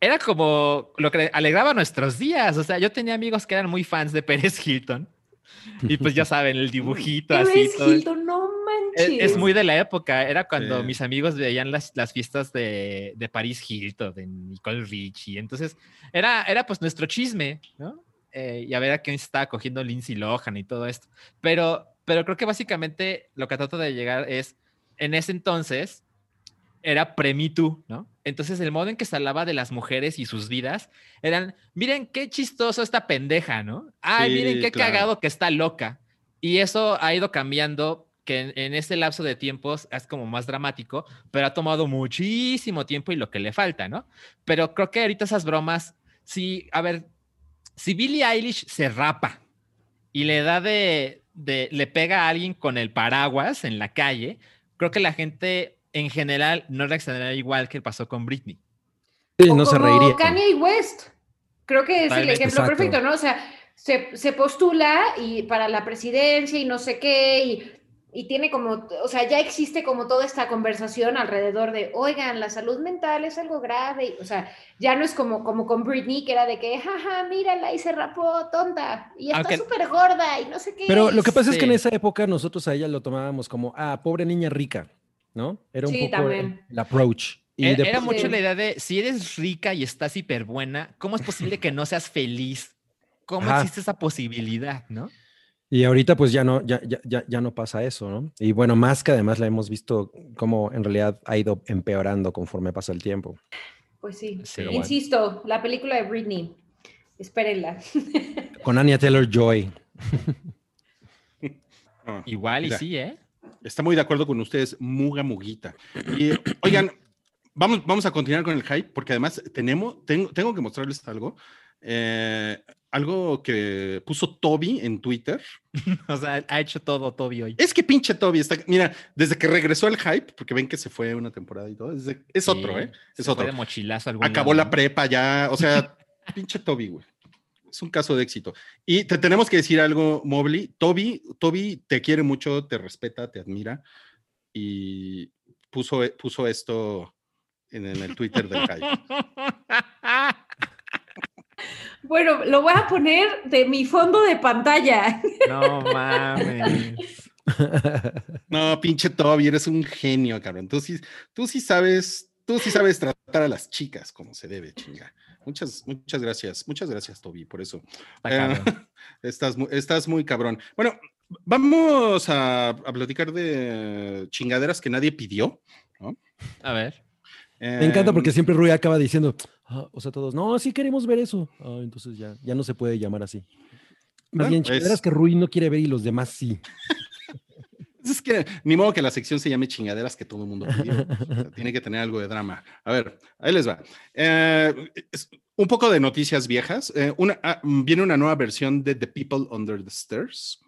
Speaker 5: era como lo que alegraba nuestros días. O sea, yo tenía amigos que eran muy fans de Pérez Hilton. Y pues ya saben, el dibujito así. Todo.
Speaker 4: Hilton, no
Speaker 5: Es,
Speaker 4: manches.
Speaker 5: es muy de la época. Era cuando
Speaker 2: Sí.
Speaker 5: mis amigos veían las, las fiestas de, de Paris Hilton, de Nicole Richie. Entonces, era, era pues nuestro chisme, ¿no? Eh, y a ver a quién se estaba cogiendo Lindsay Lohan y todo esto. Pero, pero creo que básicamente lo que trato de llegar es, en ese entonces, era pre-Me Too, ¿no? Entonces, el modo en que se hablaba de las mujeres y sus vidas eran, miren qué chistoso esta pendeja, ¿no? Ay,
Speaker 2: Sí,
Speaker 5: miren qué
Speaker 2: claro.
Speaker 5: cagado que está loca. Y eso ha ido cambiando, que en, en este lapso de tiempos es como más dramático, pero ha tomado muchísimo tiempo y lo que le falta, ¿no? Pero creo que ahorita esas bromas, sí, a ver, si Billie Eilish se rapa y le da de, de- le pega a alguien con el paraguas en la calle, creo que la gente en general no reaccionaría igual que pasó con Britney.
Speaker 3: Sí,
Speaker 4: O
Speaker 3: no se
Speaker 4: como
Speaker 3: reiría.
Speaker 4: Kanye West. Creo que es el
Speaker 5: Totalmente.
Speaker 4: ejemplo
Speaker 3: Exacto.
Speaker 4: perfecto, ¿no? O sea, se, se postula y para la presidencia y no sé qué, y, y tiene como, o sea, ya existe como toda esta conversación alrededor de, oigan, la salud mental es algo grave. y, o sea, ya no es como, como con Britney, que era de que, jaja, mírala y se rapó, tonta, y está
Speaker 5: Aunque-
Speaker 4: súper gorda y no sé qué.
Speaker 3: Pero lo que pasa es que en
Speaker 5: Sí.
Speaker 3: esa época nosotros a ella lo tomábamos como, ah, pobre niña rica, ¿no? Era un
Speaker 4: Sí,
Speaker 3: poco el,
Speaker 4: también.
Speaker 3: el approach. Y
Speaker 5: Era,
Speaker 3: de
Speaker 5: E-, era mucho
Speaker 4: Sí.
Speaker 5: la idea de, si eres rica y estás hiper buena, ¿cómo es posible que no seas feliz? ¿Cómo
Speaker 3: Ajá.
Speaker 5: existe esa posibilidad, no?
Speaker 3: Y ahorita pues ya no, ya, ya, ya, ya no pasa eso, ¿no? Y bueno, más que además la hemos visto como en realidad ha ido empeorando conforme pasa el tiempo.
Speaker 4: Pues sí,
Speaker 5: Sí.
Speaker 3: bueno.
Speaker 4: insisto, la película de Britney, espérenla.
Speaker 3: Con Anya Taylor Joy.
Speaker 5: Igual y
Speaker 2: mira,
Speaker 5: sí, ¿eh?
Speaker 2: Está muy de acuerdo con ustedes, Muga Muguita. Y oigan, vamos, vamos a continuar con el hype, porque además tenemos, tengo, tengo que mostrarles algo. eh, algo que puso Toby en Twitter.
Speaker 5: O sea, ha hecho todo Toby hoy.
Speaker 2: Es que pinche Toby está. Mira, desde que regresó al hype, porque ven que se fue una temporada y todo, desde- es
Speaker 5: Sí,
Speaker 2: otro, ¿eh?
Speaker 5: se
Speaker 2: Es
Speaker 5: fue
Speaker 2: otro.
Speaker 5: de mochilazo
Speaker 2: Acabó
Speaker 5: lado,
Speaker 2: la
Speaker 5: ¿no?
Speaker 2: prepa ya, o sea, pinche Toby, güey. Es un caso de éxito. Y te tenemos que decir algo, Mobley. Toby, Toby te quiere mucho, te respeta, te admira y puso, puso esto en, en el Twitter del Kai.
Speaker 4: Bueno, lo voy a poner de mi fondo de pantalla.
Speaker 5: No mames.
Speaker 2: No, pinche Toby, eres un genio, cabrón. Tú sí, tú sí sabes, tú sí sabes tratar a las chicas como se debe, chinga. Muchas, muchas gracias, muchas gracias, Toby, por eso.
Speaker 5: Está
Speaker 2: Eh, estás, estás muy cabrón. Bueno, vamos a, a platicar de chingaderas que nadie pidió.
Speaker 5: A ver.
Speaker 3: Me encanta porque
Speaker 2: Em,
Speaker 3: siempre Rui acaba diciendo, "Ah", o sea, todos, no, sí queremos ver eso. Ah, entonces ya, ya no se puede llamar así. Más bien,
Speaker 2: es-
Speaker 3: chingaderas que Rui no quiere ver y los demás sí.
Speaker 2: Es que ni modo que la sección se llame chingaderas que todo el mundo pidió. Tiene que tener algo de drama. A ver, ahí les va. Eh, un poco de noticias viejas. Eh, ah, viene una nueva versión de The People Under the Stairs.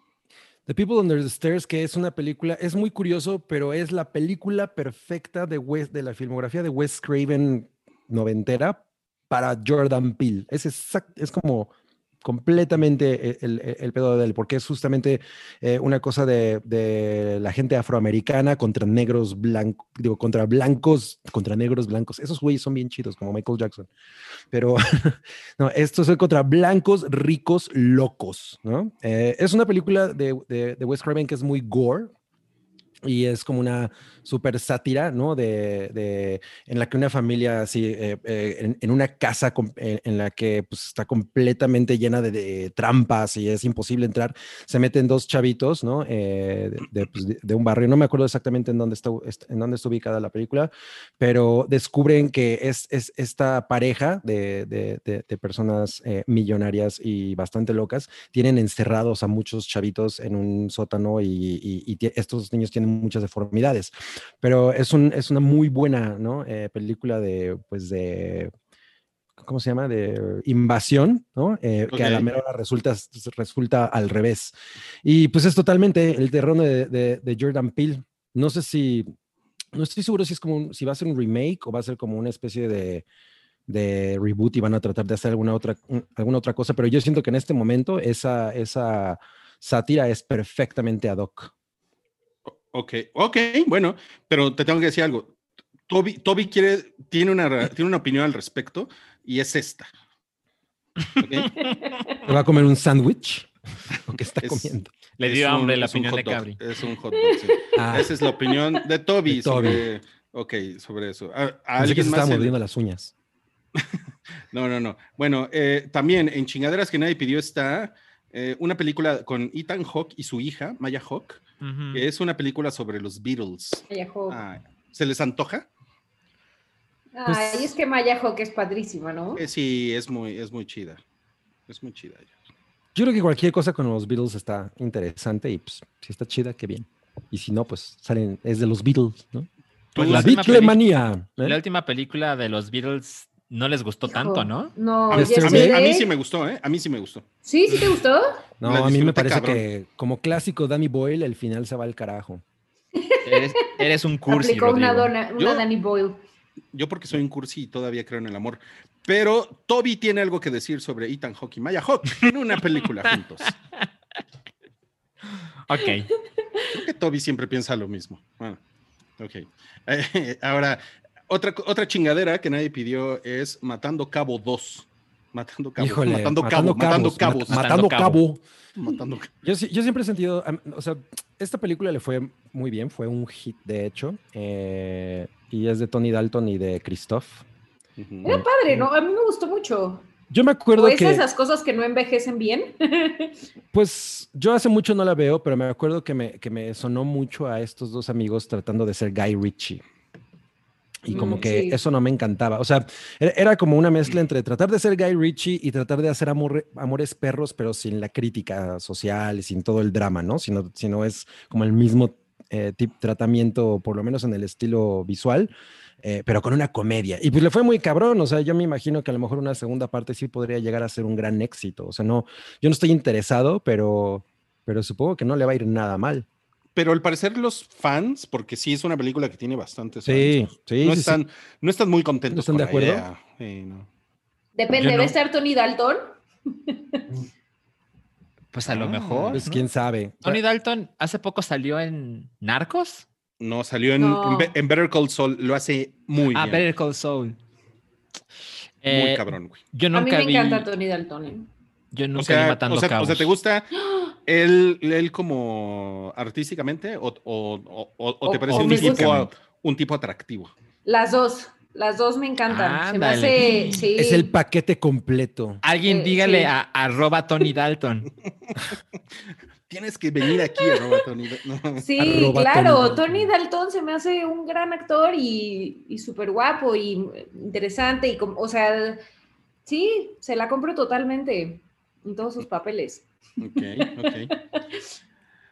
Speaker 3: The People Under the Stairs, que es una película, es muy curioso, pero es la película perfecta de, Wes- de la filmografía de Wes Craven noventera para Jordan Peele. Es, exact- es como completamente e- el, el- pedo de él, porque es justamente eh, una cosa de, la gente afroamericana contra negros blancos, digo, contra blancos, contra negros blancos. Esos güeyes son bien chidos, como Michael Jackson. Pero no, esto es contra blancos ricos locos, ¿no? Eh, es una película de, de, de Wes Craven que es muy gore y es como una super sátira, ¿no? De, de- en la que una familia así, eh, eh, en, en una casa com- en, en la que pues, está completamente llena de, de trampas y es imposible entrar, se meten dos chavitos, ¿no? Eh, de, pues, de- un barrio, no me acuerdo exactamente en dónde está, est- en dónde está ubicada la película, pero descubren que es, es esta pareja de, personas eh, millonarias y bastante locas, tienen encerrados a muchos chavitos en un sótano y, y- y estos niños tienen muchas deformidades. Pero es, un, es una muy buena ¿no? Eh, película de, pues de, ¿cómo se llama? De invasión, ¿no? Eh, Que a la mera hora resulta, resulta al revés. Y pues es totalmente el terror de, de, de Jordan Peele. No sé si, no estoy seguro si es como, un- si va a ser un remake o va a ser como una especie de, de reboot y van a tratar de hacer alguna otra, un- alguna otra cosa, pero yo siento que en este momento esa, esa sátira es perfectamente ad hoc.
Speaker 2: Ok, ok, bueno, pero te tengo que decir algo. Toby, Toby quiere, tiene, una, tiene una opinión al respecto y es esta. ¿Ok?
Speaker 3: ¿Se va a comer un sándwich? ¿O qué está
Speaker 2: Es-
Speaker 3: comiendo?
Speaker 5: Le
Speaker 2: Es
Speaker 5: dio
Speaker 2: un-
Speaker 5: hambre la opinión de Cabri.
Speaker 2: Es un hot dog, sí.
Speaker 3: Ah,
Speaker 2: Esa es la opinión de Toby,
Speaker 3: De Toby.
Speaker 2: sobre. Ok, sobre eso. ¿A, a
Speaker 3: pensé que
Speaker 2: alguien
Speaker 3: se
Speaker 2: más
Speaker 3: estaba mordiendo las uñas.
Speaker 2: No, no, no. Bueno, eh, también en Chingaderas que nadie pidió está eh, una película con Ethan Hawke y su hija, Maya Hawke, Que es una película sobre los Beatles. Ah, ¿Se les antoja?
Speaker 4: Ay, es que Maya Hawke es padrísima, ¿no?
Speaker 2: Eh, sí, es muy, es muy chida. Es muy chida.
Speaker 3: Yo creo que cualquier cosa con los Beatles está interesante y pues si está chida, qué bien. Y si no, pues salen, es de los Beatles, ¿no?
Speaker 5: Pues
Speaker 3: la Beatlemanía. ¿eh?
Speaker 5: La última película de los Beatles no les gustó tanto, ¿no?
Speaker 4: No,
Speaker 2: A mí, a mí- a mí
Speaker 4: Yesterday.
Speaker 2: sí me gustó, ¿eh? A mí sí me gustó.
Speaker 4: ¿Sí? ¿Sí te gustó?
Speaker 3: No, a mí me parece
Speaker 2: cabrón.
Speaker 3: que como clásico Danny Boyle, el final se va al carajo.
Speaker 5: Eres, eres un cursi,
Speaker 4: Aplicó una, dona, una
Speaker 2: Yo-
Speaker 4: Danny Boyle.
Speaker 2: Yo porque soy un cursi y todavía creo en el amor. Pero Toby tiene algo que decir sobre Ethan Hawke y Maya Hawke en una película juntos.
Speaker 5: Ok.
Speaker 2: Creo que Toby siempre piensa lo mismo. Bueno, ok. Eh, ahora, otra, otra chingadera que nadie pidió es Matando Cabo 2. Matando Cabo.
Speaker 3: Híjole,
Speaker 2: matando, Cabo. Matando
Speaker 3: Cabos. mat-
Speaker 5: Matando
Speaker 3: matando
Speaker 5: cabo.
Speaker 3: cabo.
Speaker 2: matando ca-
Speaker 3: Yo, sí- yo siempre he sentido, o sea, esta película le fue muy bien, fue un hit de hecho, eh, y es de Tony Dalton y de Christoph.
Speaker 4: Era padre, ¿no? A mí me gustó mucho.
Speaker 3: Yo me
Speaker 4: O
Speaker 3: acuerdo
Speaker 4: es
Speaker 3: que,
Speaker 4: esas cosas que no envejecen bien.
Speaker 3: pues, yo hace mucho no la veo, pero me acuerdo que me, que me sonó mucho a estos dos amigos tratando de ser Guy Ritchie. Y como
Speaker 4: Mm,
Speaker 3: que
Speaker 4: sí.
Speaker 3: eso no me encantaba. O sea, era, era como una mezcla entre tratar de ser Guy Ritchie y tratar de hacer amor- amores perros, pero sin la crítica social sin todo el drama, ¿no? Sino, sino es como el mismo eh, tip, tratamiento, por lo menos en el estilo visual, eh, pero con una comedia. Y pues le fue muy cabrón. O sea, yo me imagino que a lo mejor una segunda parte sí podría llegar a ser un gran éxito. O sea, no, yo no estoy interesado, pero, pero supongo que no le va a ir nada mal.
Speaker 2: Pero al parecer los fans, porque sí es una película que tiene bastantes
Speaker 3: Sí,
Speaker 2: fans,
Speaker 3: sí,
Speaker 2: no,
Speaker 3: sí, sí.
Speaker 2: están, no están muy contentos
Speaker 3: ¿No están
Speaker 2: con
Speaker 3: de
Speaker 2: la
Speaker 3: acuerdo?
Speaker 2: idea. Sí, no.
Speaker 4: Depende,
Speaker 5: Yo
Speaker 4: ¿va
Speaker 5: no.
Speaker 4: a estar Tony Dalton?
Speaker 5: Pues a lo
Speaker 2: Ah,
Speaker 5: mejor.
Speaker 3: Pues
Speaker 5: ¿no?
Speaker 3: quién sabe.
Speaker 5: Tony Dalton hace poco salió en Narcos.
Speaker 2: No, salió en,
Speaker 4: No.
Speaker 2: en Be- en Better Call Saul, lo hace muy
Speaker 5: ah,
Speaker 2: bien.
Speaker 5: Better Call Saul.
Speaker 2: Muy
Speaker 5: Eh,
Speaker 2: cabrón, güey.
Speaker 5: Yo
Speaker 4: A mí
Speaker 5: nunca
Speaker 4: me
Speaker 5: vi.
Speaker 4: encanta Tony Dalton.
Speaker 5: Yo nunca
Speaker 2: O sea,
Speaker 5: vi matando
Speaker 2: o, sea, o
Speaker 5: cabos.
Speaker 2: sea, ¿te gusta él, él como artísticamente o, o- o- o- o te parece
Speaker 4: o
Speaker 2: un
Speaker 4: me
Speaker 2: tipo,
Speaker 5: gusta.
Speaker 2: un tipo atractivo?
Speaker 4: Las dos, las dos me encantan. Se me hace, sí.
Speaker 3: Es el paquete completo.
Speaker 5: Alguien
Speaker 4: Eh,
Speaker 5: dígale
Speaker 4: sí.
Speaker 5: a arroba Tony Dalton.
Speaker 2: Tienes que venir aquí, arroba Tony. No.
Speaker 4: Sí,
Speaker 3: Arroba
Speaker 4: claro,
Speaker 3: Tony
Speaker 4: Tony
Speaker 3: Dalton.
Speaker 4: Se me hace un gran actor y, y súper guapo y interesante y o sea, sí, se la compro totalmente en todos sus papeles.
Speaker 2: Ok, ok.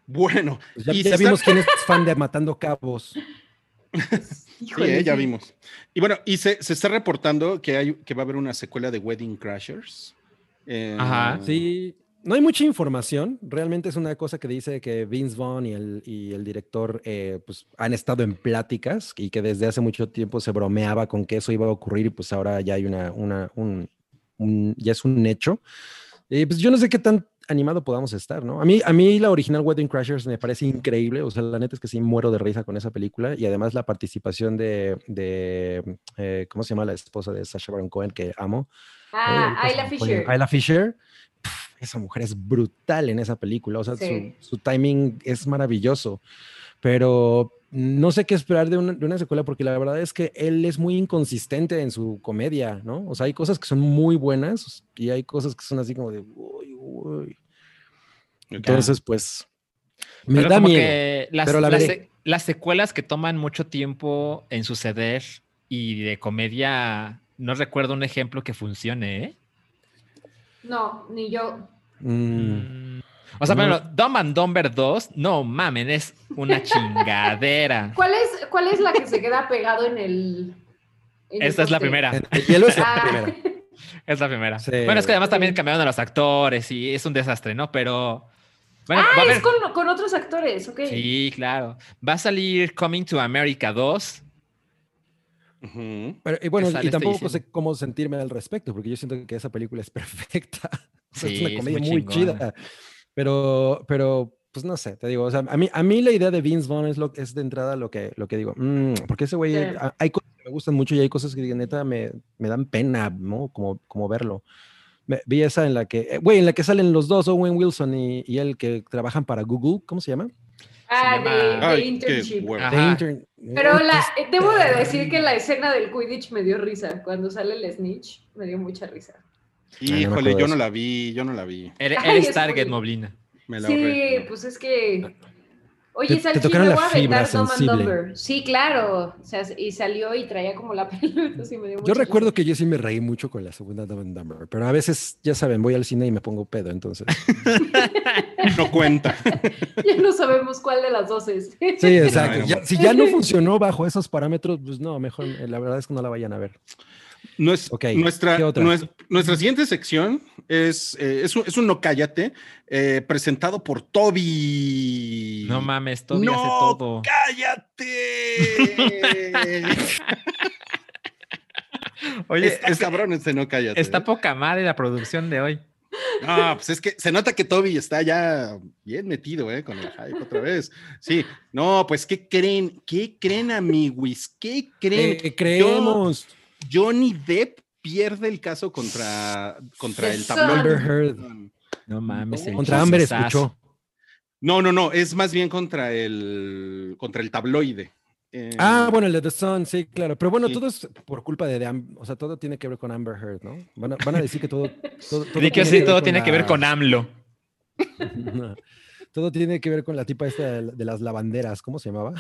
Speaker 2: Bueno,
Speaker 3: Pues ya
Speaker 2: y
Speaker 3: ya
Speaker 2: se está-
Speaker 3: vimos quién es fan de Matando Cabos.
Speaker 2: Sí, eh, ya vimos. Y bueno, y se, se está reportando que, hay, que va a haber una secuela de Wedding Crashers. Eh,
Speaker 5: Ajá.
Speaker 3: Sí, no hay mucha información. Realmente es una cosa que dice que Vince Vaughn y el, y el director eh, pues, han estado en pláticas y que desde hace mucho tiempo se bromeaba con que eso iba a ocurrir y pues ahora ya hay una, una un, un- ya es un hecho. Eh, pues yo no sé qué tan animado podamos estar, ¿no? A mí, a mí la original Wedding Crashers me parece increíble, o sea, la neta es que sí muero de risa con esa película y además la participación de, de eh, ¿cómo se llama la esposa de Sacha Baron Cohen que amo?
Speaker 4: Ah,
Speaker 3: Eh, pues,
Speaker 4: Fisher.
Speaker 3: Ayla Fisher. Pf, esa mujer es brutal en esa película. O sea,
Speaker 4: Sí.
Speaker 3: su, su timing es maravilloso. Pero no sé qué esperar de una, de una secuela porque la verdad es que él es muy inconsistente en su comedia, ¿no? O sea, hay cosas que son muy buenas y hay cosas que son así como de... "Uy, uy". Entonces, pues... Me
Speaker 5: Pero
Speaker 3: da miedo.
Speaker 5: que las,
Speaker 3: pero la
Speaker 5: las las secuelas que toman mucho tiempo en suceder y de comedia, no recuerdo un ejemplo que funcione, ¿eh?
Speaker 4: No, ni yo.
Speaker 3: Mm,
Speaker 5: Mm. O sea, pero Dumb and Dumber 2, no mamen, es una chingadera.
Speaker 4: ¿Cuál es, cuál es la que se queda pegado en el. en el
Speaker 5: Esta es la primera.
Speaker 3: el hielo es la
Speaker 4: Ah,
Speaker 3: primera.
Speaker 5: Es la primera.
Speaker 3: Sí.
Speaker 5: Bueno, es que además también cambiaron a los actores y es un desastre, ¿no? Pero. Bueno,
Speaker 4: Ah,
Speaker 5: va a
Speaker 4: es con, con otros actores, ok.
Speaker 5: Sí, claro. Va a salir Coming to America 2.
Speaker 2: Ujú.
Speaker 3: Pero, y bueno, y
Speaker 5: este
Speaker 3: tampoco sé cómo sentirme al respecto, porque yo siento que esa película es perfecta.
Speaker 5: Sí,
Speaker 3: es una
Speaker 5: es
Speaker 3: comedia
Speaker 5: muy
Speaker 3: chida. Pero, pero, pues no sé, te digo, o sea, a mí, a mí la idea de Vince Vaughn es, lo, es de entrada lo que, lo que digo, mm, porque ese güey,
Speaker 4: Sí.
Speaker 3: hay cosas que me gustan mucho y hay cosas que neta me, me dan pena, ¿no? Como, como verlo. Me- vi esa en la que, eh, güey, en la que salen los dos, Owen Wilson y, y él que trabajan para Google, ¿cómo se llama?
Speaker 4: Ah,
Speaker 5: llama-
Speaker 4: de, de internship.
Speaker 3: Intern-
Speaker 4: Pero
Speaker 3: eh,
Speaker 4: la,
Speaker 3: pues,
Speaker 4: eh, debo de decir que la escena del Quidditch me dio risa. Cuando sale el snitch, me dio mucha risa.
Speaker 3: Me
Speaker 2: Híjole, yo no la vi, yo no la vi.
Speaker 5: Eres,
Speaker 4: Ay,
Speaker 5: Target,
Speaker 4: muy-
Speaker 5: Moblina.
Speaker 2: Me la
Speaker 4: Sí,
Speaker 2: ahorré.
Speaker 4: pues es que. Oye,
Speaker 3: Te- te tocaron la
Speaker 4: voy a
Speaker 3: fibra
Speaker 4: aventar Dumb and
Speaker 3: sensible.
Speaker 4: Dumber. Sí, claro. O sea, y salió y traía como la pelota. sí me dio
Speaker 3: Yo recuerdo que yo sí me reí mucho con la segunda Dumb and Dumber, pero a veces, ya saben, voy al cine y me pongo pedo, entonces.
Speaker 2: No cuenta.
Speaker 4: Ya no sabemos cuál de las dos es.
Speaker 3: Sí, exacto. Ya- si ya no funcionó bajo esos parámetros, pues no, mejor, eh, la verdad es que no la vayan a ver.
Speaker 2: Nuestra, nuestra siguiente sección es, eh, es, un, es un No Cállate eh, presentado por Toby.
Speaker 5: No mames, Toby
Speaker 2: ¡No
Speaker 5: hace todo.
Speaker 2: ¡Cállate!
Speaker 5: Oye,
Speaker 2: es, es cabrón ese No Cállate.
Speaker 5: está
Speaker 2: ¿eh?
Speaker 5: poca madre la producción de hoy.
Speaker 2: No, pues es que se nota que Toby está ya bien metido, ¿eh? Con el hype otra vez. Sí, no, pues, ¿qué creen? ¿Qué creen, amiguis? ¿Qué creen?
Speaker 3: ¿Qué creemos?
Speaker 2: Johnny Depp pierde el caso contra, contra el tabloide.
Speaker 3: Amber Heard.
Speaker 5: No mames.
Speaker 3: Contra Amber escuchó.
Speaker 2: No, no, no, es más bien contra el, contra el tabloide. Eh,
Speaker 3: Ah, bueno, el de The Sun, sí, claro. Pero bueno,
Speaker 2: Sí.
Speaker 3: todo es por culpa de, de o sea, todo tiene que ver con Amber Heard, ¿no? Van a, van a decir que todo, todo, todo
Speaker 5: que sí, todo tiene que ver con AMLO.
Speaker 3: todo tiene que ver con la tipa esta de, de las lavanderas, ¿cómo se llamaba?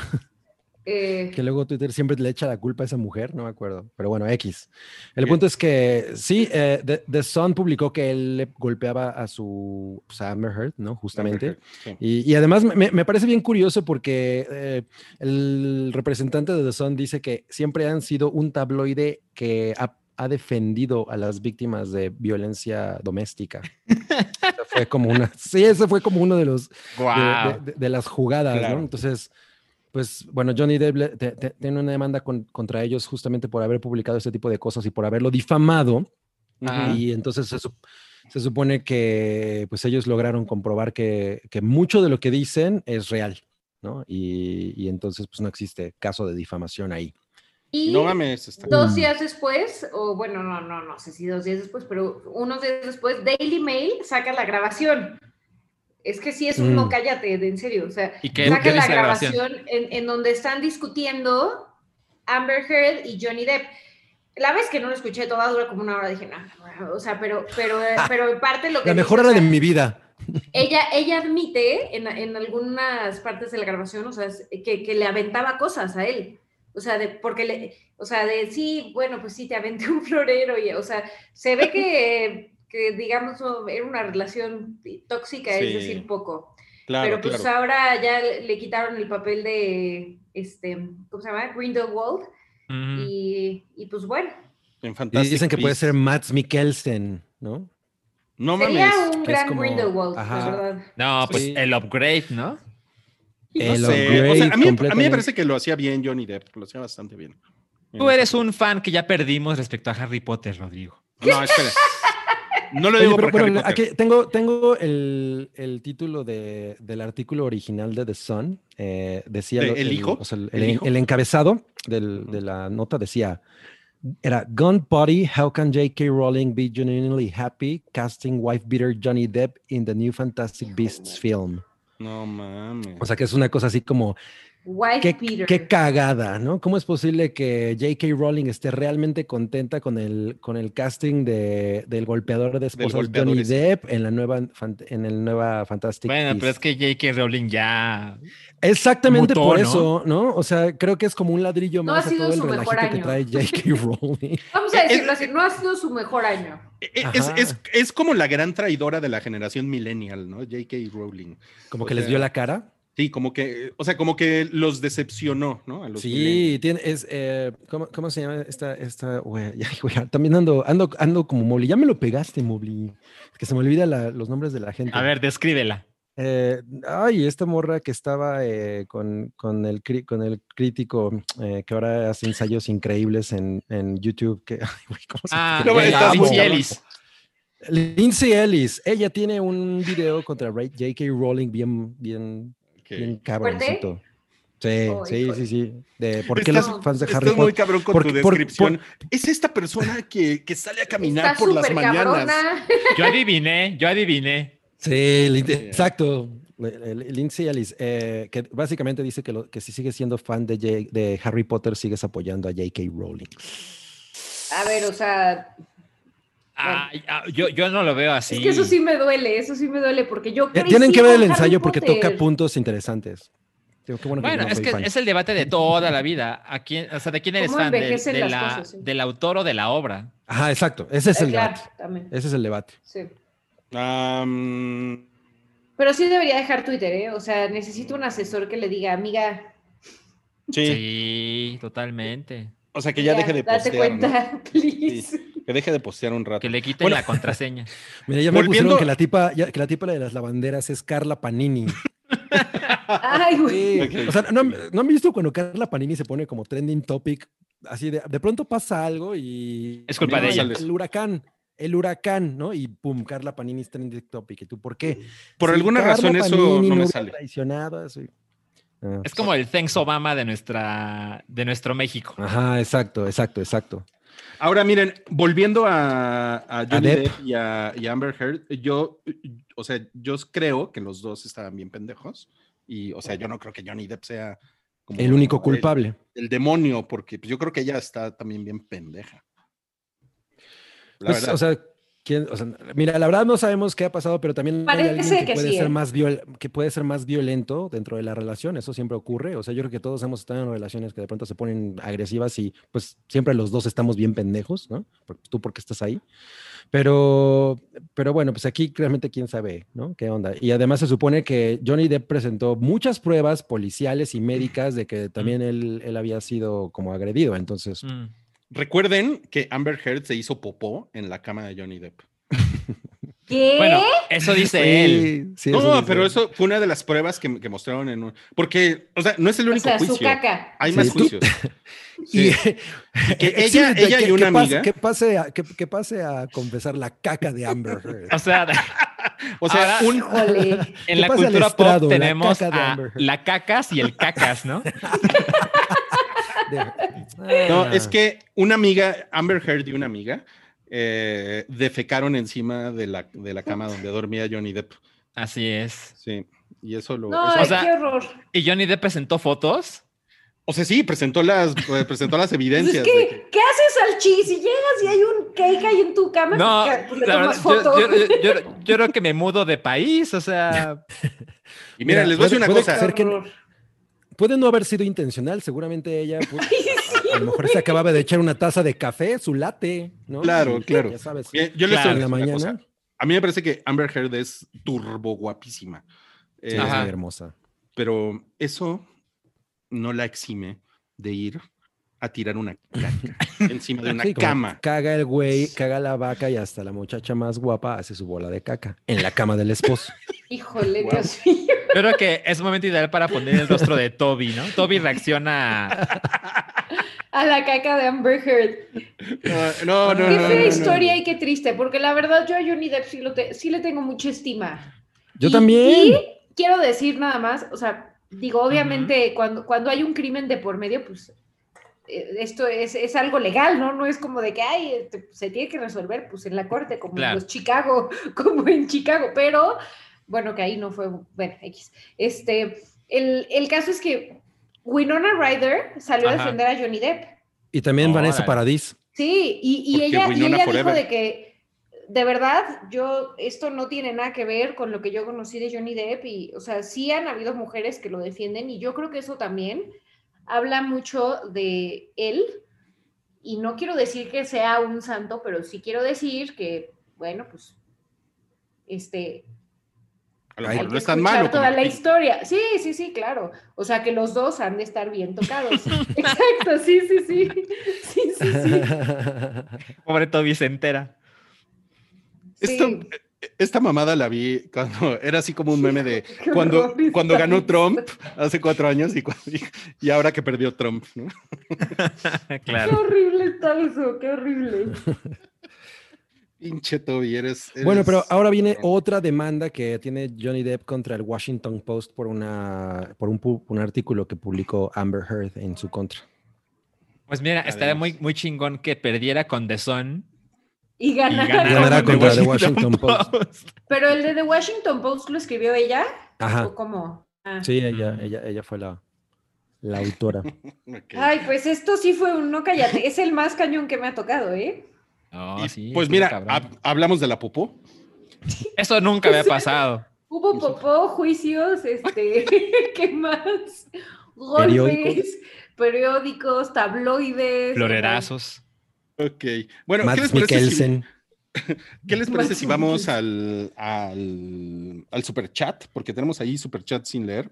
Speaker 4: Eh,
Speaker 3: Que luego Twitter siempre le echa la culpa a esa mujer, no me acuerdo. Pero bueno, X. El punto es que sí, eh, The, The Sun publicó que él le golpeaba a su pues, a Amber Heard, ¿no? Justamente.
Speaker 2: sí.
Speaker 3: Y, y además me, me parece bien curioso porque eh, el representante de The Sun dice que siempre han sido un tabloide que ha, ha defendido a las víctimas de violencia doméstica. Fue como una, sí, ese fue como uno de los
Speaker 5: Guau.
Speaker 3: de, de- de las jugadas,
Speaker 2: Claro.
Speaker 3: ¿no? Entonces, pues bueno, Johnny Depp le- te- te- tiene una demanda con- contra ellos justamente por haber publicado este tipo de cosas y por haberlo difamado.
Speaker 5: Ah.
Speaker 3: Y entonces eso se supone que pues ellos lograron comprobar que, que mucho de lo que dicen es real, ¿no? Y, y entonces pues no existe caso de difamación ahí.
Speaker 4: Y
Speaker 2: No mames, está
Speaker 4: dos días después, o bueno, no, no, no sé si dos días después, pero unos días después, Daily Mail saca la grabación. Es que sí es un
Speaker 3: Mm.
Speaker 4: no cállate, de en serio. O sea,
Speaker 5: ¿Y qué,
Speaker 4: saca
Speaker 5: qué
Speaker 4: la
Speaker 5: grabación?
Speaker 4: grabación en, en donde están discutiendo Amber Heard y Johnny Depp. La vez que no lo escuché toda dura como una hora, dije, no, o sea, pero, pero, eh, pero en parte lo que
Speaker 3: La
Speaker 4: dice,
Speaker 3: mejor
Speaker 4: o
Speaker 3: hora de
Speaker 4: sea,
Speaker 3: mi vida.
Speaker 4: ella, ella admite en, en algunas partes de la grabación, o sea, que, que le aventaba cosas a él. O sea, de, porque le, o sea, de sí, bueno, pues sí, te aventé un florero, y, o sea, se ve que, que digamos, o- era una relación tóxica,
Speaker 2: Sí.
Speaker 4: es decir, poco.
Speaker 2: Claro,
Speaker 4: Pero pues
Speaker 2: claro.
Speaker 4: ahora ya le, quitaron el papel de, este, ¿cómo se llama? Grindelwald, y, y pues bueno,
Speaker 2: En
Speaker 3: Y dicen que puede ser Matt Mikkelsen, ¿no?
Speaker 2: No
Speaker 4: sería
Speaker 2: mames.
Speaker 4: un gran
Speaker 3: como-
Speaker 4: Grindelwald,
Speaker 3: ajá.
Speaker 4: la verdad.
Speaker 5: No, pues
Speaker 3: Sí.
Speaker 5: el upgrade, ¿no?
Speaker 2: No
Speaker 3: El
Speaker 2: sé, o sea,
Speaker 3: upgrade
Speaker 2: a, mí, a mí me parece que lo hacía bien Johnny Depp, lo hacía bastante bien.
Speaker 5: Tú eres un fan que ya perdimos respecto a Harry Potter, Rodrigo.
Speaker 2: No, espera. No lo
Speaker 3: Oye,
Speaker 2: digo
Speaker 3: pero,
Speaker 2: por
Speaker 3: pero aquí tengo, tengo el, el título de, del artículo original de The Sun. eh, decía
Speaker 2: ¿De
Speaker 3: lo-
Speaker 2: El Hijo?
Speaker 3: o sea, el,
Speaker 2: ¿El
Speaker 3: el- el encabezado del- de la nota decía: era Gun Body, how can J.K. Rowling be genuinely happy casting wife beater Johnny Depp in the new Fantastic Beasts film?
Speaker 2: No mames.
Speaker 3: O sea que es una cosa así como Qué,
Speaker 4: Peter.
Speaker 3: qué cagada, ¿no? ¿Cómo es posible que J.K. Rowling esté realmente contenta con el, con el casting de, del golpeador de esposas
Speaker 2: golpeador
Speaker 3: Johnny. Depp en la nueva, en el nueva Fantastic
Speaker 5: Bueno, pero es que J.K. Rowling ya.
Speaker 3: Exactamente
Speaker 5: mutó,
Speaker 3: por
Speaker 5: ¿no?
Speaker 3: eso, ¿no? O sea, creo que es como un ladrillo
Speaker 4: No
Speaker 3: más
Speaker 4: ha
Speaker 3: a todo el relajito que trae J.K. Rowling.
Speaker 4: Vamos a
Speaker 2: Es-
Speaker 4: decirlo así, no ha sido su mejor año.
Speaker 2: E- Es, es- es como la gran traidora de la generación millennial, ¿no? J.K. Rowling.
Speaker 3: Como
Speaker 2: O
Speaker 3: que les dio la cara.
Speaker 2: Sí, como que, o sea, como que los decepcionó, ¿no? A los
Speaker 3: Sí, tiene, es, eh, ¿cómo, cómo se llama esta, esta, ya, también ando, ando, ando como Mobli, ya me lo pegaste, Mobli, Es que se me olvidan los nombres de la gente.
Speaker 5: A ver, descríbela.
Speaker 3: Eh, ay, esta morra que estaba eh, con, con, el, con el crítico eh, que ahora hace ensayos increíbles en, en YouTube. Que, ay, güey, ¿cómo se
Speaker 5: Ah,
Speaker 2: No,
Speaker 5: Lindsay. Ellis.
Speaker 3: Lindsay Ellis. Ella tiene un video contra Ra- J.K. Rowling bien, bien,
Speaker 2: Que-
Speaker 3: bien cabroncito. Sí,
Speaker 4: Ay,
Speaker 3: sí, sí, sí. De por qué
Speaker 2: Estás-
Speaker 3: los fans de
Speaker 2: Estás
Speaker 3: Harry
Speaker 2: muy
Speaker 3: Potter.
Speaker 2: cabrón con tu
Speaker 3: por-
Speaker 2: descripción. Es esta persona que, que sale a caminar por las mañanas.
Speaker 4: cabrona.
Speaker 5: Yo adiviné, yo adiviné.
Speaker 3: Sí, exacto. Lindsay Ellis, eh, que básicamente dice que, lo- que si sigues siendo fan de, J- de Harry Potter, sigues apoyando a J.K. Rowling.
Speaker 4: A ver, o sea,
Speaker 5: ah, yo, yo no lo veo así.
Speaker 4: es que eso sí me duele, eso sí me duele, porque yo crecí
Speaker 3: Tienen que ver el ensayo porque toca puntos interesantes. Digo, qué bueno que no
Speaker 5: es que
Speaker 3: fan.
Speaker 5: es el debate de toda la vida. ¿A quién, o sea, ¿de quién eres
Speaker 4: ¿Cómo
Speaker 5: fan? ¿Del-
Speaker 4: envejecen
Speaker 5: de
Speaker 4: las
Speaker 5: la-
Speaker 4: cosas, sí.
Speaker 5: ¿Del autor o de la obra?
Speaker 3: Ajá, exacto. Ese es el
Speaker 4: claro,
Speaker 3: debate.
Speaker 4: también,
Speaker 3: Ese es el debate.
Speaker 4: sí. Pero sí debería dejar Twitter, ¿eh? O sea, necesito un asesor que le diga, amiga,
Speaker 2: sí.
Speaker 5: Sí, totalmente.
Speaker 2: O sea, que ya, deje de
Speaker 4: date
Speaker 2: postear. ¿no?
Speaker 4: cuenta, please.
Speaker 2: Que deje de postear un rato.
Speaker 5: Que le quiten
Speaker 2: Bueno.
Speaker 5: la contraseña.
Speaker 3: Mira, ya me
Speaker 2: Volviendo-
Speaker 3: pusieron que la tipa, ya- que la tipa de las lavanderas es Carla Panini.
Speaker 4: Ay, güey.
Speaker 3: O sea, ¿no, han- ¿no han visto cuando Carla Panini se pone como trending topic? Así de, de pronto pasa algo y...
Speaker 5: Es culpa de ella.
Speaker 3: El, el huracán, el huracán, ¿no? Y pum, Carla Panini es trending topic. ¿Y tú por qué?
Speaker 2: Por alguna
Speaker 3: Carla
Speaker 2: razón eso no me sale.
Speaker 3: Ah,
Speaker 5: Es como el Thanks Obama de, nuestra, de nuestro México.
Speaker 3: Ajá, exacto, exacto, exacto.
Speaker 2: Ahora miren, volviendo a, a Johnny
Speaker 3: Depp.
Speaker 2: Depp y a, y a Amber Heard, yo, o sea, yo creo que los dos estaban bien pendejos. Y, o sea, yo no creo que Johnny Depp sea como
Speaker 3: El único culpable.
Speaker 2: El, demonio, porque pues, yo creo que ella está también bien pendeja. La
Speaker 3: Pues,
Speaker 2: verdad.
Speaker 3: o sea, ¿quién- o sea, mira, la verdad no sabemos qué ha pasado, pero también hay alguien que,
Speaker 4: que
Speaker 3: puede
Speaker 4: sí,
Speaker 3: ser
Speaker 4: ¿eh?
Speaker 3: más viol- que puede ser más violento dentro de la relación. Eso siempre ocurre. O sea, yo creo que todos hemos estado en relaciones que de pronto se ponen agresivas y pues siempre los dos estamos bien pendejos, ¿no? Por- Tú porque estás ahí. Pero, pero bueno, pues aquí realmente quién sabe, ¿no? ¿Qué onda? Y además se supone que Johnny Depp presentó muchas pruebas policiales y médicas de que también él, él había sido como agredido. Entonces,
Speaker 5: Mm.
Speaker 2: Recuerden que Amber Heard se hizo popó en la cama de Johnny Depp.
Speaker 4: ¿Qué?
Speaker 5: Bueno, eso dice él.
Speaker 3: Sí, sí, eso
Speaker 2: No,
Speaker 3: dice.
Speaker 2: pero eso fue una de las pruebas que, que mostraron en un... Porque, o sea, no es el
Speaker 4: o
Speaker 2: único
Speaker 4: sea, su
Speaker 2: juicio.
Speaker 4: caca.
Speaker 2: Hay
Speaker 3: Sí,
Speaker 2: más
Speaker 3: tú-
Speaker 2: juicios.
Speaker 3: Y,
Speaker 2: Sí. Que ella-
Speaker 3: Exhibit,
Speaker 2: ella y
Speaker 3: que-
Speaker 2: una
Speaker 3: que pase-
Speaker 2: amiga-
Speaker 3: Que pase, a, que, que pase a confesar la caca de Amber Heard.
Speaker 5: O sea,
Speaker 2: O sea,
Speaker 5: Ahora-
Speaker 2: un,
Speaker 5: en la cultura
Speaker 3: estrado,
Speaker 5: pop
Speaker 3: la
Speaker 5: tenemos
Speaker 3: caca de
Speaker 5: a la cacas y el cacas, ¿no?
Speaker 3: De-
Speaker 2: No, es que una amiga, Amber Heard y una amiga, eh, defecaron encima de la, de la cama donde dormía Johnny Depp.
Speaker 5: Así es.
Speaker 2: Sí, y eso lo...
Speaker 4: No,
Speaker 2: eso-
Speaker 5: o
Speaker 4: ay,
Speaker 5: sea-
Speaker 4: qué horror.
Speaker 5: Y Johnny Depp presentó fotos.
Speaker 2: o sea, sí, presentó las, eh, presentó las
Speaker 4: Pues
Speaker 2: evidencias.
Speaker 4: es
Speaker 2: de
Speaker 4: que,
Speaker 2: que-
Speaker 4: ¿qué haces al chi? Si llegas y hay un cake ahí en tu cama,
Speaker 5: No,
Speaker 4: pues, le
Speaker 5: la
Speaker 4: tomas
Speaker 5: verdad, yo,
Speaker 4: foto.
Speaker 5: yo- yo- yo creo que me mudo de país, o sea,
Speaker 2: Y mira,
Speaker 3: Mira,
Speaker 2: les voy a decir una
Speaker 3: puede-
Speaker 2: cosa.
Speaker 3: ser que-
Speaker 4: Horror.
Speaker 3: Puede no haber sido intencional, seguramente ella pu-
Speaker 4: Ay, sí,
Speaker 3: a, a lo mejor se acababa de echar una taza de café, su latte, ¿no?
Speaker 2: Claro, claro.
Speaker 3: Ya sabes.
Speaker 2: Bien, yo
Speaker 5: Claro.
Speaker 3: en la mañana.
Speaker 2: cosa. A mí me parece que Amber Heard es turbo guapísima.
Speaker 3: Sí,
Speaker 2: Eh,
Speaker 3: es
Speaker 5: Ajá.
Speaker 3: muy hermosa.
Speaker 2: pero eso no la exime de ir a tirar una caca encima de una
Speaker 3: Sí,
Speaker 2: cama.
Speaker 3: Caga el güey, caga la vaca y hasta la muchacha más guapa hace su bola de caca en la cama del esposo.
Speaker 4: Híjole,
Speaker 2: Guau.
Speaker 4: Dios mío.
Speaker 5: Yo creo que es un momento ideal para poner el rostro de Toby, ¿no? Toby reacciona.
Speaker 4: A la caca de Amber Heard.
Speaker 2: No, no, no.
Speaker 4: qué
Speaker 2: no,
Speaker 4: fea
Speaker 2: no, no.
Speaker 4: historia y qué triste, porque la verdad yo a Johnny Depp sí, lo te- sí le tengo mucha estima.
Speaker 3: Yo
Speaker 4: Y-
Speaker 3: también.
Speaker 4: Y quiero decir nada más, o sea, digo, obviamente cuando, cuando hay un crimen de por medio, pues eh, esto es, es algo legal, ¿no? No es como de que, ay, este, se tiene que resolver, pues en la corte, como
Speaker 5: Claro.
Speaker 4: en los Chicago, como en Chicago, pero bueno, que ahí no fue, bueno, X. Este, el, el caso es que Winona Ryder salió a defender a Johnny Depp.
Speaker 3: Y también Vanessa
Speaker 5: Órale.
Speaker 3: Paradis.
Speaker 4: Sí, y, y ella, y ella dijo de que, de verdad, yo, esto no tiene nada que ver con lo que yo conocí de Johnny Depp, y, o sea, sí han habido mujeres que lo defienden, y yo creo que eso también habla mucho de él, y no quiero decir que sea un santo, pero sí quiero decir que, bueno, pues, este,
Speaker 2: A lo
Speaker 3: Hay
Speaker 2: mejor no
Speaker 4: que
Speaker 2: es tan
Speaker 4: escuchar
Speaker 2: malo.
Speaker 4: toda
Speaker 2: como-
Speaker 4: la historia. Sí, sí, sí, claro. O sea, que los dos han de estar bien tocados. Exacto, sí, sí, sí. Sí, sí, sí.
Speaker 5: Pobre Toby se entera.
Speaker 2: Esto- esta mamada la vi cuando era así como un meme de cuando, cuando ganó. Trump hace cuatro años y, y ahora que perdió Trump, ¿no?
Speaker 4: Qué horrible está eso, qué horrible.
Speaker 2: Pinche Toby, eres,
Speaker 3: Bueno, pero
Speaker 2: eres-
Speaker 3: ahora viene otra demanda que tiene Johnny Depp contra el Washington Post por una por un, artículo que publicó Amber Heard en su contra.
Speaker 5: Pues mira, estaría muy, muy chingón que perdiera con The Sun
Speaker 4: Y
Speaker 5: y
Speaker 4: ganar.
Speaker 5: ganara
Speaker 3: Ganará
Speaker 5: con
Speaker 3: contra The Washington Post.
Speaker 4: Pero el de The Washington Post lo escribió ella.
Speaker 3: Ajá.
Speaker 4: ¿O cómo? Ah.
Speaker 3: Sí, ella, ella, ella fue la, la autora.
Speaker 4: Ay, pues esto sí fue un no cállate. Es el más cañón que me ha tocado, ¿eh?
Speaker 5: No,
Speaker 2: Y,
Speaker 5: sí,
Speaker 2: pues mira, hablamos de la popó.
Speaker 5: Eso nunca había pasado.
Speaker 4: Hubo popó, juicios, este, ¿qué más? Golpes,
Speaker 3: Periódicos.
Speaker 4: periódicos, tabloides.
Speaker 5: Florerazos.
Speaker 2: Ok. Bueno, ¿qué les parece si,
Speaker 3: Mikkelsen.
Speaker 2: ¿qué les parece si vamos al, al, al super chat? Porque tenemos ahí super chat sin leer.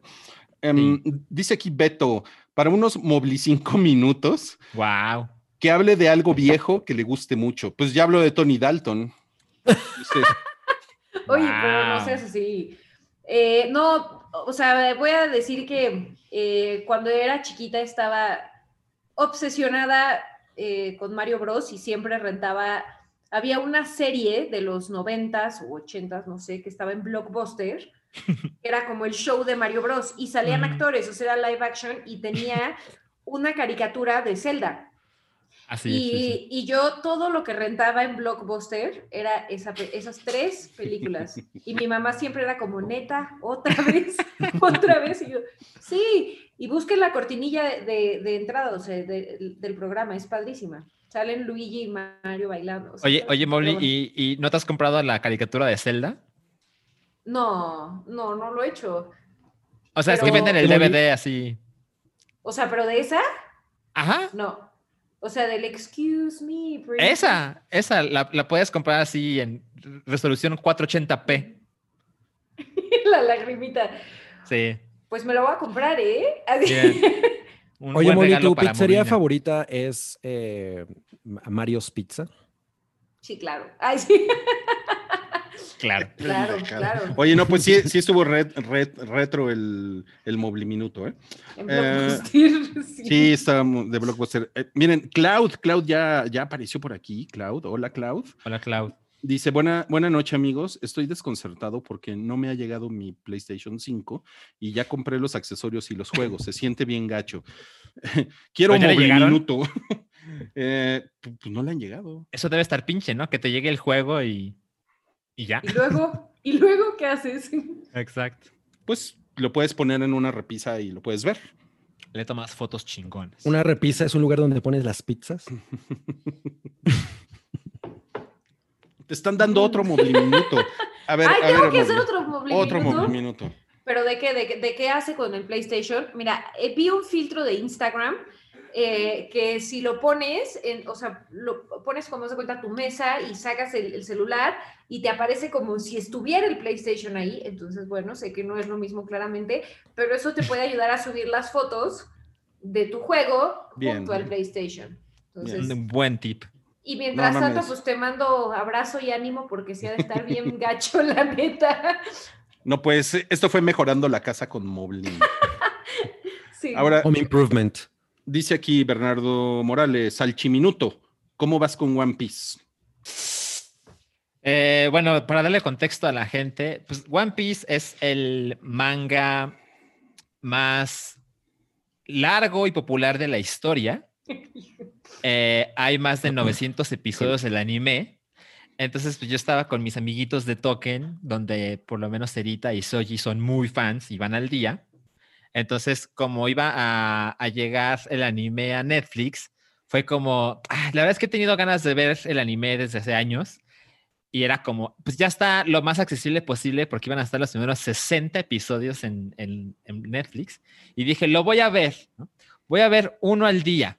Speaker 2: Em, Dice aquí Beto, para unos Mobli cinco minutos,
Speaker 5: Wow.
Speaker 2: Que hable de algo viejo que le guste mucho. Pues ya hablo de Tony Dalton.
Speaker 4: Oye, pero no seas así. Eh, no, o sea, voy a decir que eh, cuando era chiquita estaba obsesionada eh, con Mario Bros. y siempre rentaba. Había una serie de los noventas o ochentas, no sé, que estaba en Blockbuster, que era como el show de Mario Bros. y salían actores, o sea, era live action y tenía una caricatura de Zelda.
Speaker 5: Así
Speaker 4: y,
Speaker 5: sí, sí.
Speaker 4: y yo todo lo que rentaba en Blockbuster era esa esas tres películas. Y mi mamá siempre era como, neta, otra vez, otra vez. Y yo, sí, y busquen la cortinilla de, de- entrada, o sea, de- del programa, es padrísima. Salen Luigi y Mario bailando. o sea,
Speaker 5: Oye, oye, Molly,
Speaker 4: bueno.
Speaker 5: ¿y, ¿y no te has comprado la caricatura de Zelda?
Speaker 4: No, no, no lo he hecho.
Speaker 5: O sea, es que venden el DVD así.
Speaker 4: O sea, pero de esa,
Speaker 5: Ajá.
Speaker 4: no. O sea, del excuse me.
Speaker 5: Esa, esa la, la puedes comprar así en resolución 480p.
Speaker 4: la lagrimita.
Speaker 5: Sí.
Speaker 4: Pues me lo voy a comprar, ¿eh? Así.
Speaker 5: Bien. Un
Speaker 3: Oye,
Speaker 5: regalo
Speaker 3: ¿tu pizzería
Speaker 5: Molina.
Speaker 3: favorita es eh, Ma- Mario's Pizza?
Speaker 4: Sí, claro. Ay, sí.
Speaker 5: Claro.
Speaker 4: Claro, claro.
Speaker 2: Oye, no, pues sí, sí estuvo ret- ret- retro el, el Mobliminuto, ¿eh? Eh,
Speaker 4: Blockbuster, sí.
Speaker 2: Sí, está de Blockbuster. Eh, miren, Cloud, Cloud ya, ya apareció por aquí. Cloud, hola Cloud.
Speaker 5: Hola, Cloud.
Speaker 2: Dice, buena, buena noche amigos, estoy desconcertado porque no me ha llegado mi PlayStation 5 y ya compré los accesorios y los juegos, se siente bien gacho. Quiero
Speaker 5: ¿Pero ya le llegaron?
Speaker 2: Mobliminuto. Eh, pu- pues no le han llegado.
Speaker 5: Eso debe estar pinche, ¿no? Que te llegue el juego y, y ya.
Speaker 4: Y luego, ¿y luego qué haces?
Speaker 5: Exacto.
Speaker 2: Pues lo puedes poner en una repisa y lo puedes ver.
Speaker 5: Le tomas fotos chingonas.
Speaker 3: Una repisa es un lugar donde pones las pizzas.
Speaker 2: Te están dando otro Mobliminuto. A ver,
Speaker 4: Ay,
Speaker 2: a
Speaker 4: tengo
Speaker 2: ver,
Speaker 4: que hacer otro Mobliminuto.
Speaker 2: Otro Mobliminuto.
Speaker 4: ¿Pero de qué? ¿De, qué- de qué hace con el PlayStation? Mira, eh, vi un filtro de Instagram eh, que si lo pones, en, o sea, lo pones como se cuenta tu mesa y sacas el, el celular y te aparece como si estuviera el PlayStation ahí. Entonces, bueno, sé que no es lo mismo claramente, pero eso te puede ayudar a subir las fotos de tu juego
Speaker 2: Bien,
Speaker 4: junto al. PlayStation. Entonces,
Speaker 5: Un buen tip.
Speaker 4: y mientras
Speaker 2: No
Speaker 4: tanto,
Speaker 2: mames.
Speaker 4: pues te mando abrazo y ánimo porque se ha de estar bien gacho, la neta.
Speaker 2: No, pues esto fue mejorando la casa con Moblin.
Speaker 4: Sí.
Speaker 2: Ahora,
Speaker 3: Home Improvement.
Speaker 2: Dice aquí Bernardo Morales, Salchiminuto, ¿cómo vas con One Piece?
Speaker 5: Eh, bueno, para darle contexto a la gente, pues One Piece es el manga más largo y popular de la historia. Eh, hay más de 900 episodios del anime. Entonces, pues yo estaba con mis amiguitos de Token, donde por lo menos Erita y Soji son muy fans y van al día. Entonces, como iba a, a llegar el anime a Netflix, fue como, ah, la verdad es que he tenido ganas de ver el anime desde hace años. Y era como, pues ya está lo más accesible posible porque iban a estar los primeros 60 episodios en, en- en Netflix. Y dije, lo voy a ver, ¿no? Voy a ver uno al día.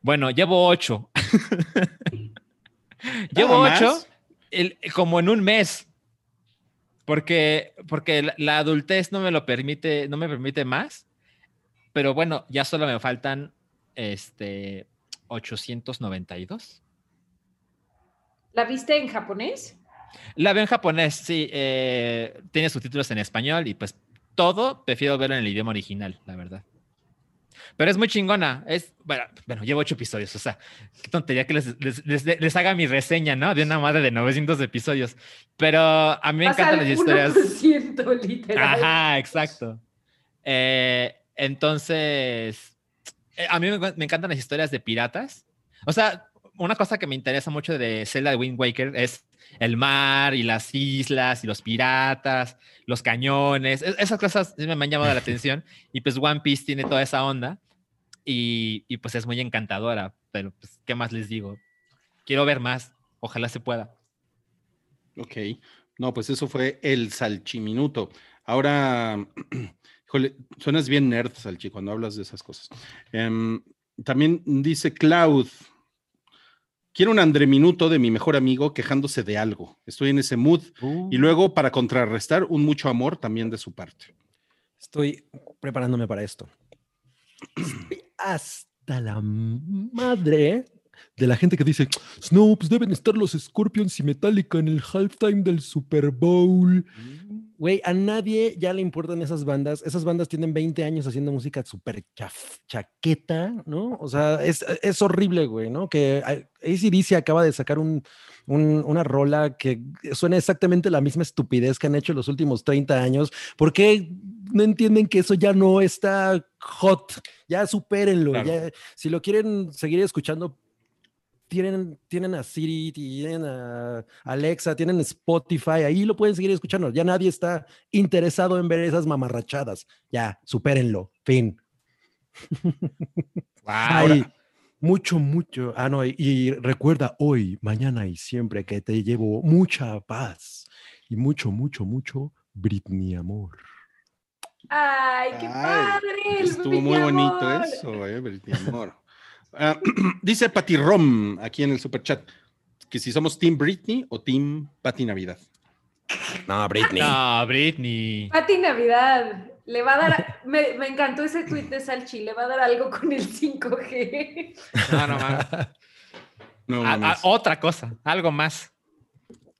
Speaker 5: Bueno, llevo ocho. llevo
Speaker 2: ¿Nada
Speaker 5: ocho el- como en un mes. Porque, porque la, adultez no me lo permite, no me permite más. Pero bueno, ya solo me faltan este 892.
Speaker 4: ¿La viste en japonés?
Speaker 5: La veo en japonés, sí. eh, tiene subtítulos en español y pues todo prefiero verlo en el idioma original, la verdad. Pero es muy chingona. Es, bueno, bueno, llevo ocho episodios, o sea, qué tontería que les, les, les- les haga mi reseña, ¿no? De una madre de 900 episodios. Pero a mí me encantan las historias.
Speaker 4: 1% literal.
Speaker 5: Ajá, exacto. Eh, entonces, eh, a mí me, me encantan las historias de piratas. O sea, una cosa que me interesa mucho de Zelda de Wind Waker es el mar y las islas y los piratas, los cañones. Es- esas cosas me han llamado la atención. Y pues One Piece tiene toda esa onda. Y, y, pues es muy encantadora. Pero pues, ¿qué más les digo? Quiero ver más. Ojalá se pueda.
Speaker 2: Ok, no, pues eso fue el Salchiminuto. Ahora, híjole, suenas bien nerd, Salchi, cuando hablas de esas cosas. Em, también dice Cloud, quiero un Andreminuto de mi mejor amigo quejándose de algo. Estoy en ese mood. Y luego, para contrarrestar, un mucho amor también de su parte.
Speaker 3: Estoy preparándome para esto. Estoy hasta la madre de la gente que dice, no, pues deben estar los Scorpions y Metallica en el halftime del Super Bowl. Güey, a nadie ya le importan esas bandas. Esas bandas tienen 20 años haciendo música súper chaqueta, ¿no? O sea, es, es horrible, güey, ¿no? Que ACDC acaba de sacar un, un- una rola que suena exactamente la misma estupidez que han hecho los últimos 30 años. ¿Por qué no entienden que eso ya no está hot? Ya supérenlo.
Speaker 2: Claro.
Speaker 3: ya- si lo quieren seguir escuchando, tienen, tienen a Siri, tienen a Alexa, tienen Spotify, ahí lo pueden seguir escuchando. Ya nadie está interesado en ver esas mamarrachadas. Ya, supérenlo. Fin. Ay, mucho, mucho. Ah, no, y, y recuerda hoy, mañana y siempre que te llevo mucha paz y mucho, mucho, mucho Britney amor.
Speaker 4: Ay, qué
Speaker 2: Ay,
Speaker 4: padre.
Speaker 2: Estuvo
Speaker 4: Britney
Speaker 2: muy bonito eso, eh, Britney Amor. Ah, dice Patty Rom aquí en el super chat que si somos Team Britney o Team Patty Navidad.
Speaker 3: No, Britney.
Speaker 5: No, Britney.
Speaker 4: Pati Navidad. Le va a dar. Me, me encantó ese tweet de Salchi. Le va a dar algo con el 5G.
Speaker 5: No, no, mames.
Speaker 2: No,
Speaker 5: A- a-
Speaker 2: mames.
Speaker 5: otra cosa, algo más.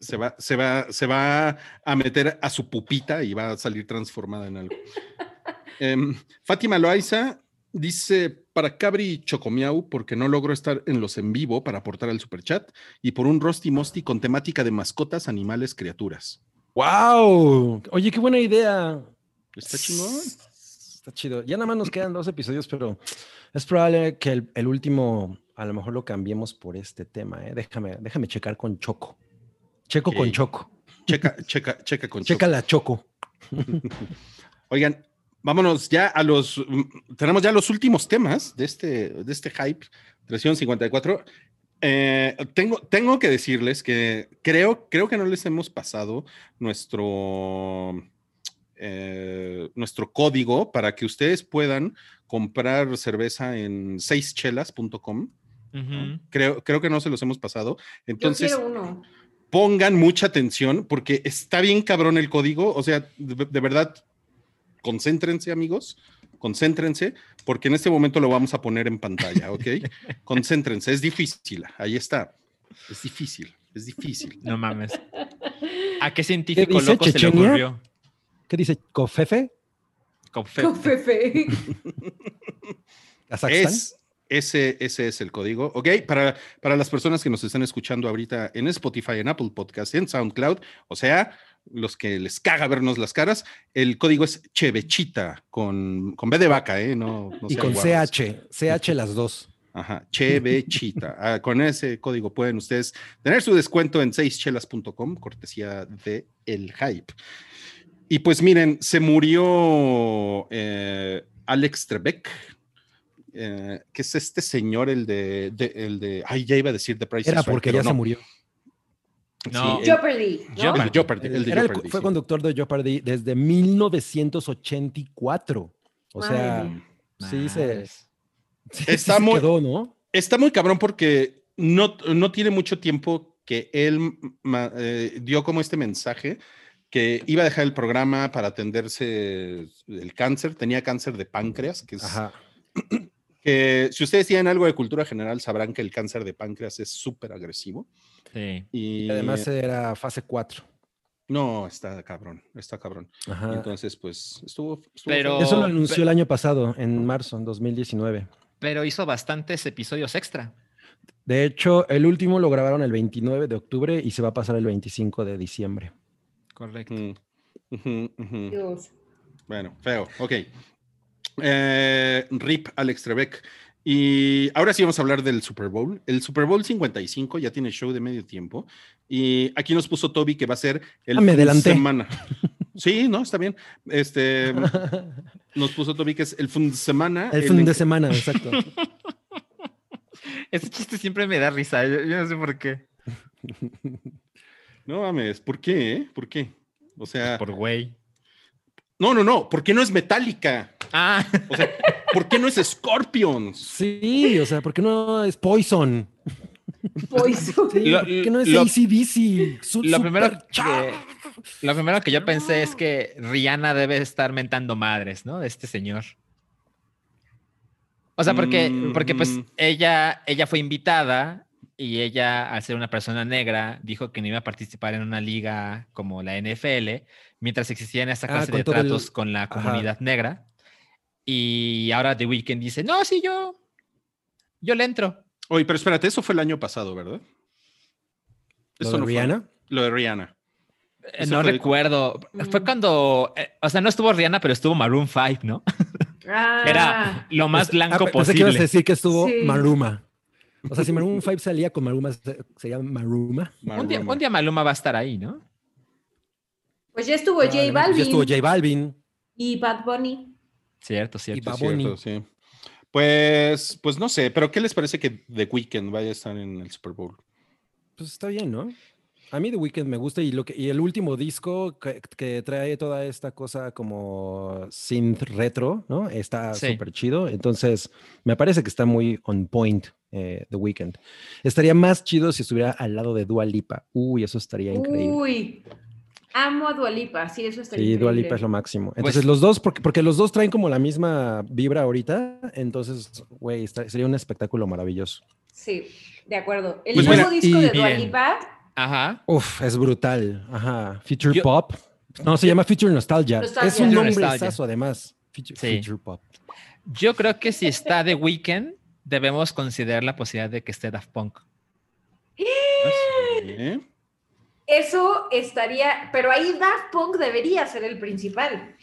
Speaker 2: se va, se va, se va a meter a su pupita y va a salir transformada en algo. Em, Fátima Loaiza dice para Cabri Chocomiau, porque no logro estar en los en vivo para aportar al superchat, y por un Rosti Mosti con temática de mascotas, animales, criaturas.
Speaker 3: ¡Wow! Oye, qué buena idea.
Speaker 2: Está chingón.
Speaker 3: Está chido. Ya nada más nos quedan dos episodios, pero es probable que el, el último a lo mejor lo cambiemos por este tema. ¿eh? Déjame, déjame checar con Choco. Checo con. Choco.
Speaker 2: Checa, checa, checa con
Speaker 3: Checa
Speaker 2: Choco.
Speaker 3: la Choco.
Speaker 2: Oigan, vámonos ya a los. Tenemos ya los últimos temas de este, de este hype 354. Eh, tengo, tengo que decirles que creo, creo que no les hemos pasado nuestro, eh, nuestro código para que ustedes puedan comprar cerveza en seischelas.com. Creo, creo que no se los hemos pasado. Entonces,
Speaker 4: Yo quiero uno.
Speaker 2: pongan mucha atención porque está bien cabrón el código. O sea, de, de verdad, concéntrense, amigos. Concéntrense, porque en este momento lo vamos a poner en pantalla, ¿ok? Concéntrense, es difícil. Ahí está. Es difícil, es difícil.
Speaker 5: No mames. ¿A qué científico loco se le ocurrió?
Speaker 3: ¿Qué dice? ¿Cofefe?
Speaker 5: Cofe-
Speaker 4: Con Fefe.
Speaker 3: ¿Kazajstán?
Speaker 2: Es, ese, ese es el código, ¿ok? Para, para las personas que nos están escuchando ahorita en Spotify, en Apple Podcast, en SoundCloud, o sea, los que les caga vernos las caras, el código es Chevechita, con, con B de vaca, ¿eh? No, no
Speaker 3: y con. CH. CH las dos.
Speaker 2: Ajá, Chevechita. Ah, con ese código pueden ustedes tener su descuento en seischelas.com, cortesía de El Hype. Y pues miren, se murió eh, Alex Trebek, eh, que es este señor, el de, de- el de, ay, ya iba a decir The Price
Speaker 3: Era porque ya se
Speaker 2: no.
Speaker 3: murió.
Speaker 5: No.
Speaker 2: Sí, el-
Speaker 4: Jeopardy. ¿no?
Speaker 2: el de Jeopardy, el de
Speaker 3: Era el-
Speaker 2: Jeopardy,
Speaker 3: fue
Speaker 2: sí.
Speaker 3: conductor de Jeopardy desde 1984. O sea, sí se, sí
Speaker 2: Está
Speaker 3: se
Speaker 2: muy-
Speaker 3: quedó, ¿no?
Speaker 2: Está muy cabrón porque no, no tiene mucho tiempo que él eh, dio como este mensaje que iba a dejar el programa para atenderse el cáncer, tenía cáncer de páncreas, que es
Speaker 3: Ajá.
Speaker 2: que si ustedes tienen algo de cultura general sabrán que el cáncer de páncreas es súper agresivo
Speaker 5: Sí.
Speaker 2: y
Speaker 3: Y además era fase 4.
Speaker 2: no, está cabrón, está cabrón.
Speaker 3: Ajá.
Speaker 2: Entonces, pues estuvo, estuvo
Speaker 5: Pero-.
Speaker 3: Eso lo anunció el año pasado, en marzo, en 2019.
Speaker 5: Pero hizo bastantes episodios extra.
Speaker 3: De hecho, el último lo grabaron el 29 de octubre y se va a pasar el 25 de diciembre.
Speaker 5: Correcto.
Speaker 4: Dios.
Speaker 2: Bueno, feo. Ok. Eh, Rip Alex Trebek. Y ahora sí vamos a hablar del Super Bowl. El Super Bowl 55 ya tiene show de medio tiempo. Y aquí nos puso Toby que va a ser el
Speaker 3: Ah, me
Speaker 2: fin de semana. Sí, no, está bien. Este nos puso Toby que es el fin de semana.
Speaker 3: El
Speaker 2: en
Speaker 3: fin
Speaker 2: el
Speaker 3: de semana, exacto.
Speaker 5: Ese chiste siempre me da risa. Yo, yo no sé por qué.
Speaker 2: No mames, ¿por qué? eh? ¿Por qué? O sea,
Speaker 5: Por güey.
Speaker 2: no, no, no, ¿por qué no es Metallica?
Speaker 5: Ah,
Speaker 2: O sea, ¿por qué no es Scorpions?
Speaker 3: Sí, o sea, ¿por qué no es Poison?
Speaker 4: Poison.
Speaker 3: Sí, ¿Por qué no es
Speaker 5: lo-
Speaker 3: ACDC? Su- cha-
Speaker 5: que, lo primero que yo pensé es que Rihanna debe estar mentando madres, ¿no? De este señor. O sea, porque, porque pues
Speaker 2: Mm.
Speaker 5: ella, ella fue invitada y ella, al ser una persona negra, dijo que no iba a participar en una liga como la NFL, mientras existían esta
Speaker 3: Ah,
Speaker 5: clase de
Speaker 3: el-
Speaker 5: tratos con la
Speaker 3: Ajá.
Speaker 5: comunidad negra. Y ahora The Weeknd dice, no, sí, yo, yo le entro.
Speaker 2: Oye, pero espérate, eso fue el año pasado, ¿verdad?
Speaker 3: ¿Lo
Speaker 2: Eso
Speaker 3: de
Speaker 2: no fue-
Speaker 3: Rihanna?
Speaker 2: Lo de Rihanna.
Speaker 5: Eh, No
Speaker 2: fue-
Speaker 5: recuerdo. Fue
Speaker 4: Mm.
Speaker 5: cuando, eh, o sea, no estuvo Rihanna, pero estuvo Maroon 5, ¿no?
Speaker 4: Ah,
Speaker 5: Era lo más
Speaker 3: Pues,
Speaker 5: blanco
Speaker 3: ah, pe- Pensé que ibas a
Speaker 5: posible.
Speaker 3: decir que estuvo
Speaker 4: Sí.
Speaker 3: Maruma. O sea, si Maroon 5 salía con Maruma, se- sería Maruma.
Speaker 5: Un día,
Speaker 2: Maruma.
Speaker 5: un día Maluma va a estar ahí, ¿no?
Speaker 4: Pues ya estuvo J
Speaker 3: Probablemente.
Speaker 4: Balvin
Speaker 3: Ya estuvo J Balvin.
Speaker 4: y Bad Bunny.
Speaker 5: Cierto, cierto.
Speaker 3: Bad
Speaker 2: Sí, cierto,
Speaker 3: Bunny.
Speaker 2: sí. Pues, pues no sé, pero ¿qué les parece que The Weeknd vaya a estar en el Super Bowl?
Speaker 3: Pues está bien, ¿no? A mí The Weeknd me gusta y, lo que, y el último disco que, que trae toda esta cosa como synth retro, ¿no? Está
Speaker 5: Sí.
Speaker 3: súper chido. Entonces, me parece que está muy on point eh, The Weeknd. Estaría más chido si estuviera al lado de Dua Lipa. Uy, eso estaría increíble.
Speaker 4: Uy. Amo a Dualipa, sí, eso está
Speaker 3: Sí, Dua Lipa es lo máximo. Entonces,
Speaker 5: Pues-
Speaker 3: los dos, porque, porque los dos traen como la misma vibra ahorita, entonces, güey, sería un espectáculo maravilloso.
Speaker 4: Sí, de acuerdo. El
Speaker 2: Pues
Speaker 4: nuevo
Speaker 3: mira,
Speaker 4: disco
Speaker 3: y-
Speaker 4: de Dua
Speaker 5: Bien.
Speaker 4: Lipa
Speaker 5: Ajá.
Speaker 3: Uf, es brutal. Ajá. Future
Speaker 5: Yo-
Speaker 3: Pop. No, se llama Future Nostalgia.
Speaker 4: Nostalgia.
Speaker 3: Es un nombre además. Future,
Speaker 5: Sí.
Speaker 3: Future Pop.
Speaker 5: Yo creo que si está The Weeknd, debemos considerar la posibilidad de que esté Daft Punk.
Speaker 2: ¿Eh?
Speaker 4: Eso estaría, pero ahí Daft Punk debería ser el principal.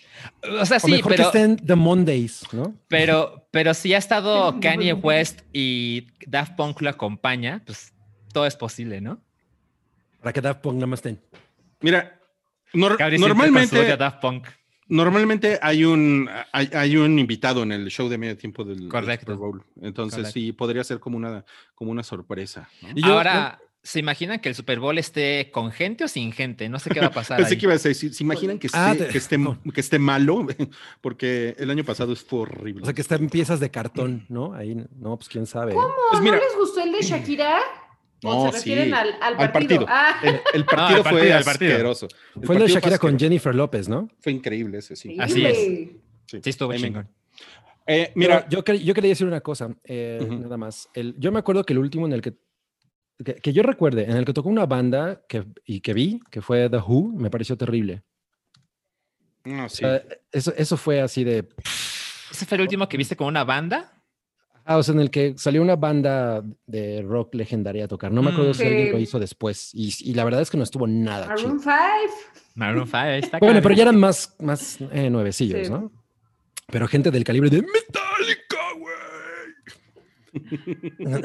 Speaker 5: O sea,
Speaker 3: o
Speaker 5: sí,
Speaker 3: mejor
Speaker 5: pero,
Speaker 3: que estén The Mondays, ¿no?
Speaker 5: pero, pero si ha estado Kanye. West y Daft Punk lo acompaña, pues todo es posible, ¿no?
Speaker 3: Para que Daft Punk nada más estén.
Speaker 2: Mira, nor-
Speaker 5: Cabri
Speaker 2: normalmente,
Speaker 5: a Daft Punk.
Speaker 2: Normalmente hay un, hay, hay un invitado en el show de medio tiempo del,
Speaker 5: Correcto.
Speaker 2: Super Bowl. Entonces
Speaker 5: Correcto.
Speaker 2: sí, podría ser como una, como una sorpresa. ¿no?
Speaker 3: Y yo-
Speaker 5: Ahora, ¿se imaginan que el Super Bowl esté con gente o sin gente? No sé qué va a pasar.
Speaker 2: Pensé
Speaker 5: ahí.
Speaker 2: que iba a decir, ¿se, imaginan que esté,
Speaker 3: Ah, te-
Speaker 2: que, esté, que esté malo? Porque el año pasado fue horrible.
Speaker 3: O sea, que están en piezas de cartón, ¿no? Ahí, no, pues quién sabe.
Speaker 2: Pues mira,
Speaker 4: ¿No les gustó el de Shakira? ¿O
Speaker 2: No,
Speaker 4: se refieren
Speaker 2: sí,
Speaker 4: al, al
Speaker 2: al
Speaker 4: partido?
Speaker 2: partido.
Speaker 4: Ah,
Speaker 2: el, el partido
Speaker 5: el
Speaker 2: fue
Speaker 5: partido, el partido.
Speaker 2: asqueroso. El
Speaker 3: Fue el de Shakira con. Jennifer López, ¿no?
Speaker 2: Fue increíble ese, sí.
Speaker 5: Así es.
Speaker 2: Sí,
Speaker 5: Sí, estuvo chingón.
Speaker 2: Eh,
Speaker 3: Mira, yo, yo quería decir una cosa, eh, nada más. El, yo me acuerdo que el último en el que, que, que yo recuerde, en el que tocó una banda que, y que vi, que fue The Who, me pareció terrible.
Speaker 2: no,
Speaker 3: O
Speaker 2: sí.
Speaker 3: sea, eso, eso fue así de...
Speaker 5: ¿Ese fue el último que viste con una banda?
Speaker 3: Ah, o sea, en el que salió una banda de rock legendaria a tocar. No me acuerdo
Speaker 5: Mm.
Speaker 3: si alguien lo hizo después. Y, y la verdad es que no estuvo nada chido.
Speaker 4: Maroon 5.
Speaker 5: Maroon 5, ahí está.
Speaker 3: Bueno,
Speaker 5: cabrón.
Speaker 3: pero ya eran más, más eh, nuevecillos,
Speaker 4: Sí.
Speaker 3: ¿no? Pero gente del calibre de Metallica, güey.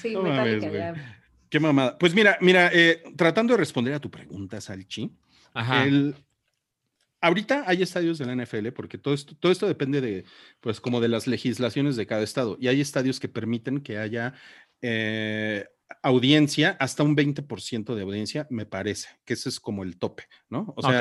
Speaker 4: Sí,
Speaker 2: No
Speaker 4: Metallica ya.
Speaker 2: Qué mamada. Pues mira, mira, eh, tratando de responder a tu pregunta, Salchi,
Speaker 5: Ajá.
Speaker 2: el, ahorita hay estadios de la NFL porque todo esto, todo esto depende de, pues, como de las legislaciones de cada estado. Y hay estadios que permiten que haya eh, audiencia, hasta un 20% de audiencia, me parece, que ese es como el tope, ¿no? O sea,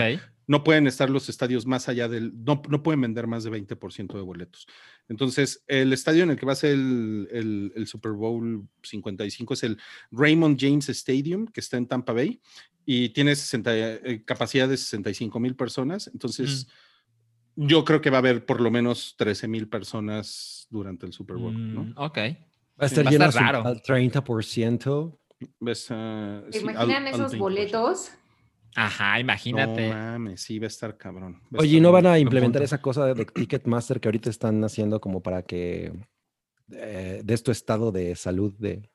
Speaker 2: no pueden estar los estadios más allá del, no, no pueden vender más de 20% de boletos. Entonces, el estadio en el que va a ser el, el- el Super Bowl 55 es el Raymond James Stadium, que está en Tampa Bay, y tiene 60, eh, capacidad de 65 mil personas. Entonces, yo creo que va a haber por lo menos 13 mil personas durante el Super Bowl,
Speaker 5: Mm,
Speaker 2: ¿no?
Speaker 5: ok.
Speaker 3: Va a estar
Speaker 5: Va a
Speaker 3: lleno
Speaker 5: estar raro.
Speaker 3: al 30%.
Speaker 2: ¿Ves? Ah,
Speaker 4: ¿Se
Speaker 2: sí, al-
Speaker 4: imaginan
Speaker 2: al
Speaker 4: esos
Speaker 2: 20%.
Speaker 4: boletos?
Speaker 5: Ajá, imagínate.
Speaker 2: No mames, sí, va a estar cabrón. a
Speaker 3: Oye,
Speaker 2: estar
Speaker 3: ¿y no van a implementar
Speaker 5: punto.
Speaker 3: esa cosa de Ticketmaster que ahorita están haciendo como para que eh, des tu estado de salud de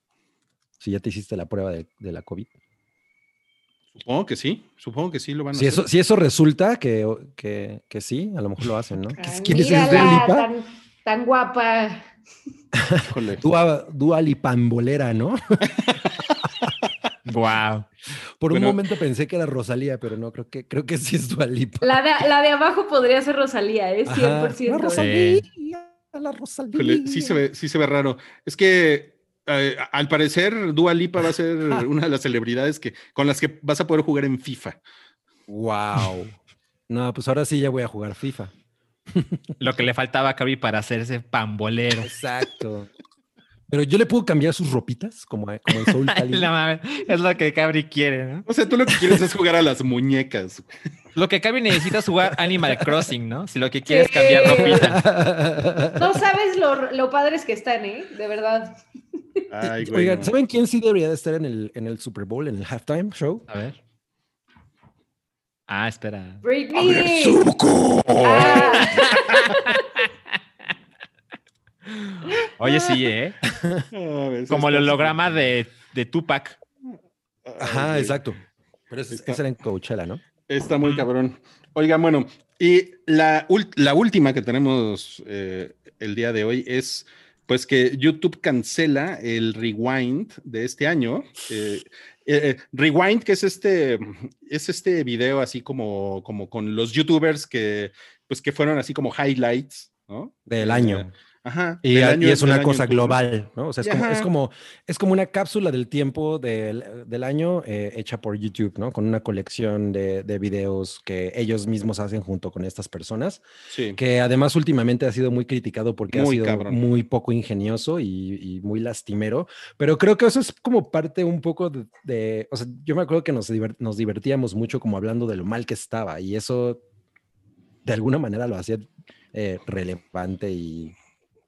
Speaker 3: si ya te hiciste la prueba de, de la COVID?
Speaker 2: Supongo que sí, supongo que sí lo van a
Speaker 3: Si
Speaker 2: hacer.
Speaker 3: eso, si eso resulta que, que, que sí, a lo mejor lo hacen, ¿no?
Speaker 4: Ay,
Speaker 3: ¿Quién es Lipa?
Speaker 4: tan, tan guapa.
Speaker 3: Dua, Dua Lipambolera, ¿no?
Speaker 5: Wow.
Speaker 3: Por un momento pensé que era Rosalía, pero no, creo que, creo que sí es Dua Lipa.
Speaker 4: La de, la de abajo podría ser Rosalía, ¿eh?
Speaker 3: Ajá,
Speaker 4: 100%.
Speaker 3: La Rosalía, la Rosalía.
Speaker 2: Sí se ve, sí se ve raro. Es que eh, al parecer Dua Lipa va a ser una de las celebridades que, con las que vas a poder jugar en FIFA.
Speaker 3: Wow. No, pues ahora sí ya voy a jugar FIFA.
Speaker 5: Lo que le faltaba a Cabri para hacerse pambolero.
Speaker 3: Exacto. Pero yo le puedo cambiar sus ropitas, como, como en Soul Calibur.
Speaker 5: es lo que Cabri quiere, ¿no?
Speaker 2: O sea, tú lo que quieres es jugar a las muñecas.
Speaker 5: Lo que Cabri necesita es jugar Animal Crossing, ¿no? Si lo que quiere es cambiar ropita.
Speaker 4: No sabes lo, lo padres que están, ¿eh? De verdad.
Speaker 2: Ay, güey.
Speaker 3: Oigan. ¿saben quién sí debería de estar en el, en el Super Bowl, en el halftime show?
Speaker 5: A ver. Ah, espera.
Speaker 4: Britney. Ah,
Speaker 5: Oye, sí, ¿eh?
Speaker 2: Ah,
Speaker 5: Como el holograma de, de Tupac.
Speaker 2: Ay,
Speaker 3: Ajá, exacto. Pero ese,
Speaker 2: Está-
Speaker 3: ese era en Coachella, ¿no?
Speaker 2: Está muy cabrón. Oigan, bueno, y la, la última que tenemos eh, el día de hoy es pues que YouTube cancela el rewind de este año. Eh, eh, rewind, que es este, es este video así como, como con los youtubers que pues que fueron así como highlights, ¿no?
Speaker 3: Del
Speaker 2: Eh,
Speaker 3: año.
Speaker 2: Ajá.
Speaker 3: Y,
Speaker 2: año-
Speaker 3: y es una cosa global, ¿no? O sea, es como, es como, es como una cápsula del tiempo del, del año eh, hecha por YouTube, ¿no? Con una colección de, de videos que ellos mismos hacen junto con estas personas,
Speaker 2: Sí.
Speaker 3: que además últimamente ha sido muy criticado porque
Speaker 2: Muy
Speaker 3: ha sido
Speaker 2: cabrón.
Speaker 3: muy poco ingenioso y, y muy lastimero, pero creo que eso es como parte un poco de, de- o sea, yo me acuerdo que nos, diver- nos divertíamos mucho como hablando de lo mal que estaba y eso de alguna manera lo hacía eh, relevante y,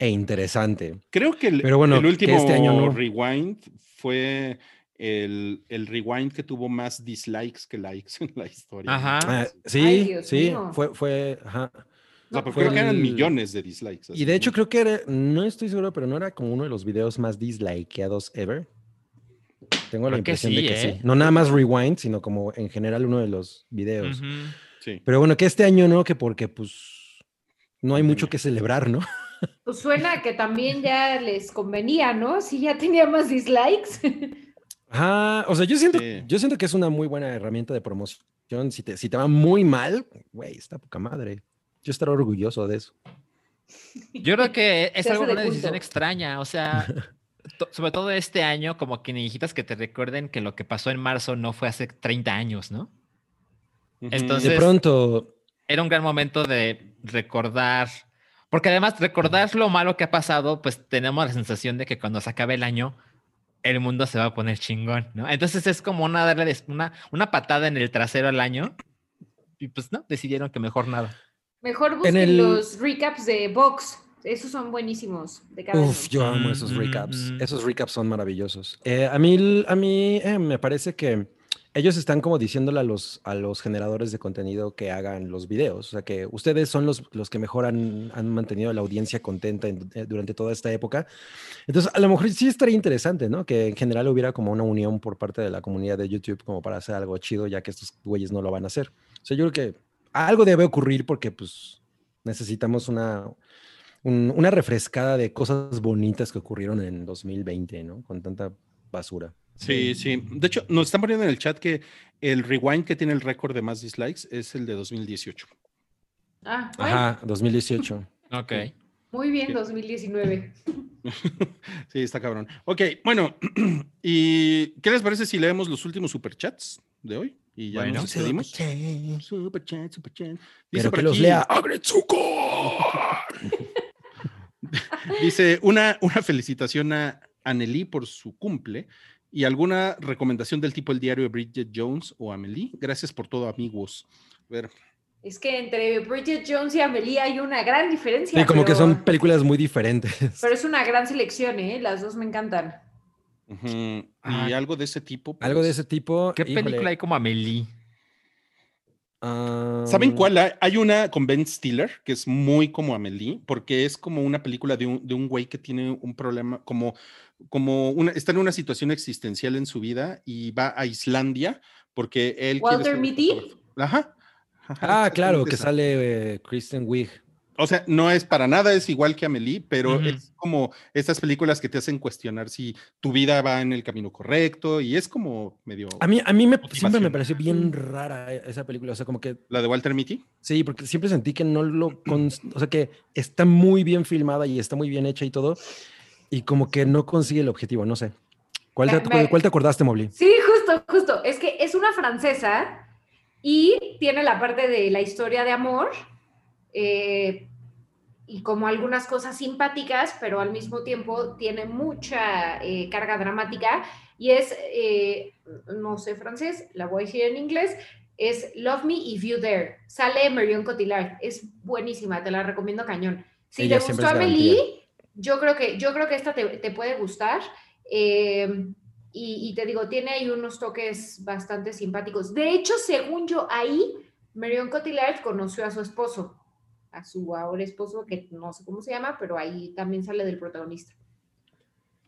Speaker 3: e interesante.
Speaker 2: Creo que el,
Speaker 3: Pero bueno,
Speaker 2: el
Speaker 3: que
Speaker 2: último
Speaker 3: este año no.
Speaker 2: rewind fue el, el rewind que tuvo más dislikes que likes en la historia.
Speaker 5: Ajá.
Speaker 3: Ah, sí,
Speaker 4: Ay, Dios
Speaker 3: sí,
Speaker 4: mío.
Speaker 3: fue, fue, ajá.
Speaker 2: O sea, porque
Speaker 3: fue
Speaker 2: creo que eran millones de dislikes.
Speaker 3: Y de hecho
Speaker 2: ¿no?
Speaker 3: creo que era, no estoy seguro, pero no era como uno de los videos más dislikeados ever. Tengo la
Speaker 5: que
Speaker 3: impresión de que
Speaker 5: ¿eh?
Speaker 3: sí. No nada más rewind, sino como en general uno de los videos.
Speaker 2: Sí.
Speaker 3: Pero bueno, que este año no, que porque pues no hay mucho que celebrar, ¿no?
Speaker 4: Pues suena que también ya les convenía, ¿no? Si ya tenía más dislikes.
Speaker 3: Ajá, o sea, yo siento,
Speaker 2: Sí.
Speaker 3: yo siento que es una muy buena herramienta de promoción. Si te, si te va muy mal, güey, está poca madre. Yo estaré orgulloso de eso.
Speaker 5: Yo creo que es algo
Speaker 4: de
Speaker 5: una decisión extraña, o sea, to- sobre todo este año, como que necesitas que te recuerden que lo que pasó en marzo no fue hace 30 años, ¿no? Entonces-
Speaker 3: De pronto,
Speaker 5: Era un gran momento de recordar, porque además recordar lo malo que ha pasado, pues tenemos la sensación de que cuando se acabe el año, el mundo se va a poner chingón, ¿no? Entonces es como una, darle una, una patada en el trasero al año, y pues no, decidieron que mejor nada.
Speaker 4: Mejor busquen
Speaker 3: el-
Speaker 4: los recaps de Vox. Esos son buenísimos. De cada
Speaker 3: Uf,
Speaker 4: año.
Speaker 3: yo amo
Speaker 5: Mm,
Speaker 3: esos
Speaker 5: mm,
Speaker 3: recaps.
Speaker 5: mm.
Speaker 3: Esos recaps son maravillosos. Eh, a mí, a mí eh, me parece que ellos están como diciéndole a los, a los generadores de contenido que hagan los videos. O sea, que ustedes son los, los que mejor han, han mantenido a la audiencia contenta en- eh, durante toda esta época. Entonces, a lo mejor sí estaría interesante, ¿no? Que en general hubiera como una unión por parte de la comunidad de YouTube como para hacer algo chido, ya que estos güeyes no lo van a hacer. O sea, yo creo que algo debe ocurrir porque, pues, necesitamos una, un- una refrescada de cosas bonitas que ocurrieron en 2020, ¿no? Con tanta basura.
Speaker 2: Sí, sí. De hecho, nos están poniendo en el chat que el rewind que tiene el récord de más dislikes es el de 2018.
Speaker 4: Ah, bueno,
Speaker 3: Ajá, 2018.
Speaker 5: Ok.
Speaker 4: muy bien,
Speaker 2: Sí.
Speaker 4: 2019.
Speaker 2: Sí, está cabrón. Ok, bueno, ¿y qué les parece si leemos los últimos superchats de hoy? Y ya
Speaker 5: Bueno.
Speaker 2: nos despedimos. Superchat, superchat. Dice
Speaker 3: Pero
Speaker 2: por
Speaker 3: que los
Speaker 2: aquí-
Speaker 3: lea Agretsuko.
Speaker 2: Dice una, una felicitación a Anneli por su cumple y alguna recomendación del tipo el diario de Bridget Jones o Amelie. Gracias por todo, amigos. A ver,
Speaker 4: Es que entre Bridget Jones y Amelie hay una gran diferencia.
Speaker 3: Sí, como que
Speaker 4: pero-
Speaker 3: son películas muy diferentes.
Speaker 4: Pero es una gran selección, ¿eh? Las dos me encantan.
Speaker 2: y
Speaker 5: Ah,
Speaker 2: algo de ese tipo.
Speaker 3: Algo de
Speaker 2: pues,
Speaker 3: ese tipo.
Speaker 5: ¿Qué
Speaker 3: híjole,
Speaker 5: película hay como Amelie?
Speaker 2: ¿Saben
Speaker 3: am,
Speaker 2: cuál? Hay- Hay una con Ben Stiller que es muy como Amelie, porque es como una película de un, de un güey que tiene un problema, como, como una, está en una situación existencial en su vida y va a Islandia porque él. quiere
Speaker 4: ¿Walter Mitty?
Speaker 2: Ajá. Ajá,
Speaker 3: Ah, claro, que
Speaker 2: esa.
Speaker 3: sale eh, Kristen Wiig.
Speaker 2: O sea, no es para nada, es igual que Amelie, pero es como estas películas que te hacen cuestionar si tu vida va en el camino correcto y es como medio.
Speaker 3: A mí, a mí me, siempre me pareció bien rara e- esa película. O sea, como que
Speaker 2: La de Walter Mitty.
Speaker 3: Sí, porque siempre sentí que no lo, cons- o sea, que está muy bien filmada y está muy bien hecha y todo, y como que no consigue el objetivo, no sé. ¿Cuál te,
Speaker 4: Me-
Speaker 3: ¿cuál te acordaste, Mobli?
Speaker 4: Sí, justo, justo. Es que es una francesa y tiene la parte de la historia de amor eh, y como algunas cosas simpáticas, pero al mismo tiempo tiene mucha eh, carga dramática y es, eh, no sé francés, la voy a decir en inglés, es Love Me If You Dare. Sale Marion Cotillard, es buenísima, te la recomiendo cañón. Si
Speaker 3: Ella
Speaker 4: te gustó Amelie. Yo creo que, yo creo que esta te, te puede gustar. Eh, y, y te digo, tiene ahí unos toques bastante simpáticos. De hecho, según yo, ahí Marion Cotillard conoció a su esposo, a su ahora esposo, que no sé cómo se llama, pero ahí también sale del protagonista.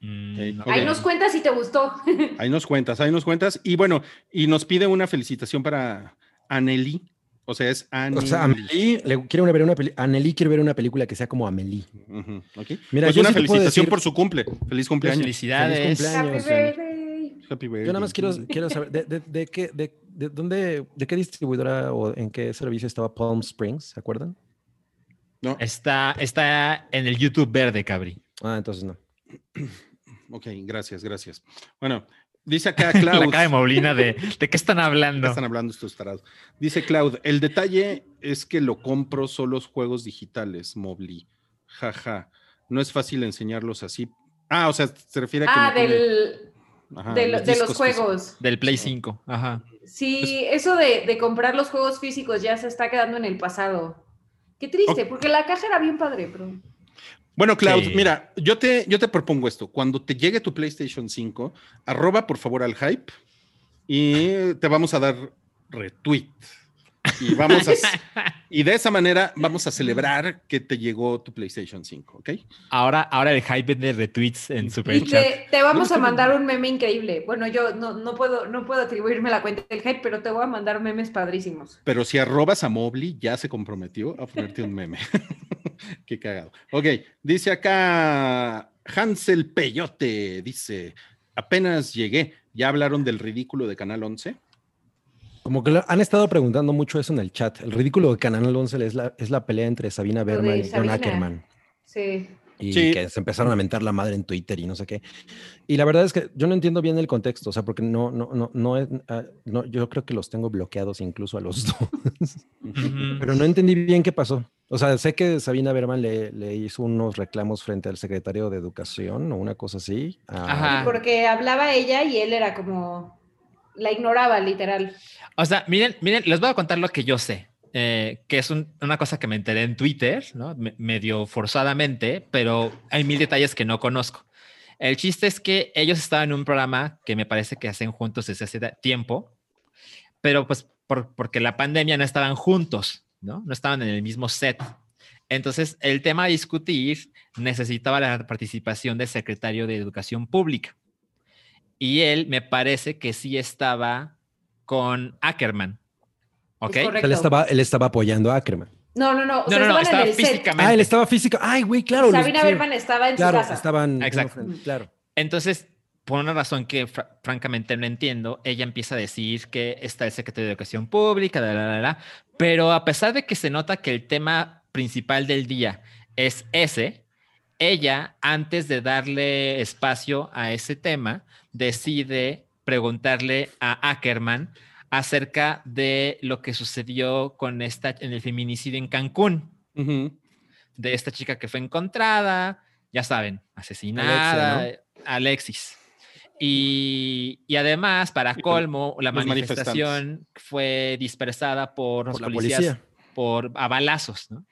Speaker 5: Mm,
Speaker 2: Ok.
Speaker 4: Ahí nos cuenta si te gustó.
Speaker 2: Ahí nos cuentas, ahí nos cuentas. Y bueno, y nos pide una felicitación para Anneli. O sea, es Anneli.
Speaker 3: O sea, Amelie, le quiero ver una peli- Anneli quiere ver una película que sea como Amelie.
Speaker 2: Ujú, ok.
Speaker 3: Mira,
Speaker 2: pues
Speaker 3: yo
Speaker 2: una felicitación
Speaker 3: decir-
Speaker 2: por su cumple. Feliz cumpleaños.
Speaker 5: Felicidades.
Speaker 3: Feliz
Speaker 4: Happy
Speaker 3: cumpleaños.
Speaker 4: birthday.
Speaker 2: Happy birthday.
Speaker 3: Yo nada más quiero, quiero saber, de, de- de qué, de, de dónde, de qué distribuidora o en qué servicio estaba Palm Springs? ¿Se acuerdan?
Speaker 2: No,
Speaker 5: Está, está en el YouTube verde, Cabri.
Speaker 3: Ah, entonces no.
Speaker 2: ok, gracias, gracias. Bueno, dice acá
Speaker 5: La
Speaker 2: Klaus.
Speaker 5: cara de Moblina de, ¿de qué están
Speaker 2: ¿Qué
Speaker 5: hablando?
Speaker 2: están hablando estos tarados? Dice Cloud, el detalle es que lo compro solo los juegos digitales, Mobly. Jaja. No es fácil enseñarlos así. Ah, o sea, se refiere a que
Speaker 4: Ah,
Speaker 2: no tiene-
Speaker 4: del,
Speaker 2: Ajá,
Speaker 4: de, lo- de los
Speaker 2: físicos.
Speaker 4: juegos.
Speaker 5: Del Play 5. Ajá.
Speaker 4: Sí, eso de, de comprar los juegos físicos ya se está quedando en el pasado. Qué triste, porque la caja era bien padre, pero...
Speaker 2: Bueno, Cloud,
Speaker 5: Sí.
Speaker 2: mira, yo te, yo te propongo esto. Cuando te llegue tu PlayStation 5, arroba por favor al hype y te vamos a dar retweet. Y vamos a, y de esa manera vamos a celebrar que te llegó tu PlayStation 5, ¿ok?
Speaker 5: Ahora, ahora el hype de retweets en Super
Speaker 4: Y te vamos a mandar un meme increíble. Bueno, yo no, no, puedo, no puedo atribuirme la cuenta del hype, pero te voy a mandar memes padrísimos.
Speaker 2: Pero si arrobas a Mobley, ya se comprometió a ponerte un meme. Qué cagado. Ok, dice acá Hansel Peyote, dice, apenas llegué, ¿ya hablaron del ridículo de Canal 11?
Speaker 3: Como que lo- han estado preguntando mucho eso en el chat. El ridículo de Canal 11 es la, es la pelea entre Sabina Berman y John. Ackerman.
Speaker 4: Sí.
Speaker 3: Y
Speaker 2: Sí.
Speaker 3: que se empezaron a mentar la madre en Twitter y no sé qué. Y la verdad es que yo no entiendo bien el contexto, o sea, porque no, no, no, no, es- ah, no, yo creo que los tengo bloqueados incluso a los dos. Pero no entendí bien qué pasó. O sea, sé que Sabina Berman le, le hizo unos reclamos frente al secretario de Educación o una cosa así.
Speaker 5: Ajá.
Speaker 4: Porque hablaba ella y él era como. La ignoraba, literal.
Speaker 5: O sea, miren, miren, les voy a contar lo que yo sé, eh, que es un- una cosa que me enteré en Twitter, ¿no? Me- medio forzadamente, pero hay mil detalles que no conozco. El chiste es que ellos estaban en un programa que me parece que hacen juntos desde hace tiempo, pero pues por- porque la pandemia no estaban juntos, ¿no? No estaban en el mismo set. Entonces, el tema a discutir necesitaba la participación del secretario de Educación Pública. Y él me parece que sí estaba con Ackerman. ¿Ok?
Speaker 4: Es
Speaker 3: él, estaba, él estaba apoyando a Ackerman.
Speaker 4: No, no, no. O sea,
Speaker 5: No, no, no, estaba
Speaker 4: en el set.
Speaker 5: físicamente.
Speaker 3: Ah, él estaba físico. Ay, güey, claro. los-
Speaker 4: Sabina
Speaker 3: sí,
Speaker 4: Berman estaba en
Speaker 3: Claro,
Speaker 4: su casa.
Speaker 3: estaban.
Speaker 5: Exacto.
Speaker 3: frente- Claro.
Speaker 5: Entonces, por una razón que fra- francamente no entiendo, ella empieza a decir que está el secretario de Educación Pública, la, la, la, la, pero a pesar de que se nota que el tema principal del día es ese, ella, antes de darle espacio a ese tema, decide preguntarle a Ackerman acerca de lo que sucedió con esta en el feminicidio en Cancún, de esta chica que fue encontrada, ya saben, asesinada, Alexis. Y, y además, para colmo, la
Speaker 2: los
Speaker 5: manifestación fue dispersada por, los
Speaker 3: Por la
Speaker 5: policías
Speaker 3: policía.
Speaker 5: por a balazos, ¿no?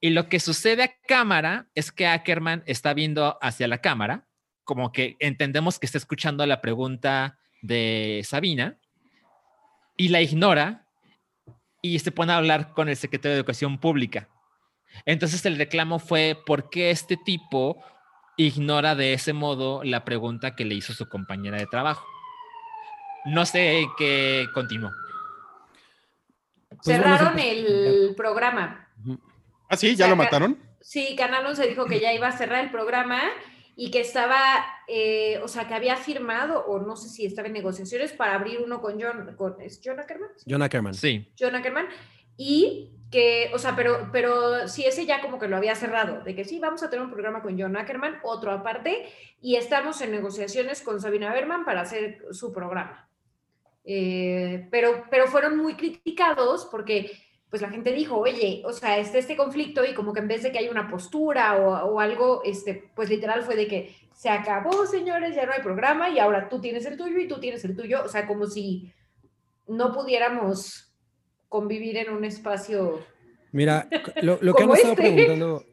Speaker 5: Y lo que sucede a cámara es que Ackerman está viendo hacia la cámara, como que entendemos que está escuchando la pregunta de Sabina y la ignora y se pone a hablar con el secretario de Educación Pública. Entonces el reclamo fue por qué este tipo ignora de ese modo la pregunta que le hizo su compañera de trabajo. No sé qué continuó.
Speaker 3: Pues
Speaker 4: Cerraron el programa.
Speaker 2: Ah, sí, ya
Speaker 4: O sea,
Speaker 2: lo mataron.
Speaker 4: Sí, Canal 11 dijo que ya iba a cerrar el programa y que estaba, eh, o sea, que había firmado, o no sé si estaba en negociaciones para abrir uno con John, con, ¿es John Ackerman?
Speaker 3: John Ackerman.
Speaker 5: Sí.
Speaker 4: John Ackerman, y que, o sea, pero, pero sí, ese ya como que lo había cerrado, de que sí, vamos a tener un programa con John Ackerman, otro aparte, y estamos en negociaciones con Sabina Berman para hacer su programa. Eh, pero, pero fueron muy criticados porque pues la gente dijo, oye, o sea, está este conflicto y como que en vez de que haya una postura o, o algo, este, pues literal fue de que se acabó, señores, ya no hay programa y ahora tú tienes el tuyo y tú tienes el tuyo, o sea, como si no pudiéramos convivir en un espacio.
Speaker 3: Mira, lo, lo que han estado
Speaker 4: este.
Speaker 3: preguntando,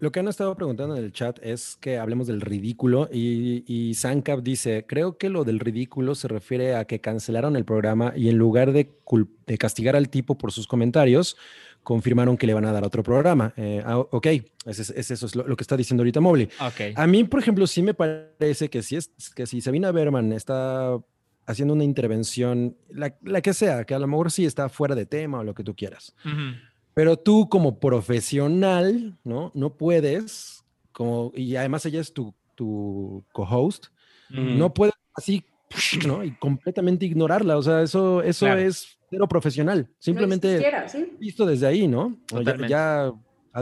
Speaker 3: lo que han estado preguntando en el chat es que hablemos del ridículo y, y Sankap dice, creo que lo del ridículo se refiere a que cancelaron el programa y en lugar de, de castigar al tipo por sus comentarios, confirmaron que le van a dar otro programa. Eh, ah, ok, es, es- es eso es lo, lo que está diciendo ahorita Mobley.
Speaker 5: Ok.
Speaker 3: A mí, por ejemplo, sí me parece que si, es, que si Sabina Berman está haciendo una intervención, la, la que sea, que a lo mejor sí está fuera de tema o lo que tú quieras,
Speaker 5: Ujú.
Speaker 3: Pero tú como profesional, ¿no? No puedes, como, y además ella es tu, tu co-host,
Speaker 5: Ujú.
Speaker 3: no puedes así, ¿no? Y completamente ignorarla, o sea, eso, eso
Speaker 5: Claro.
Speaker 3: es cero profesional,
Speaker 4: no
Speaker 3: simplemente
Speaker 4: existiera, ¿sí?
Speaker 3: visto desde ahí, ¿no? O ya- ya, a-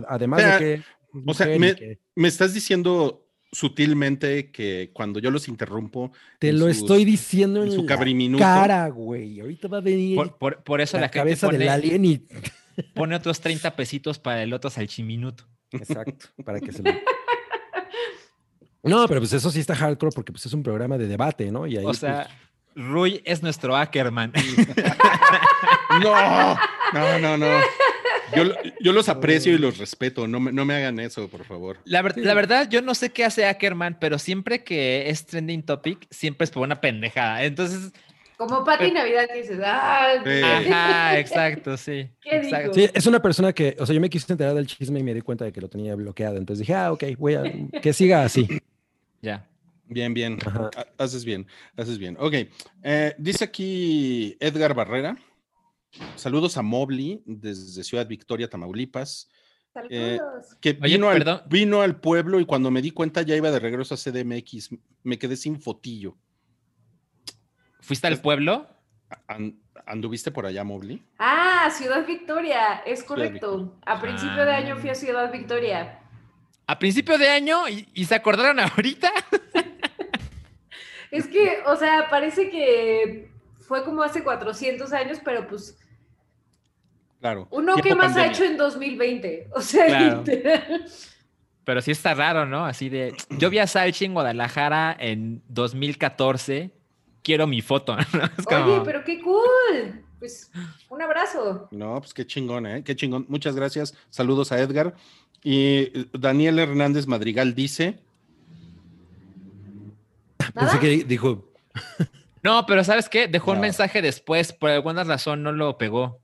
Speaker 3: además
Speaker 2: O sea,
Speaker 3: de que...
Speaker 2: o sea, me-
Speaker 3: que-
Speaker 2: Me estás diciendo sutilmente que cuando yo los interrumpo,
Speaker 3: Te lo
Speaker 2: sus-
Speaker 3: estoy diciendo
Speaker 2: en
Speaker 3: en,
Speaker 2: su
Speaker 3: la cara, güey. Ahorita va a venir
Speaker 5: Por, por- por eso
Speaker 3: la,
Speaker 5: la, gente
Speaker 3: cabeza del
Speaker 5: pone,
Speaker 3: alien y...
Speaker 5: pone otros 30 pesitos para el otro salchiminuto.
Speaker 3: Exacto, para que se lo... No, pero pues eso sí está hardcore porque pues es un programa de debate, ¿no? Y ahí,
Speaker 5: O sea,
Speaker 3: pues,
Speaker 5: Rui es nuestro Ackerman.
Speaker 2: No, no, no, no. Yo, lo- yo los aprecio y los respeto. No me, no me hagan eso, por favor.
Speaker 5: La, ver- la verdad, yo no sé qué hace Ackerman, pero siempre que es trending topic, siempre es por una pendejada. Entonces,
Speaker 4: Como Pati Navidad que dices, ah,
Speaker 2: Sí.
Speaker 5: ajá, exacto, sí.
Speaker 4: ¿Qué
Speaker 5: exacto.
Speaker 4: dijo?
Speaker 3: Sí, es una persona que, o sea, yo me quise enterar del chisme y me di cuenta de que lo tenía bloqueado. Entonces dije, ah, ok, voy a que siga así.
Speaker 5: Ya.
Speaker 2: Bien, bien.
Speaker 3: Ajá.
Speaker 2: Ha- Haces bien, haces bien. Ok. eh, dice aquí Edgar Barrera. Saludos a Mobley desde Ciudad Victoria, Tamaulipas. eh,
Speaker 4: Saludos.
Speaker 2: Que
Speaker 5: Oye,
Speaker 2: vino, al, vino al pueblo y cuando me di cuenta ya iba de regreso a CDMX. Me quedé sin fotillo.
Speaker 5: ¿Fuiste al pueblo?
Speaker 2: An- ¿Anduviste por allá, Mobley?
Speaker 4: Ah, Ciudad Victoria, es correcto.
Speaker 2: Victoria.
Speaker 4: A principio de año fui a Ciudad Victoria.
Speaker 5: A principio de año y, y se acordaron ahorita.
Speaker 4: Es que, o sea, parece que fue como hace 400 años, pero pues,
Speaker 2: Claro.
Speaker 4: uno que más ha hecho en 2020. O sea,
Speaker 5: Claro.
Speaker 4: literal.
Speaker 5: Pero sí está raro, ¿no? Así de. Yo vi a Salchi en Guadalajara en 2014. Quiero mi foto. ¿no? Es como-
Speaker 4: Oye, pero qué cool. Pues, un abrazo.
Speaker 2: No, pues qué chingón, ¿eh? Qué chingón. Muchas gracias. Saludos a Edgar. Y eh, Daniel Hernández Madrigal dice,
Speaker 4: ¿Nada?
Speaker 3: Pensé que dijo,
Speaker 5: No, pero ¿sabes qué? Dejó un
Speaker 2: No.
Speaker 5: mensaje después. Por alguna razón no lo pegó.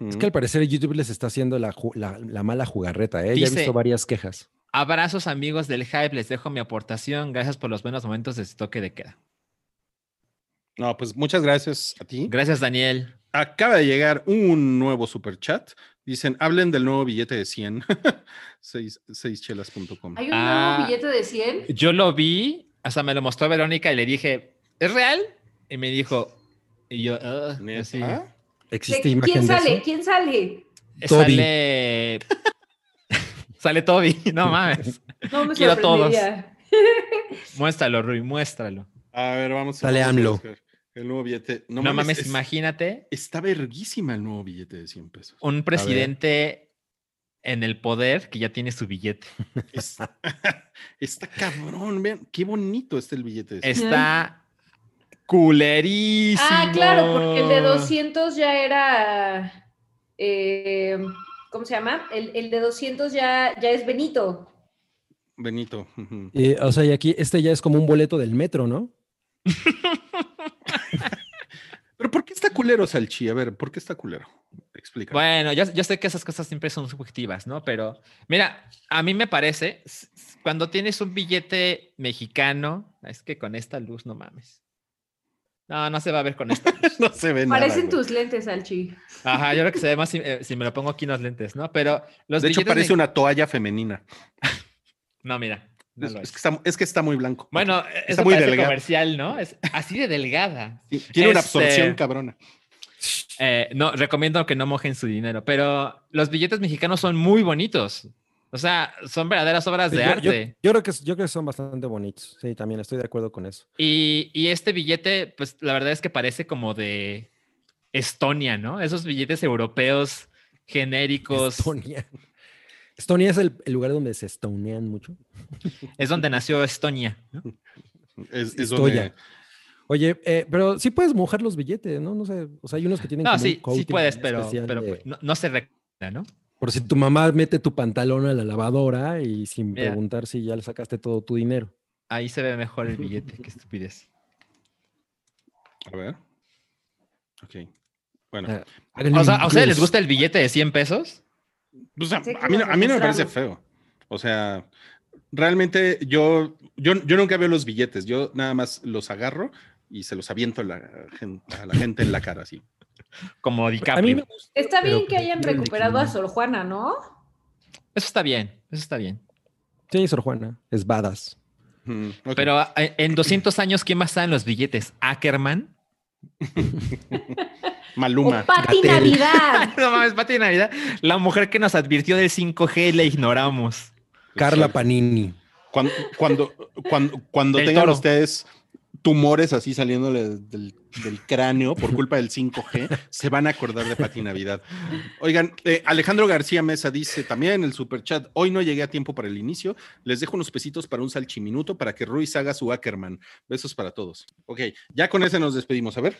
Speaker 3: es que al parecer YouTube les está haciendo la, ju- la- la mala jugarreta, ¿eh? ya he
Speaker 5: Dice-
Speaker 3: visto varias quejas.
Speaker 5: Abrazos, amigos del hype. Les dejo mi aportación. Gracias por los buenos momentos de este toque de queda.
Speaker 2: No, pues muchas gracias a ti.
Speaker 5: Gracias, Daniel.
Speaker 2: Acaba de llegar un nuevo super chat. Dicen, hablen del nuevo billete de 100. Seis- seischelas.com.
Speaker 4: Hay un
Speaker 5: Ah.
Speaker 4: nuevo billete de 100.
Speaker 5: Yo lo vi, hasta me lo mostró Verónica y le dije, ¿es real? Y me dijo, y yo, "Ah", así.
Speaker 3: ¿Existe
Speaker 4: ¿De-
Speaker 3: imagen
Speaker 4: ¿Quién
Speaker 3: de
Speaker 4: sale?
Speaker 3: eso?
Speaker 4: ¿Quién sale?
Speaker 3: Toby.
Speaker 5: Sale. sale Toby, no mames.
Speaker 4: No me
Speaker 5: Quiero todos. Muéstralo, Rui, muéstralo.
Speaker 2: A ver, vamos.
Speaker 3: Sale
Speaker 2: a
Speaker 3: AMLO.
Speaker 2: buscar El nuevo billete. No,
Speaker 5: No,
Speaker 2: mames,
Speaker 5: mames,
Speaker 2: es-
Speaker 5: imagínate
Speaker 2: Está verguísima el nuevo billete de 100 pesos.
Speaker 5: un presidente en el poder que ya tiene su billete.
Speaker 2: Es- está cabrón, vean, qué bonito está el billete de 100.
Speaker 5: Está culerísimo.
Speaker 4: Ah, claro, porque el de 200 ya era. eh, ¿Cómo se llama? El, el de 200 ya, ya es Benito.
Speaker 2: Benito.
Speaker 3: Y, o sea, y aquí este ya es como un boleto del metro, ¿no?
Speaker 2: Pero ¿por qué está culero, Salchi? A ver, ¿por qué está culero? Explica.
Speaker 5: Bueno, yo, yo sé que esas cosas siempre son subjetivas, ¿no? Pero mira, a mí me parece, cuando tienes un billete mexicano, es que con esta luz no mames. No, no se va a ver con esta luz.
Speaker 2: no se ve nada.
Speaker 4: Parecen
Speaker 2: güey.
Speaker 4: tus lentes, Alchi.
Speaker 5: Ajá, yo creo que se ve más si, eh, si me lo pongo aquí en los lentes, ¿no? Pero los
Speaker 2: De hecho, parece una toalla femenina.
Speaker 5: No, mira.
Speaker 2: Es, que está, es que está muy blanco.
Speaker 5: Bueno,
Speaker 2: está muy delgado.
Speaker 5: comercial, ¿no? Es así de delgada.
Speaker 2: Sí, Tiene una
Speaker 5: este-
Speaker 2: absorción cabrona.
Speaker 5: Eh, no, recomiendo que no mojen su dinero, pero los billetes mexicanos son muy bonitos. O sea, son verdaderas obras de
Speaker 3: Yo- yo-
Speaker 5: arte.
Speaker 3: Yo, creo que, yo creo que son bastante bonitos. Sí, también estoy de acuerdo con eso.
Speaker 5: Y, y este billete, pues la verdad es que parece como de Estonia, ¿no? Esos billetes europeos genéricos.
Speaker 3: Estonia. Estonia es el, el lugar donde se estonean mucho.
Speaker 5: Es donde nació Estonia. ¿no?
Speaker 2: Es, es
Speaker 3: Estoya.
Speaker 2: donde-
Speaker 3: Oye, eh, pero sí puedes mojar los billetes, ¿no? No sé, o sea, hay unos que tienen
Speaker 5: No,
Speaker 3: como un
Speaker 5: sí, sí puedes, pero,
Speaker 3: especial
Speaker 5: pero
Speaker 3: de-
Speaker 5: no, no se recomienda, ¿no?
Speaker 3: Por si tu mamá mete tu pantalón a la lavadora y sin
Speaker 5: Mira.
Speaker 3: preguntar si ya le sacaste todo tu dinero.
Speaker 5: Ahí se ve mejor el billete, qué estupidez.
Speaker 2: A ver. Ok. Bueno.
Speaker 3: Ah,
Speaker 5: O sea, ¿a ustedes les gusta el billete de 100 pesos?
Speaker 2: Pues, a,
Speaker 4: Sí,
Speaker 2: a mí, no-
Speaker 4: como
Speaker 2: a mí no me parece feo. O sea, realmente yo, yo, yo nunca veo los billetes. Yo nada más los agarro y se los aviento a la, gen- a la gente en la cara, así.
Speaker 5: Como
Speaker 3: A mí
Speaker 5: DiCaprio.
Speaker 3: me gusta,
Speaker 4: Está
Speaker 3: pero
Speaker 4: bien que hayan recuperado a
Speaker 3: 500.
Speaker 4: Sor Juana, ¿no?
Speaker 5: Eso está bien, eso está bien.
Speaker 3: Sí, Sor Juana, es badass.
Speaker 2: Mm, ok.
Speaker 5: Pero eh, en 200 años, ¿quién más está en los billetes? ¿Ackerman?
Speaker 2: Maluma.
Speaker 4: O Pati
Speaker 3: Gatel.
Speaker 4: Navidad.
Speaker 5: no mames, Pati Navidad. La mujer que nos advirtió del 5G la ignoramos.
Speaker 3: Carla. Panini.
Speaker 2: Cuando, cuando, cuando, cuando tengan
Speaker 5: Toro.
Speaker 2: ustedes tumores así saliéndole del, cráneo por culpa del 5G, se van a acordar de Pati Navidad. Oigan, eh, Alejandro García Mesa dice también en el superchat, hoy no llegué a tiempo para el inicio, les dejo unos pesitos para un salchiminuto para que Ruiz haga su Ackerman. Besos para todos. Ok, ya con ese nos despedimos. A ver.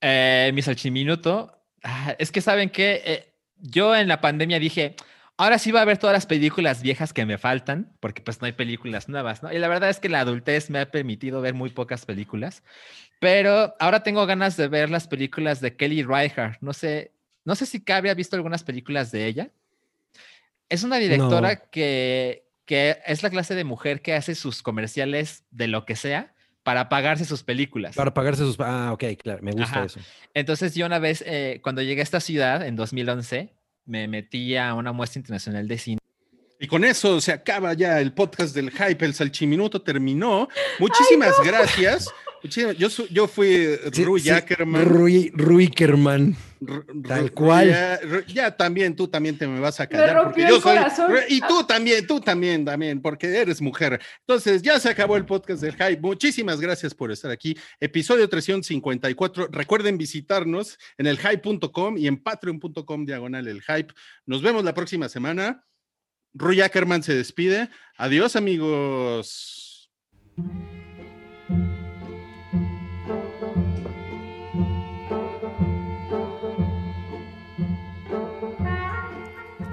Speaker 5: Eh, mi salchiminuto. ah, es que saben que yo en la pandemia dije, ahora sí va a ver todas las películas viejas que me faltan, porque pues no hay películas nuevas, ¿no? Y la verdad es que la adultez me ha permitido ver muy pocas películas, pero ahora tengo ganas de ver las películas de Kelly Reichardt. No sé, no sé si Cabe ha visto algunas películas de ella. Es una directora
Speaker 3: No.
Speaker 5: que, que es la clase de mujer que hace sus comerciales de lo que sea para pagarse sus películas.
Speaker 3: Para pagarse sus... Ah, ok, claro, me gusta
Speaker 5: Ajá.
Speaker 3: eso.
Speaker 5: Entonces yo una vez, eh, cuando llegué a esta ciudad en 2011, me metí a una muestra internacional de cine.
Speaker 2: Y con eso se acaba ya el podcast del hype. El salchiminuto terminó. Muchísimas gracias. Yo, su- yo fui
Speaker 3: Sí,
Speaker 2: Rui
Speaker 3: sí,
Speaker 2: Ackerman.
Speaker 3: Rui, Ruikerman.
Speaker 2: R-
Speaker 3: Tal cual.
Speaker 2: Ya, también, tú también te me vas a
Speaker 4: Me
Speaker 2: callar.
Speaker 4: rompió
Speaker 2: porque
Speaker 4: el
Speaker 2: yo soy.
Speaker 4: corazón.
Speaker 2: R- Y tú también, tú también, también, porque eres mujer. Entonces, ya se acabó el podcast del Hype. Muchísimas gracias por estar aquí. Episodio 354. Recuerden visitarnos en el hype.com y en patreon.com diagonal el hype. Nos vemos la próxima semana. Rui Ackerman se despide. Adiós, amigos.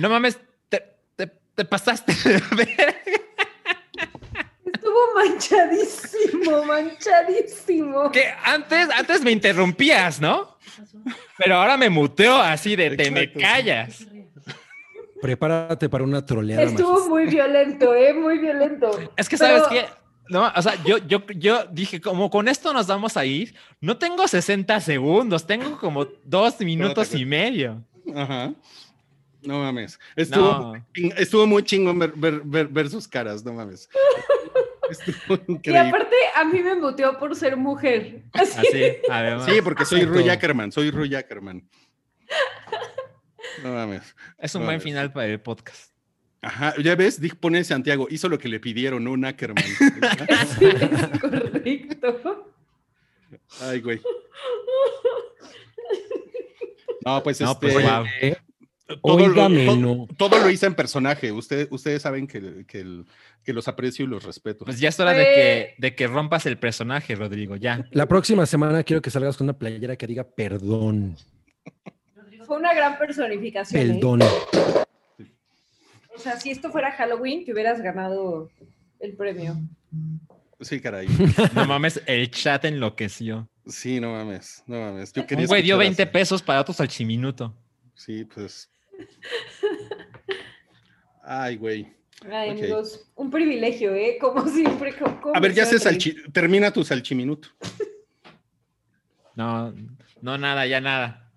Speaker 5: No mames, te, te- te pasaste. de verga.
Speaker 4: Estuvo manchadísimo, manchadísimo.
Speaker 5: que antes, antes me interrumpías, ¿no? Pero ahora me muteo así de te me callas.
Speaker 3: Prepárate para una troleada.
Speaker 4: Estuvo
Speaker 3: magistral.
Speaker 4: muy violento, ¿eh? Muy violento.
Speaker 5: Es que,
Speaker 4: Pero-
Speaker 5: ¿sabes qué? No, o sea, yo, yo, yo dije, como con esto nos vamos a ir, no tengo 60 segundos, tengo como dos minutos y medio.
Speaker 2: Ajá. No mames. Estuvo,
Speaker 5: No.
Speaker 2: muy estuvo muy chingón ver, ver- ver- ver sus caras, no mames. Estuvo
Speaker 4: Y aparte, a mí me muteó por ser mujer. Así.
Speaker 5: Así, además.
Speaker 2: Sí, porque soy. Rui Ackerman, soy Rui Ackerman. No mames.
Speaker 5: es un
Speaker 2: no
Speaker 5: buen
Speaker 2: mames.
Speaker 5: final para el podcast.
Speaker 2: Ajá, ya ves, Dick pone Santiago, hizo lo que le pidieron, no un Ackerman.
Speaker 4: Sí, es correcto.
Speaker 2: Ay, güey. No, pues
Speaker 5: No,
Speaker 2: este,
Speaker 5: pues, wow.
Speaker 2: Todo, lo,
Speaker 3: Óigame,
Speaker 2: to-
Speaker 3: no.
Speaker 2: todo lo hice en personaje. Ustedes, ustedes saben que, que, el- que los aprecio y los respeto.
Speaker 5: Pues ya es hora de que, de que rompas el personaje, Rodrigo, ya.
Speaker 3: La próxima semana quiero que salgas con una playera que diga perdón.
Speaker 4: Fue una gran personificación. ¿eh?
Speaker 3: Perdón.
Speaker 4: O sea, si esto fuera Halloween, te hubieras ganado el premio.
Speaker 2: Sí, caray.
Speaker 5: No mames, el chat enloqueció.
Speaker 2: Sí, no mames, no mames. Yo quería
Speaker 5: Un güey dio
Speaker 2: escuchar
Speaker 5: 20
Speaker 2: así.
Speaker 5: pesos para otro salchiminuto.
Speaker 2: Sí, pues. Ay, güey.
Speaker 4: Ay, amigos, un privilegio, ¿eh? Como siempre. como-
Speaker 2: A ver, ya se salchi... termina tu salchiminuto.
Speaker 5: No, no, nada, ya nada.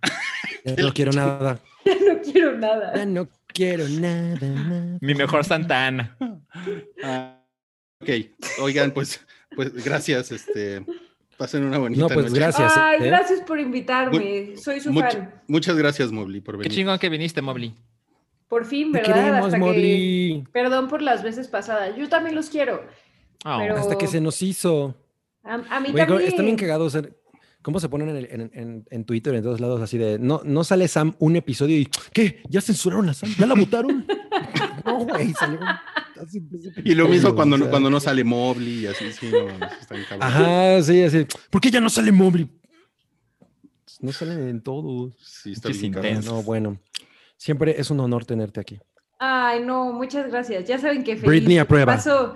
Speaker 3: Ya no quiero nada.
Speaker 4: Ya no quiero nada.
Speaker 3: Ya no quiero nada. nada.
Speaker 5: Mi mejor Santa Ana.
Speaker 2: Ah, ok, oigan, pues, pues gracias. Este, pasen una bonita
Speaker 3: No, pues
Speaker 2: noche.
Speaker 3: gracias.
Speaker 4: Ay,
Speaker 3: ¿eh?
Speaker 4: gracias por invitarme. Soy su
Speaker 2: Much-
Speaker 4: fan.
Speaker 2: muchas gracias, Mobley, por
Speaker 5: Qué
Speaker 2: venir.
Speaker 5: chingón que viniste, Mobley.
Speaker 4: Por fin,
Speaker 3: Te
Speaker 4: ¿verdad?
Speaker 3: queremos,
Speaker 4: Hasta que...
Speaker 3: Mobley.
Speaker 4: Perdón por las veces pasadas. Yo también los quiero.
Speaker 5: Oh,
Speaker 4: Pero-
Speaker 3: Hasta que se nos hizo.
Speaker 4: A, a mí
Speaker 3: Güey,
Speaker 4: también.
Speaker 3: están bien cagados. ¿Cómo se ponen en, el- en- en- en Twitter, en todos lados, así de, no, no sale Sam un episodio y, ¿qué? ¿Ya censuraron a Sam? ¿Ya la votaron? no, güey, salió así- así
Speaker 2: Y lo mismo cuando,
Speaker 3: o
Speaker 2: no-
Speaker 3: sea.
Speaker 2: cuando no sale Mobley y así, sí, no, está bien cabrón.
Speaker 3: Ajá, sí, así. ¿Por qué ya no sale Mobley? No salen en todos.
Speaker 2: Sí, está bien cabrón.
Speaker 5: intensos.
Speaker 3: No, bueno. Siempre es un honor tenerte aquí.
Speaker 4: Ay, no, muchas gracias. Ya saben que feliz.
Speaker 3: Britney aprueba.
Speaker 4: Paso,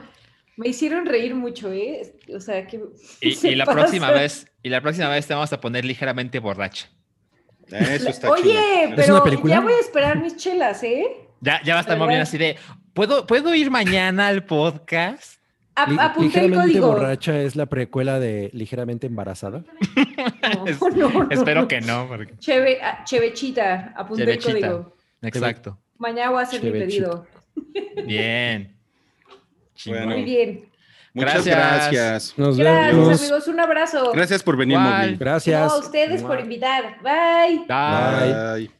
Speaker 4: me hicieron reír mucho, ¿eh? O sea, que.
Speaker 5: Y,
Speaker 4: se
Speaker 5: y la
Speaker 4: pasa.
Speaker 5: próxima vez, y la próxima vez te vamos a poner ligeramente borracha.
Speaker 2: Eso está
Speaker 4: Oye,
Speaker 2: chido.
Speaker 3: ¿Es una
Speaker 4: pero
Speaker 3: película?
Speaker 4: ya voy a esperar mis chelas, ¿eh?
Speaker 5: Ya, ya va a estar. Mobley así de, ¿puedo, ¿puedo ir mañana al podcast?
Speaker 4: A- apunté el
Speaker 3: Ligeramente
Speaker 4: código.
Speaker 3: borracha es la precuela de Ligeramente embarazada.
Speaker 5: Es-
Speaker 4: No, no, no,
Speaker 5: Espero que no, porque...
Speaker 4: Cheve, ah, Chevechita, apunté
Speaker 5: Chevechita.
Speaker 4: el código.
Speaker 5: Exacto.
Speaker 4: Mañana voy a hacer mi
Speaker 3: Chevechita.
Speaker 4: pedido.
Speaker 5: Bien.
Speaker 2: Bueno.
Speaker 4: Muy bien.
Speaker 2: Muchas
Speaker 5: Gracias.
Speaker 2: gracias.
Speaker 3: Nos
Speaker 4: Gracias,
Speaker 3: vemos.
Speaker 4: amigos. Un abrazo.
Speaker 2: Gracias por venir.
Speaker 3: Gracias.
Speaker 4: No, a ustedes por invitar. Bye.
Speaker 5: Bye.
Speaker 2: Bye.